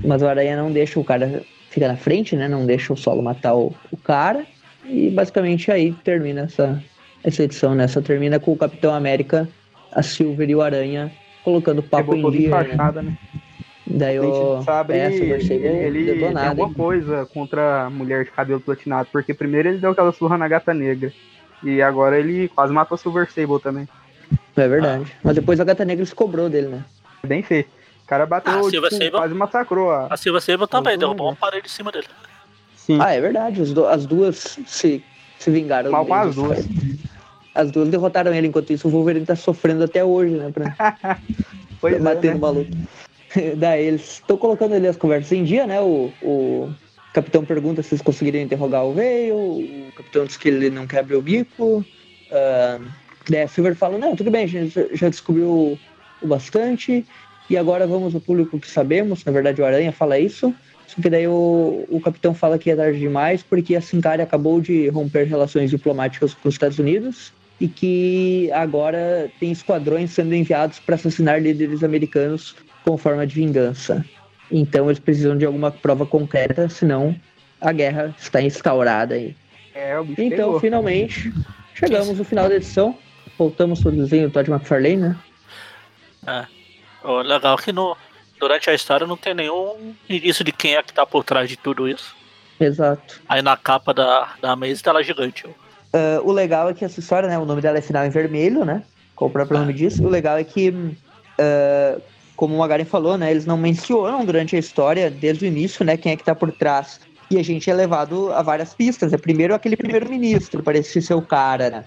Mas o Aranha não deixa o cara ficar na frente, né? Não deixa o solo matar o, o cara. E basicamente aí termina essa, essa edição, né? Só termina com o Capitão América, a Silver e o Aranha colocando papo em dia. Né? enfaixada, né? Daí o de sabre, é, ele, ele tem detonado, alguma hein? coisa contra a mulher de cabelo platinado, porque primeiro ele deu aquela surra na gata negra. E agora ele quase matou a Silver Sable também. É verdade. Mas depois a Gata Negra se cobrou dele, né? Bem feito. O cara bateu, Ah, Silver tipo, Sable- quase massacrou a. A Silver Sable também Uhum. derrubou uma parede em cima dele. Sim. Ah, é verdade. Do- as duas se, se vingaram. Mal com as duas. As duas derrotaram ele, enquanto isso o Wolverine tá sofrendo até hoje, né? Pra, Pois pra é, bater né? no maluco. Daí eles estão colocando ali as conversas em dia, né? O, o capitão pergunta se eles conseguiriam interrogar o Veio, o capitão diz que ele não quer abrir o bico. ah, daí a Silver fala, não, tudo bem, a gente já- já descobriu o, bastante, e agora vamos ao público que sabemos. Na verdade, o Aranha fala isso. Só que daí o, o capitão fala que é tarde demais, porque a Sincari acabou de romper relações diplomáticas com os Estados Unidos e que agora tem esquadrões sendo enviados para assassinar líderes americanos como forma de vingança. Então eles precisam de alguma prova concreta, senão a guerra está instaurada aí. É, Então, pegou. finalmente, chegamos no final da edição. Voltamos pro desenho do Todd McFarlane, né? O legal é que no, durante a história não tem nenhum indício de quem é que tá por trás de tudo isso. Exato. Aí na capa da, da mesa tá lá gigante. Ah, o legal é que essa história, né? O nome dela é final em vermelho, né? Como o próprio nome diz. O legal é que, ah, como o Magaren falou, né? Eles não mencionam durante a história, desde o início, né? Quem é que tá por trás. E a gente é levado a várias pistas. É primeiro aquele primeiro-ministro, parece ser o cara, né?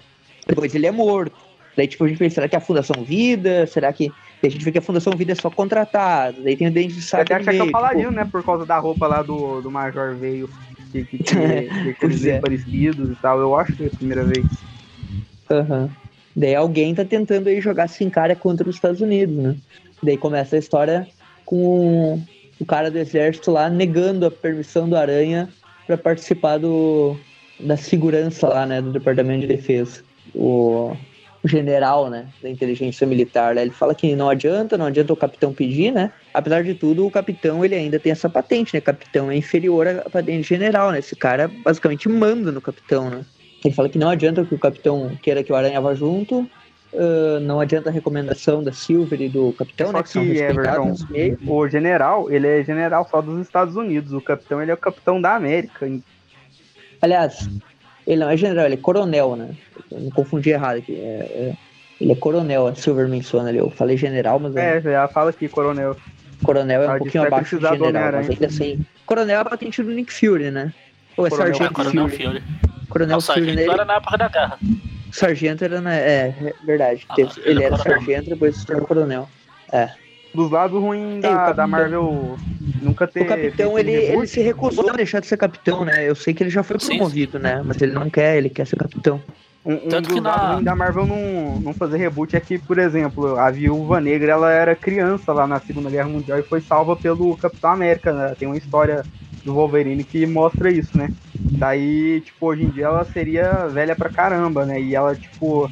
Depois ele é morto. Daí, tipo, a gente pensa, será que é a Fundação Vida? Será que. Daí a gente vê que a Fundação Vida é só contratada. Daí tem o Dente de Sabre até que é o Paladino, tipo, né? Por causa da roupa lá do, do Major veio. Que, que, que é. parecidos e tal. Eu acho que é a primeira vez. Aham. Daí alguém tá tentando aí jogar Sincara contra os Estados Unidos, né? Daí começa a história com o cara do exército lá negando a permissão do Aranha para participar do, da segurança lá, né, do Departamento de Defesa. O, general, né, da inteligência militar, né, ele fala que não adianta, não adianta o capitão pedir, né? Apesar de tudo, o capitão ele ainda tem essa patente, né? Capitão é inferior à patente general, né? Esse cara basicamente manda no capitão, né? Ele fala que não adianta que o capitão queira que o Aranha vá junto, Uh, não adianta a recomendação da Silver e do capitão, Só né? que, que Everton, o general, ele é general só dos Estados Unidos. O capitão, ele é o capitão da América. Aliás, ele não é general, ele é coronel, né? Eu não confundi errado aqui. É, é, ele é coronel, a Silver menciona ali. Eu falei general, mas. É, já fala aqui, coronel. Coronel é um ah, pouquinho abaixo do general, mas ainda assim. Coronel é a patente do Nick Fury, né? Ou é coronel, Sargento é, Coronel Fury. Fury. Coronel não, Fury. Sargento era na época da guerra. Sargento era na. É, é verdade. Ah, ele, ele era coronel. sargento, depois se tornou coronel. É. Dos lados ruins da, capitão, da Marvel nunca ter. O capitão, ele, ele se recusou a deixar de ser capitão, né? Eu sei que ele já foi promovido, Sim. né? Mas ele não quer, ele quer ser capitão. Um, um Tanto que na... da Marvel não, não fazer reboot é que, por exemplo, a Viúva Negra ela era criança lá na Segunda Guerra Mundial e foi salva pelo Capitão América, né? Tem uma história do Wolverine que mostra isso, né? Daí, tipo, hoje em dia ela seria velha pra caramba, né? E ela, tipo,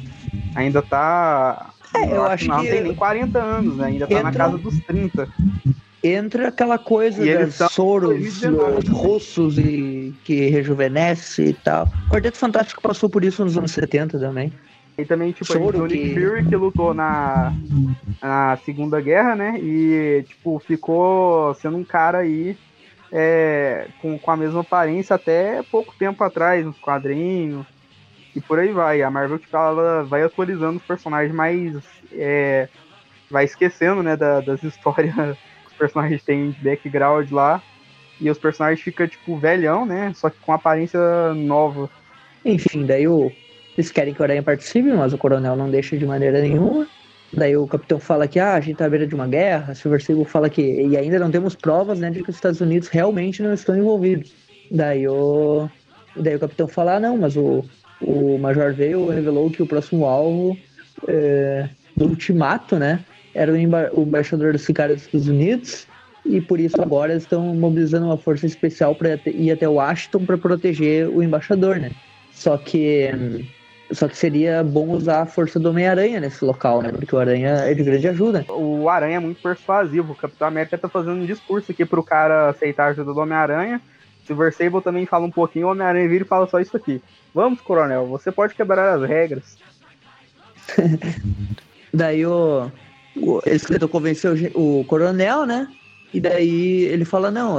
ainda tá. É, eu acho, que. Não tem nem 40 anos, né? Ainda tá na casa dos 30. Entra aquela coisa e das soros russos e que rejuvenesce e tal. O Quarteto Fantástico passou por isso nos anos 70 também. E também, tipo, Soro a que... Fury que lutou na, na Segunda Guerra, né? E, tipo, ficou sendo um cara aí é, com, com a mesma aparência até pouco tempo atrás, nos quadrinhos. E por aí vai. A Marvel tipo, ela vai atualizando os personagens, mas é, vai esquecendo né, da, das histórias que os personagens têm de background lá. E os personagens ficam, tipo, velhão, né? Só que com aparência nova. Enfim, daí o, eles querem que o Aranha participe, mas o Coronel não deixa de maneira nenhuma. Daí o capitão fala que ah, a gente tá à beira de uma guerra, Silver Sable fala que e ainda não temos provas né, de que os Estados Unidos realmente não estão envolvidos. Daí o, daí o capitão fala, ah, não, mas o, o Major veio revelou que o próximo alvo é, do ultimato, né, era o, emba o embaixador dos caras dos Estados Unidos e por isso agora estão mobilizando uma força especial para ir até Washington para proteger o embaixador, né. Só que só que seria bom usar a força do Homem-Aranha nesse local, né? Porque o Aranha é de grande ajuda. O Aranha é muito persuasivo. O Capitão América tá fazendo um discurso aqui pro cara aceitar a ajuda do Homem-Aranha. Silver Sable também fala um pouquinho, o Homem-Aranha vira e fala só isso aqui. Vamos, coronel, você pode quebrar as regras. daí o. o eles tentam convencer o, o coronel, né? E daí ele fala, não,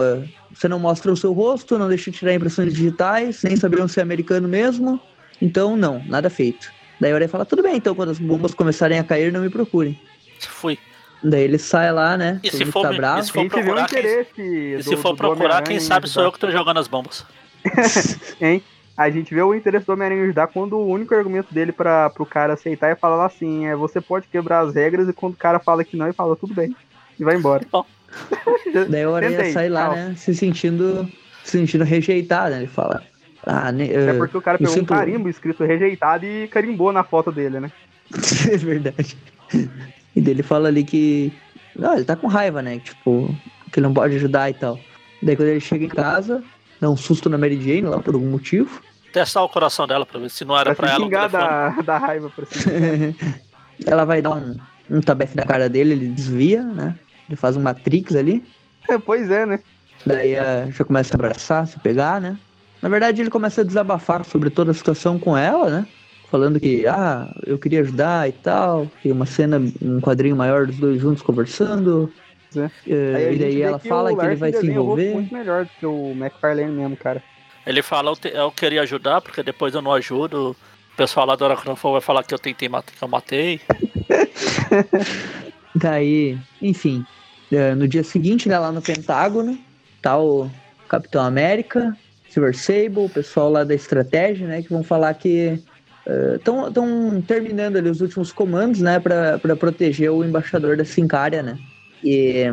você não mostra o seu rosto, não deixa de tirar impressões digitais, nem saber se é americano mesmo. Então, não, nada feito. Daí o Aranha fala, tudo bem, então quando as bombas começarem a cair, não me procurem. Fui. Daí ele sai lá, né? E se for, tá bravo. E se for procurar, quem, do, se for procurar quem sabe sou eu que tô jogando as bombas. hein? A gente vê o interesse do Homem-Aranha ajudar quando o único argumento dele para pro cara aceitar é falar assim, é você pode quebrar as regras e quando o cara fala que não, ele fala tudo bem. E vai embora. Bom. Daí o Aranha sai lá, né? Se sentindo, se sentindo rejeitado, né? Ele fala, ah, ne, é porque o cara pegou sinto... um carimbo escrito rejeitado e carimbou na foto dele, né? é verdade. E dele fala ali que. Não, ele tá com raiva, né? Tipo, que ele não pode ajudar e tal. Daí quando ele chega em casa, dá um susto na Mary Jane lá por algum motivo. Testar o coração dela pra ver se não era pra, pra ela. Xingar da, da raiva pra cima. ela vai dar um, um tabefe na cara dele, ele desvia, né? Ele faz um Matrix ali. É, pois é, né? Daí uh, já começa a abraçar, se pegar, né? Na verdade, ele começa a desabafar sobre toda a situação com ela, né? Falando que, ah, eu queria ajudar e tal. Tem uma cena, um quadrinho maior dos dois juntos conversando. É. Uh, e daí ela fala que ele vai se envolver. muito melhor do que o McFarlane mesmo, cara. Ele fala, eu, te, eu queria ajudar, porque depois eu não ajudo. O pessoal lá do Aracnofo vai falar que eu tentei matar, que eu matei. daí, enfim. Uh, no dia seguinte, né, lá no Pentágono, tá o Capitão América, Silver Sable, o pessoal lá da estratégia, né, que vão falar que estão uh, terminando ali os últimos comandos, né, para proteger o embaixador da Sincária, né. E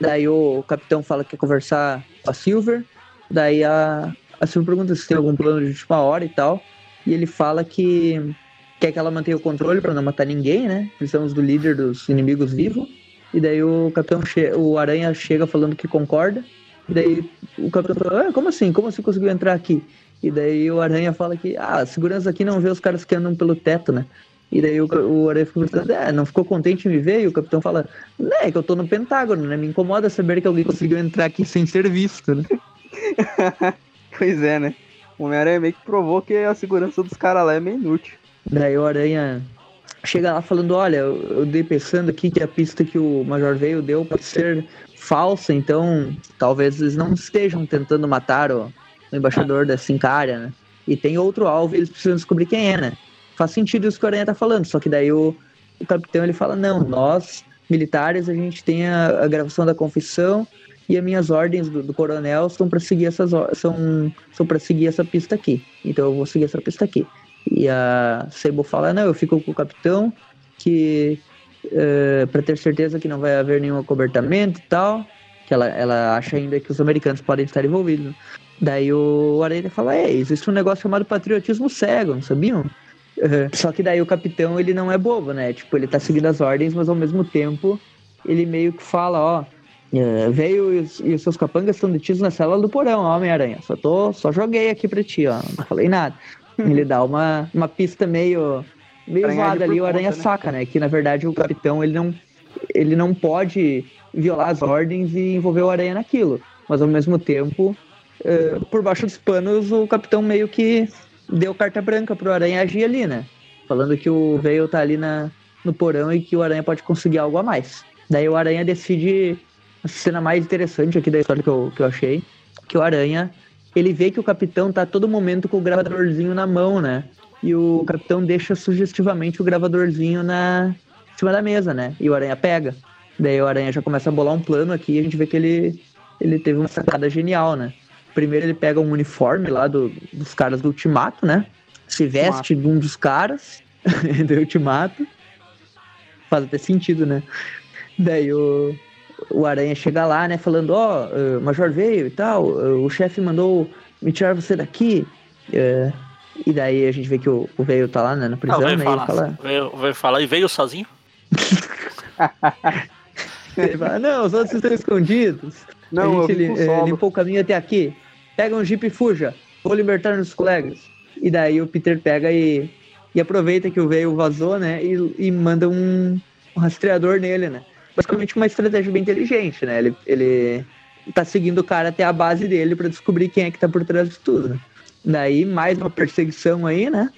daí o capitão fala que quer conversar com a Silver, daí a, a Silver pergunta se tem algum plano de última hora e tal, e ele fala que quer que ela mantenha o controle para não matar ninguém, né? Precisamos do líder dos inimigos vivo. E daí o capitão o Aranha chega falando que concorda. E daí o capitão fala, ah, como assim? Como você conseguiu entrar aqui? E daí o Aranha fala que, ah, a segurança aqui não vê os caras que andam pelo teto, né? E daí o, o Aranha fica pensando, é, não ficou contente em me ver? E o capitão fala, né, é que eu tô no Pentágono, né? Me incomoda saber que alguém conseguiu entrar aqui sem ser visto, né? pois é, né? O Homem-Aranha meio que provou que a segurança dos caras lá é meio inútil. Daí o Aranha chega lá falando, olha, eu, eu dei pensando aqui que a pista que o Major Veio deu pode ser falsa, então talvez eles não estejam tentando matar o, o embaixador da Sincária, né? E tem outro alvo e eles precisam descobrir quem é, né? Faz sentido isso que o Aranha tá falando, só que daí o, o capitão ele fala, não, nós, militares, a gente tem a, a gravação da confissão e as minhas ordens do, do coronel são para seguir essas são são para seguir essa pista aqui. Então eu vou seguir essa pista aqui. E a Sebo fala: "Não, eu fico com o capitão que uh, é, para ter certeza que não vai haver nenhum acobertamento e tal, que ela ela acha ainda que os americanos podem estar envolvidos". Daí o Areia fala: "É, existe um negócio chamado patriotismo cego, não sabiam?" Uhum. Só que daí o capitão ele não é bobo, né? Tipo, ele tá seguindo as ordens, mas ao mesmo tempo ele meio que fala, ó, é, veio e, e, os seus capangas estão detidos na cela do porão, Homem-Aranha. Só, tô, só joguei aqui pra ti, ó. Não falei nada. Ele dá uma, uma pista meio, meio zoada ali, o Aranha conta, né? saca, né? Que na verdade o capitão ele não, ele não pode violar as ordens e envolver o Aranha naquilo. Mas ao mesmo tempo, uh, por baixo dos panos, o capitão meio que deu carta branca pro Aranha agir ali, né? Falando que o Veio tá ali na, no porão e que o Aranha pode conseguir algo a mais. Daí o Aranha decide a cena mais interessante aqui da história que eu, que eu achei, que o Aranha, ele vê que o capitão tá todo momento com o gravadorzinho na mão, né? E o capitão deixa sugestivamente o gravadorzinho na em cima da mesa, né? E o Aranha pega. Daí o Aranha já começa a bolar um plano aqui e a gente vê que ele, ele teve uma sacada genial, né? Primeiro ele pega um uniforme lá do, dos caras do Ultimato, né? Se veste de um dos caras do Ultimato. Faz até sentido, né? Daí o, o Aranha chega lá, né, falando, ó, oh, o Major veio e tal, o chefe mandou me tirar você daqui. Uh, e daí a gente vê que o, o veio tá lá né, na prisão, né? Falar, fala... veio, veio falar e veio sozinho? ele fala, não, os outros estão escondidos. Não, a gente li, eh, limpou o caminho até aqui. Pega um jeep e fuja. Vou libertar os colegas. E daí o Peter pega e, e aproveita que o veio vazou, né? E, e manda um, um rastreador nele, né? basicamente uma estratégia bem inteligente, né? Ele, ele tá seguindo o cara até a base dele para descobrir quem é que tá por trás de tudo. Né? Daí, mais uma perseguição aí, né?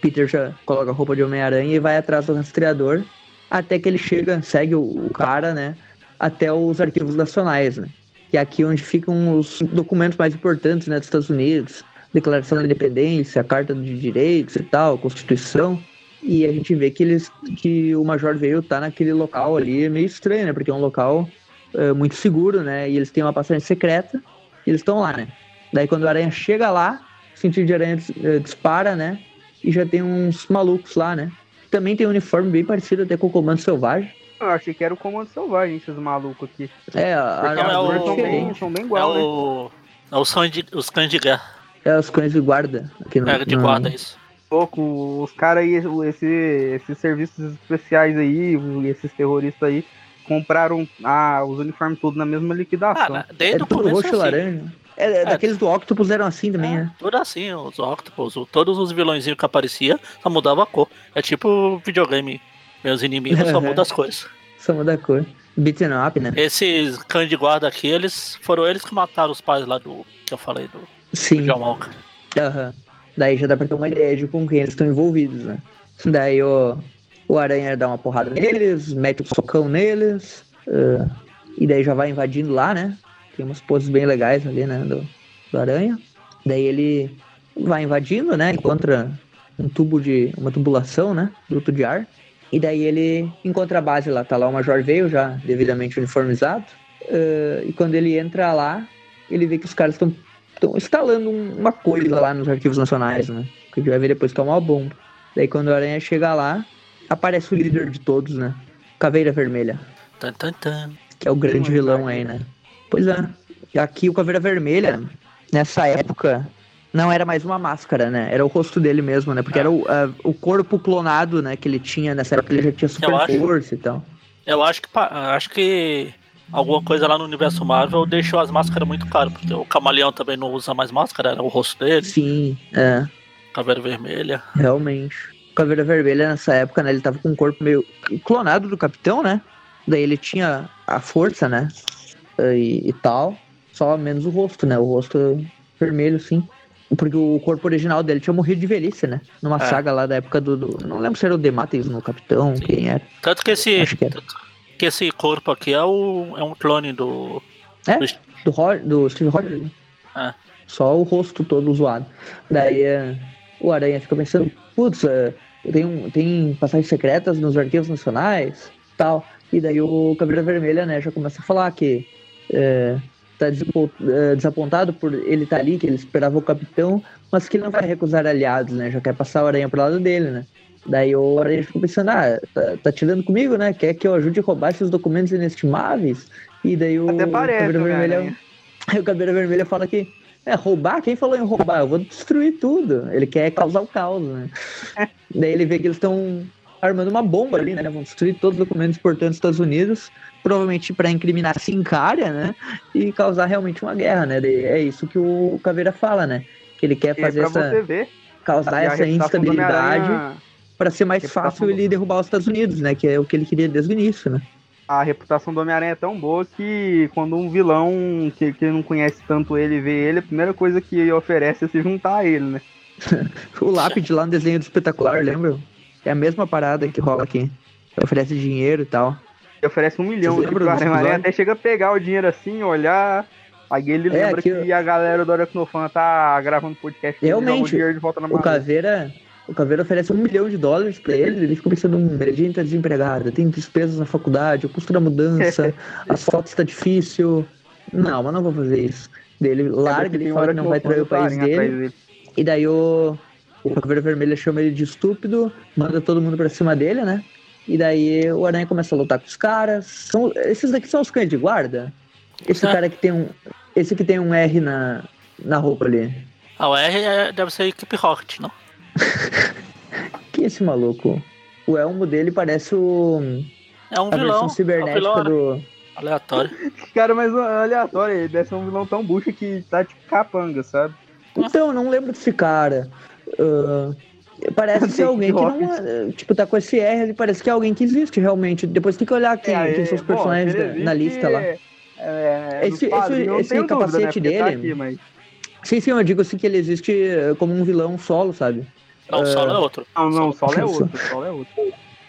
Peter já coloca a roupa de Homem-Aranha e vai atrás do rastreador até que ele chega, segue o, o cara, né? Até os arquivos nacionais, né? Que é aqui onde ficam os documentos mais importantes, né? Dos Estados Unidos. Declaração da Independência, Carta de Direitos e tal, Constituição. E a gente vê que eles que o Major veio tá naquele local ali meio estranho, né? Porque é um local é, muito seguro, né? E eles têm uma passagem secreta e eles estão lá, né? Daí quando o Aranha chega lá, o sentido de aranha eh, dispara, né? E já tem uns malucos lá, né? Também tem um uniforme bem parecido até com o Comando Selvagem. Eu achei que era o Comando Selvagem, esses malucos aqui. É, a, é o, são bem, são bem igual, é o, né? É o de, os cães de guerra. É, os cães de guarda. Aqui no, é, de no, guarda, isso pouco, os caras aí, esse, esses serviços especiais aí, esses terroristas aí, compraram ah, os uniformes todos na mesma liquidação. Ah, desde é o tudo roxo e assim. laranja. É, é, daqueles do Octopus eram assim também, é, né? Tudo assim, os Octopus, todos os vilõezinhos que apareciam, só mudava a cor. É tipo videogame. Meus inimigos só mudam as cores. Só muda a cor. Beaten up, né? Esses cães de guarda aqui, eles foram eles que mataram os pais lá do. que eu falei do. Sim. Do John Walker. Aham. Daí já dá pra ter uma ideia de com quem eles estão envolvidos, né? Daí o, o Aranha dá uma porrada neles, mete um socão neles, uh, e daí já vai invadindo lá, né? Tem umas poses bem legais ali, né? Do, do Aranha. Daí ele vai invadindo, né? Encontra um tubo de. uma tubulação, né? Duto de ar. E daí ele encontra a base lá, tá lá o Major veio já devidamente uniformizado. Uh, e quando ele entra lá, ele vê que os caras estão estão instalando uma coisa lá nos arquivos nacionais, né? Que a gente vai ver depois que é uma bomba. Daí quando o Aranha chega lá, aparece o líder de todos, né? Caveira Vermelha. Tan, tan, tan. Que é o grande vilão aí, né? Pois é. E aqui o Caveira Vermelha, nessa época, Não era mais uma máscara, né? Era o rosto dele mesmo, né? Porque É. era o, a- o corpo clonado, né? Que ele tinha nessa época, ele já tinha super força e tal. Eu acho que acho que alguma coisa lá no universo Marvel deixou as máscaras muito caras, porque o camaleão também não usa mais máscara, era o rosto dele, Sim, é, caveira vermelha. realmente. Caveira Vermelha nessa época, né? Ele tava com um corpo meio clonado do Capitão, né? Daí ele tinha a força, né? E, e tal. Só menos o rosto, né? O rosto vermelho, sim. Porque o corpo original dele tinha morrido de velhice, né? Numa É. saga lá da época do. do- não lembro se era o Demates no Capitão, quem era. Tanto que esse, que era. tanto que esse corpo aqui é, o, é um clone do. É? do- Do, do Steve Rogers. né? É. Só o rosto todo zoado. Daí é, o Aranha fica pensando, putz, é, tem, tem passagens secretas nos arquivos nacionais tal. E daí o Caveira Vermelha, né, já começa a falar que é, tá desapo- é, desapontado por ele estar ali, que ele esperava o capitão, mas que ele não vai recusar aliados, né? Já quer passar o Aranha pro lado dele, né? Daí o Aranha fica pensando, ah, tá, tá tirando comigo, né? Quer que eu ajude a roubar esses documentos inestimáveis? E daí o Até parece, Caveira né, Vermelha. Aranha? Aí o Caveira Vermelha fala que é roubar? Quem falou em roubar? Eu vou destruir tudo. Ele quer causar o caos, né? Daí ele vê que eles estão armando uma bomba ali, né? Vão destruir todos os documentos importantes dos Estados Unidos, provavelmente para incriminar a Sincária, né? E causar realmente uma guerra, né? É isso que o Caveira fala, né? Que ele quer é fazer pra essa você ver. causar essa instabilidade para ser mais reputação fácil do- ele derrubar os Estados Unidos, né? Que é o que ele queria desde o início, né? A reputação do Homem-Aranha é tão boa que quando um vilão que, que não conhece tanto ele vê ele, a primeira coisa que ele oferece é se juntar a ele, né? O lápide lá no desenho do espetacular, lembra? É a mesma parada que rola aqui. Oferece dinheiro e tal. Ele oferece um milhão Homem-Aranha, episódio? até chega a pegar o dinheiro assim, olhar. Aí ele É, lembra que a galera do Aracnofan tá gravando podcast Realmente, o de volta na O. Caveira, o Caveira oferece um milhão de dólares pra ele, ele fica pensando, hum, Meredith tá desempregada, tem despesas na faculdade, o custo da mudança, as fotos tá difícil. Não, mas não vou fazer isso. Daí Ele larga, ele fala que não vai trair o país dele, e daí o, o Caveira Vermelha chama ele de estúpido, manda todo mundo pra cima dele, né? E daí o Aranha começa a lutar com os caras. São, esses daqui são os cães de guarda? Esse É. cara que tem um. Esse que tem um R na, na roupa ali. Ah, o R é- deve ser equipe Rocket, não? Quem é esse maluco? O elmo dele parece o, É um a vilão. versão É um cibernética vilão né? do. aleatório. Cara, mas aleatório, ele deve ser um vilão tão bucha que tá tipo capanga, sabe? Então, eu não lembro desse cara. Ah, parece ser Tem alguém que não. É- Tipo, tá com esse R ali, parece que é alguém que existe realmente. Depois tem que olhar quem, É, quem é, são os bom, personagens da- na lista lá. É, Esse- esse- esse tenho dúvida, capacete né, tá dele- aqui, mas... Sim, sim, eu digo assim que ele existe eh, como um vilão solo, sabe? Não, o solo é outro. Não, não, o Sol é outro, o Sol é outro.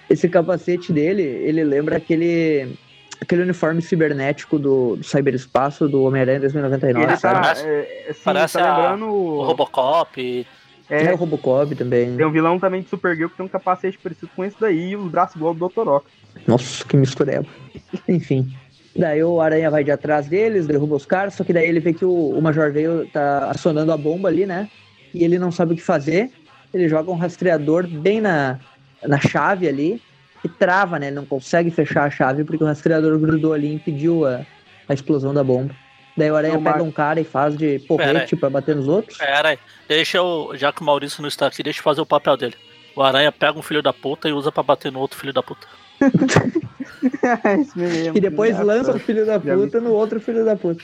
Esse capacete dele, ele lembra aquele. aquele uniforme cibernético do, do cyberespaço do Homem-Aranha 2099, Ele sabe? tá, Parece- é, assim, parece tá a- lembrando... O Robocop. É, é, o Robocop também. tem um vilão também de Supergirl que tem um capacete parecido com esse daí e os braços igual do Dr. Ock. Nossa, que mistureba. Enfim. Daí o Aranha vai de atrás deles, derruba os caras, só que daí ele vê que o, o Major veio, tá acionando a bomba ali, né? E ele não sabe o que fazer. Ele joga um rastreador bem na, na chave ali e trava, né? Ele não consegue fechar a chave porque o rastreador grudou ali e impediu a, a explosão da bomba. Daí o Aranha pega um cara e faz de porrete pra bater nos outros. Pera aí. Deixa eu. Já que o Maurício não está aqui, deixa eu fazer o papel dele. O Aranha pega um filho da puta e usa pra bater no outro filho da puta. Isso mesmo, E depois lança o filho da puta no outro filho da puta.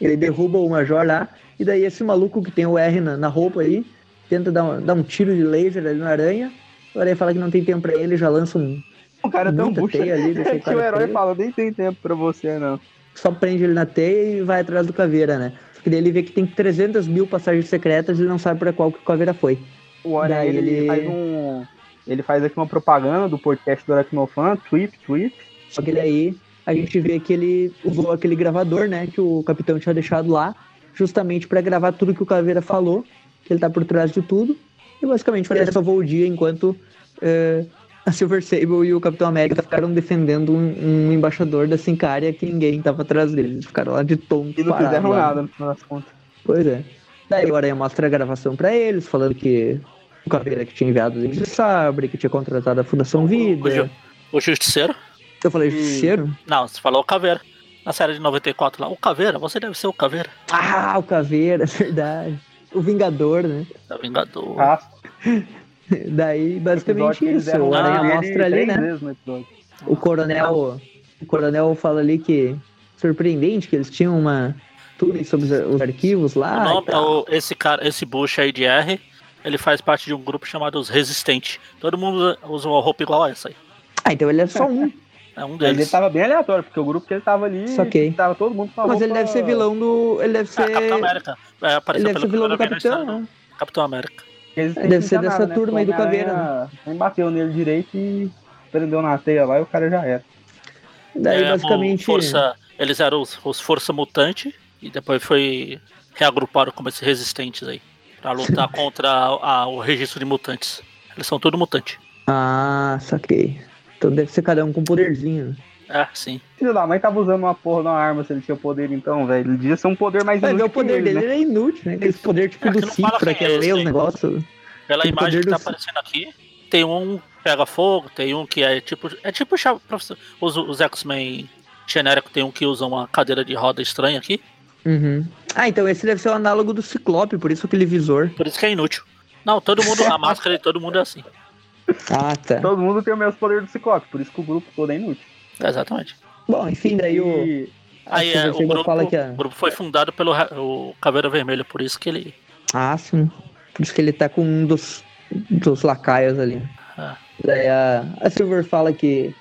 Ele derruba o Major lá, e daí esse maluco que tem o R na, na roupa aí, tenta dar, um- dar um tiro de laser ali na aranha. O aranha fala que não tem tempo pra ele, já lança um. O cara é tão bucha ali, o que o herói fala, nem tem tempo pra você, não. Só prende ele na teia e vai atrás do Caveira, né? Só que daí ele vê que tem 300 mil passagens secretas e ele não sabe pra qual que o Caveira foi. O Aranha, ele, ele- faz um... Ele faz aqui uma propaganda do podcast do Aracnofan, Tweet, Tweet. Só que daí a gente vê que ele usou aquele gravador, né, que o capitão tinha deixado lá, justamente pra gravar tudo que o Caveira falou, que ele tá por trás de tudo. E basicamente ele salvou o dia enquanto eh, a Silver Sable e o Capitão América ficaram defendendo um, um embaixador da Sincária que ninguém tava atrás deles. Eles ficaram lá de tonto. E não parado fizeram lá. nada, no final das contas. Pois é. Daí o Aranha mostra a gravação pra eles, falando que o Caveira que tinha enviado o de Sabre, que tinha contratado a Fundação O, Vida. Ju- o Justiceiro? Eu falei, Hum. cheiro? Não, você falou o Caveira. Na série de 94 lá. O Caveira? Você deve ser o Caveira. Ah, o Caveira, é verdade. o Vingador, né? É o Vingador. Ah, Daí, basicamente isso. mostra ali, né? O coronel, o coronel fala ali que surpreendente que eles tinham uma tudo sobre os, os arquivos lá. nome e é tal. o- esse cara, esse Bush aí de R, ele faz parte de um grupo chamado os Resistentes. Todo mundo usa- uma roupa igual a essa aí. Ah, então ele é só um. É um Mas ele deles. tava bem aleatório, porque o grupo que ele tava ali, Saquei. tava todo mundo com a Mas ele roupa- deve ser vilão do. Ele deve Ah, ser. Capitão América. É, ele deve ser vilão do Capitão? Capitão América. Eles Deve ser dessa né? turma aí do Caveira, Nem bateu nele direito e prendeu na teia lá e o cara já era. Daí, É, basicamente. Força, eles eram os, os Força Mutante e depois foi reagrupado como esses resistentes aí. Pra lutar contra a- a- o registro de mutantes. Eles são tudo mutante. Ah, saquei. Então deve ser cada um com um poderzinho. É, sim. Filho da mãe tava usando uma porra de uma arma se ele tinha poder então, velho. Ele devia ser um poder mais Vai ver inútil o poder que ele, dele, né? é inútil, né? Aquele poder tipo É, do que não fala Cifra, que é é ler esse os aí. negócios. Pela imagem que tá do- aparecendo aqui, tem um pega fogo, tem um que é tipo. É tipo os, os X-Men genérico, tem um que usa uma cadeira de roda estranha aqui. Uhum. Ah, então esse deve ser o análogo do Ciclope, por isso aquele visor. Por isso que é inútil. Não, todo mundo, a máscara de todo mundo é assim. Ah, tá. Todo mundo tem o mesmo poder do Ciclope, por isso que o grupo todo é inútil. É, exatamente. Bom, enfim, daí o. A Aí é, Silver o grupo, fala que a... o grupo foi fundado pelo o Caveira Vermelha, por isso que ele. Ah, sim. Por isso que ele tá com um dos, dos lacaios ali. Ah. Daí a, a Silver fala que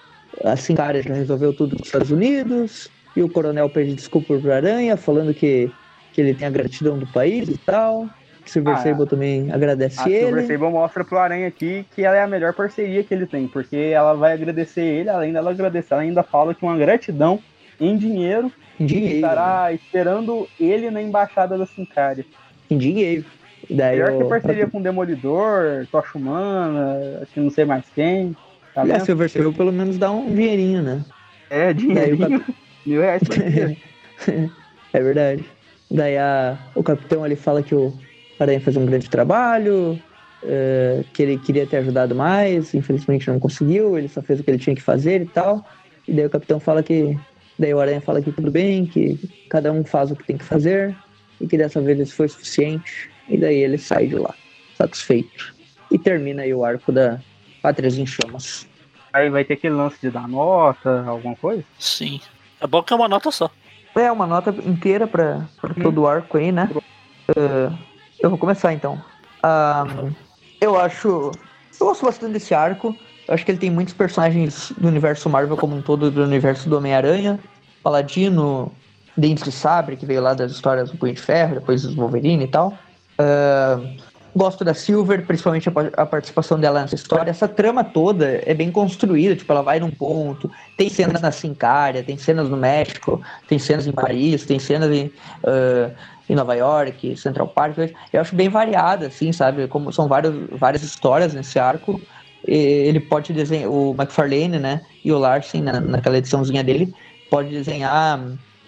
a Sincária já resolveu tudo com os Estados Unidos. E o coronel pede desculpa pro Aranha, falando que, que ele tem a gratidão do país e tal. Silver Ah, Sable também agradece a Silver ele. Sable mostra pro Aranha aqui que ela é a melhor parceria que ele tem, porque ela vai agradecer ele, além dela agradecer, ela ainda fala que uma gratidão em dinheiro dinheiro. estará esperando ele na embaixada da Sincária. Em dinheiro. Daí Melhor que o- parceria com Demolidor, Tocha Humana, acho que não sei mais quem. Tá E a? Silver Sable pelo menos dá um dinheirinho, né? É, dinheirinho. Mil reais. É verdade. Daí a, o capitão ele fala que o Aranha fez um grande trabalho, é, que ele queria ter ajudado mais, infelizmente não conseguiu, ele só fez o que ele tinha que fazer e tal. E daí o capitão fala que. Daí o Aranha fala que tudo bem, que cada um faz o que tem que fazer, e que dessa vez isso foi suficiente. E daí ele sai de lá, satisfeito. E termina aí o arco da Pátrias em Chamas. Aí vai ter aquele lance de dar nota, alguma coisa? Sim. É bom que é uma nota só. É, uma nota inteira pra, pra todo o arco aí, né? Ah, eu vou começar então. Ah, eu acho. Eu gosto bastante desse arco. Eu acho que ele tem muitos personagens do universo Marvel como um todo, do universo do Homem-Aranha. Paladino, Dentes de Sabre, que veio lá das histórias do Punho de Ferro, depois dos Wolverine e tal. Ah, gosto da Silver, principalmente a, a participação dela nessa história. Essa trama toda é bem construída, tipo, ela vai num ponto. Tem cenas na Sincária, tem cenas no México, tem cenas em Paris, tem cenas em, ah, em Nova York, Central Park. Eu acho bem variada, assim, sabe? Como são várias, várias histórias nesse arco. Ele pode desenhar, o McFarlane, né? E o Larsen, na, naquela ediçãozinha dele, pode desenhar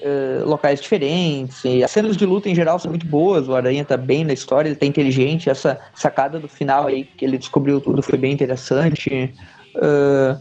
eh, locais diferentes. E as cenas de luta em geral são muito boas. O Aranha tá bem na história, ele tá inteligente. Essa sacada do final aí, que ele descobriu tudo, foi bem interessante. Eh,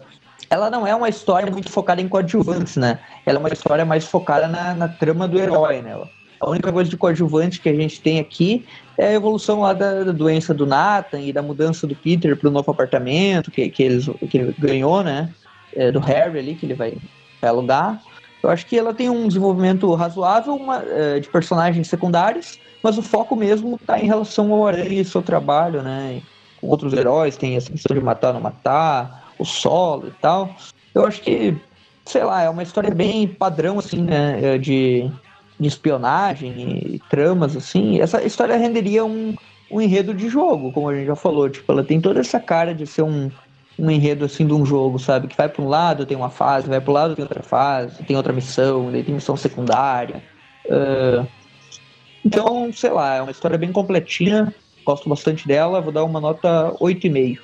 ela não é uma história muito focada em coadjuvantes, né? Ela é uma história mais focada na, na trama do herói, né? A única coisa de coadjuvante que a gente tem aqui é a evolução lá da, da doença do Nathan e da mudança do Peter para o novo apartamento que, que, eles, que ele ganhou, né? É, do Harry ali, que ele vai, vai alugar. Eu acho que ela tem um desenvolvimento razoável uma, é, de personagens secundários, mas o foco mesmo está em relação ao Aranha e seu trabalho, né? Com outros heróis, tem essa questão de matar ou não matar, o solo e tal. Eu acho que, sei lá, é uma história bem padrão, assim, né? é, De, de espionagem e tramas, assim. Essa história renderia um, um enredo de jogo, como a gente já falou. Tipo, ela tem toda essa cara de ser um, um enredo, assim, de um jogo, sabe? Que vai para um lado, tem uma fase, vai para o lado, tem outra fase, tem outra missão, daí tem missão secundária. Ah, então, sei lá, é uma história bem completinha. Gosto bastante dela, vou dar uma nota 8,5.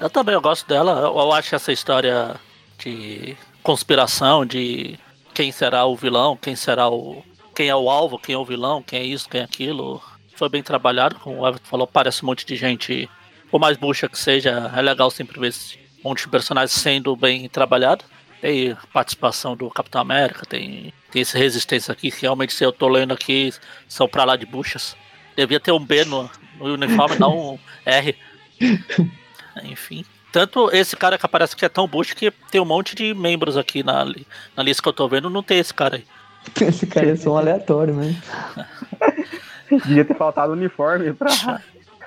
Eu também eu gosto dela. Eu acho essa história de conspiração, de quem será o vilão, quem será o. quem é o alvo, quem é o vilão, quem é isso, quem é aquilo. Foi bem trabalhado, como o Everton falou, parece um monte de gente. Por mais bucha que seja, é legal sempre ver esse monte de personagens sendo bem trabalhado. Tem participação do Capitão América, tem, tem esse Resistência aqui, que realmente se eu tô lendo aqui, são pra lá de buchas. devia ter um B no, no uniforme, não um R. Enfim. Tanto esse cara que aparece que é tão bucho que tem um monte de membros aqui na, na lista que eu tô vendo, não tem esse cara aí. Esse cara é só um aleatório, né? Devia ter faltado uniforme pra.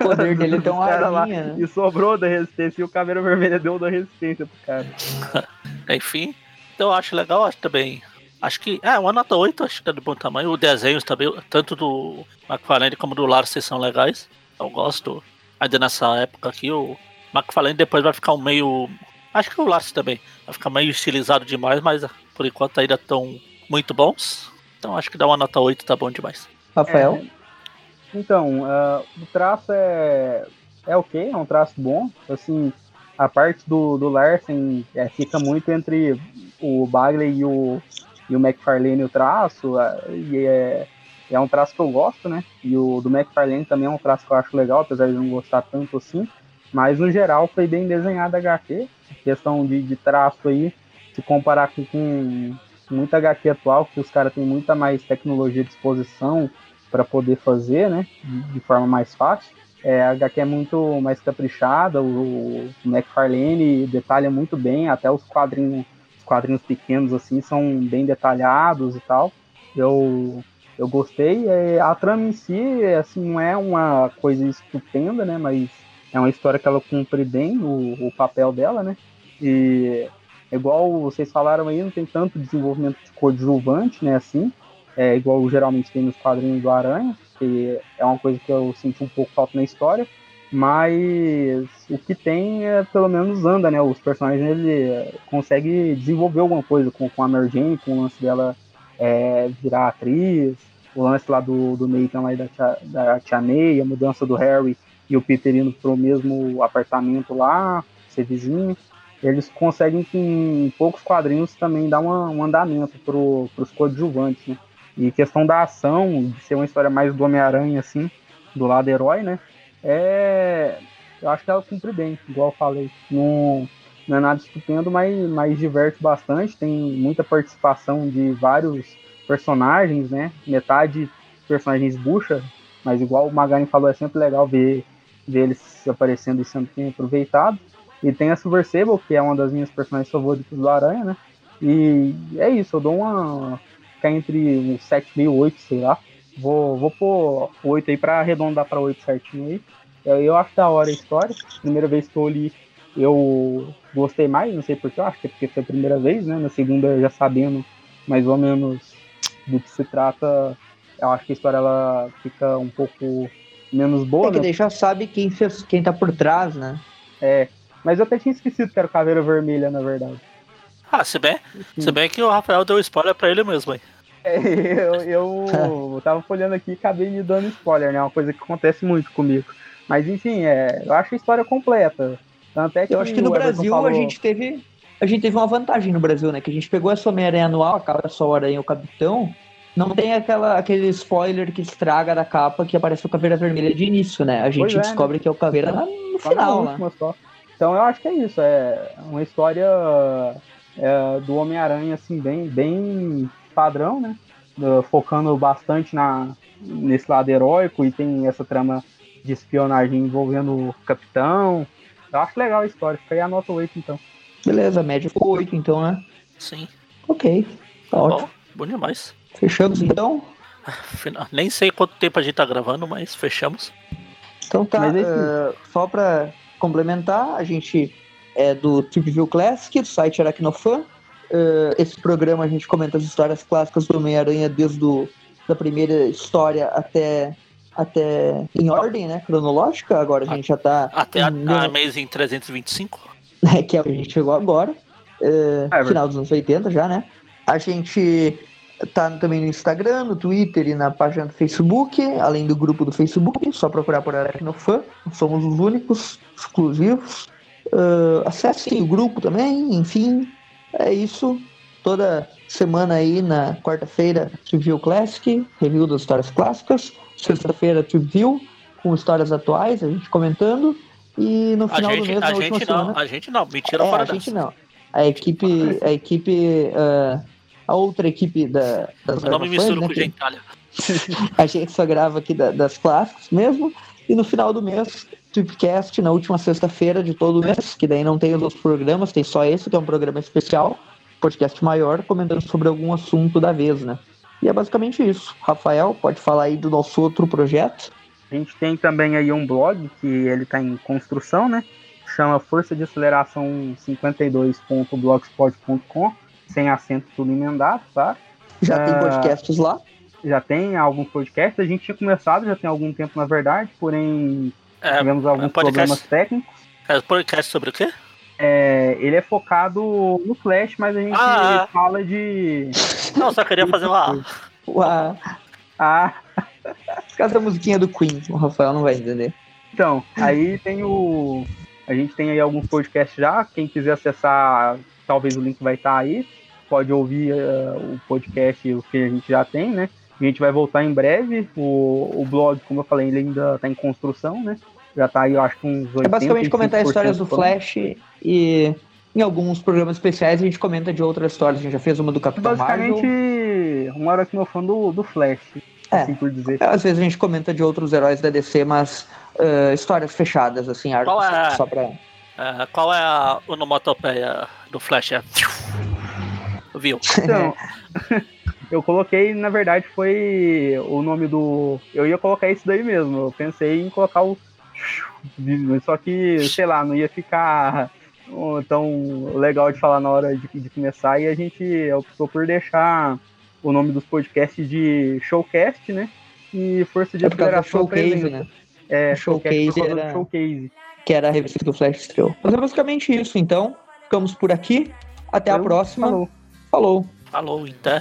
O poder dele tem uma lá, arinha, né? E sobrou da resistência e o Caveira Vermelha deu da resistência pro cara. Enfim, então eu acho legal, acho também. Acho que. É, uma nota 8, acho que tá de bom tamanho. Os desenhos também, tanto do McFarlane como do Larsen são legais. Eu gosto. Ainda nessa época aqui, o McFarlane depois vai ficar um meio. Acho que o Larsen também. Vai ficar meio estilizado demais, mas por enquanto ainda estão muito bons. Então acho que dá uma nota 8, tá bom demais. Rafael? Então, uh, o traço é, é ok, é um traço bom. Assim, a parte do, do Larsen é, fica muito entre o Bagley e o, e o McFarlane o traço, uh, e é, é um traço que eu gosto, né? E o do McFarlane também é um traço que eu acho legal, apesar de não gostar tanto assim. Mas no geral foi bem desenhado a HQ. Questão de, de traço aí, se comparar com, com muita HQ atual, que os caras têm muita mais tecnologia à disposição para poder fazer, né? De, de, forma mais fácil. É, a HQ é muito mais caprichada, o, o McFarlane detalha muito bem, até os quadrinhos, os quadrinhos pequenos assim são bem detalhados e tal. Eu eu gostei. É, a trama em si, assim, não é uma coisa estupenda, né? Mas é uma história que ela cumpre bem o, o papel dela, né? E igual vocês falaram aí, não tem tanto desenvolvimento de coadjuvante, né? Assim, é igual geralmente tem nos quadrinhos do Aranha, que é uma coisa que eu senti um pouco falta na história. Mas o que tem é pelo menos anda, né? Os personagens ele consegue desenvolver alguma coisa com, com a Mary Jane, com o lance dela é, virar atriz, o lance lá do, do Nathan lá da tia, da tia May, a mudança do Harry e o Peter indo pro mesmo apartamento lá, ser vizinho. Eles conseguem, em poucos quadrinhos, também dar uma, um andamento pro, pros coadjuvantes, né? E questão da ação, de ser uma história mais do Homem-Aranha, assim, do lado herói, né? É. Eu acho que ela cumpre bem, igual eu falei. Não, não é nada estupendo, mas, mas diverte bastante. Tem muita participação de vários personagens, né? Metade personagens bucha, mas igual o Magani falou, é sempre legal ver, ver eles aparecendo e sendo bem aproveitado. E tem a Silver Sable, que é uma das minhas personagens favoritas do Aranha, né? E é isso, eu dou uma. ficar entre um 7,5 e 8, sei lá. Vou, vou pôr 8 aí pra arredondar pra 8 certinho aí. Eu, eu acho da hora a história. Primeira vez que eu li, eu gostei mais, não sei porquê, eu acho que é porque foi a primeira vez, né? Na segunda, já sabendo mais ou menos do que se trata, eu acho que a história ela fica um pouco menos boa. É que né? sabe quem, fez, quem tá por trás, né? É, mas eu até tinha esquecido que era o Caveira Vermelha, na verdade. Ah, se bem, se bem que o Rafael deu spoiler pra ele mesmo, hein? É, eu, eu tava olhando aqui e acabei me dando spoiler, né? Uma coisa que acontece muito comigo. Mas enfim, é, eu acho a história completa. Tanto é que eu acho que no Brasil falou... a gente teve. A gente teve uma vantagem no Brasil, né? Que a gente pegou essa Homem-Aranha anual, acaba só o Aranha e o Capitão. Não tem aquela, aquele spoiler que estraga da capa que aparece o Caveira Vermelha de início, né? A gente é, descobre né? que é o Caveira no final, né? Só. Então eu acho que é isso, é uma história é, do Homem-Aranha, assim, bem, bem padrão, né? Focando bastante na, nesse lado heróico e tem essa trama de espionagem envolvendo o Capitão. Eu acho legal a história, fica aí a nota 8 então. Beleza, média ficou 8 então, né? Sim. Ok, tá Bom, ótimo. bom demais. Fechamos então? Final- Nem sei quanto tempo a gente tá gravando, mas fechamos. Então tá, Mas eh, só pra complementar, a gente é do Trip View Classic, do site Aracnofan. Eh, esse programa a gente comenta as histórias clássicas do Homem-Aranha desde o, da primeira história até, até em ordem, né, cronológica. Agora a gente já tá... Até a, em a Amazing 325. né, que é o que a gente chegou agora, É, final dos anos 80 já, né? A gente tá também no Instagram, no Twitter e na página do Facebook, além do grupo do Facebook, só procurar por Aracnofan, somos os únicos exclusivos. Eh, acessem o grupo também, enfim, é isso. Toda semana aí na quarta-feira, Review Classic, review das histórias clássicas. Sexta-feira, Review, com histórias atuais, a gente comentando. E no A final do gente, mês, na a gente semana, não, a gente não. Mentira é, fora a gente dessa. não. A equipe, a equipe, ah, a outra equipe da, das Não me misturo né, com que gentalha. A gente só grava aqui da- das clássicos mesmo. E no final do mês, Tripcast, na última sexta-feira de todo mês, que daí não tem os outros programas, tem só esse, que é um programa especial, podcast maior, comentando sobre algum assunto da vez, né? E é basicamente isso. Rafael, pode falar aí do nosso outro projeto? A gente tem também aí um blog que ele está em construção, né? Chama Força de Aceleração 52.blogspot.com, sem acento tudo emendado, tá? Já tem Ah. podcasts lá. Já tem alguns podcasts, a gente tinha começado já tem algum tempo na verdade, porém É, tivemos alguns podcast- problemas técnicos. é podcast sobre o quê? É, ele é focado no Flash, mas a gente Ah. fala de. Não, só queria fazer uma. Uá, Ah, Cada musiquinha do Queen, o Rafael não vai entender. então, aí tem o. A gente tem aí alguns podcasts já. Quem quiser acessar, talvez o link vai estar aí. Pode ouvir eh, o podcast, o que a gente já tem, né? A gente vai voltar em breve. O, o blog, como eu falei, ele ainda está em construção, né? Já tá aí, eu acho que uns 80, É basicamente comentar histórias do. Flash e em alguns programas especiais a gente comenta de outras histórias. A gente já fez uma do Capitão Basicamente, Marvel. uma hora que meu fã do, do Flash, É. assim por dizer. Às vezes a gente comenta de outros heróis da DC, mas eh, histórias fechadas, assim, arcos Qual é? só pra. É, qual é a onomatopeia do Flash? É. Viu? Então, eu coloquei, na verdade, foi o nome do. Eu ia colocar isso daí mesmo. Eu pensei em colocar o. Só que, sei lá, não ia ficar tão legal de falar na hora de, de começar. E a gente optou por deixar o nome dos podcasts de Showcast, né? E Força de É Aceleração Showcase, Apresenta. né? É, Showcase era- Showcase. Que era a revista que o Flash estreou. Mas é basicamente isso, então. Ficamos por aqui. Até a Então, próxima. falou. Falou. Falou, então.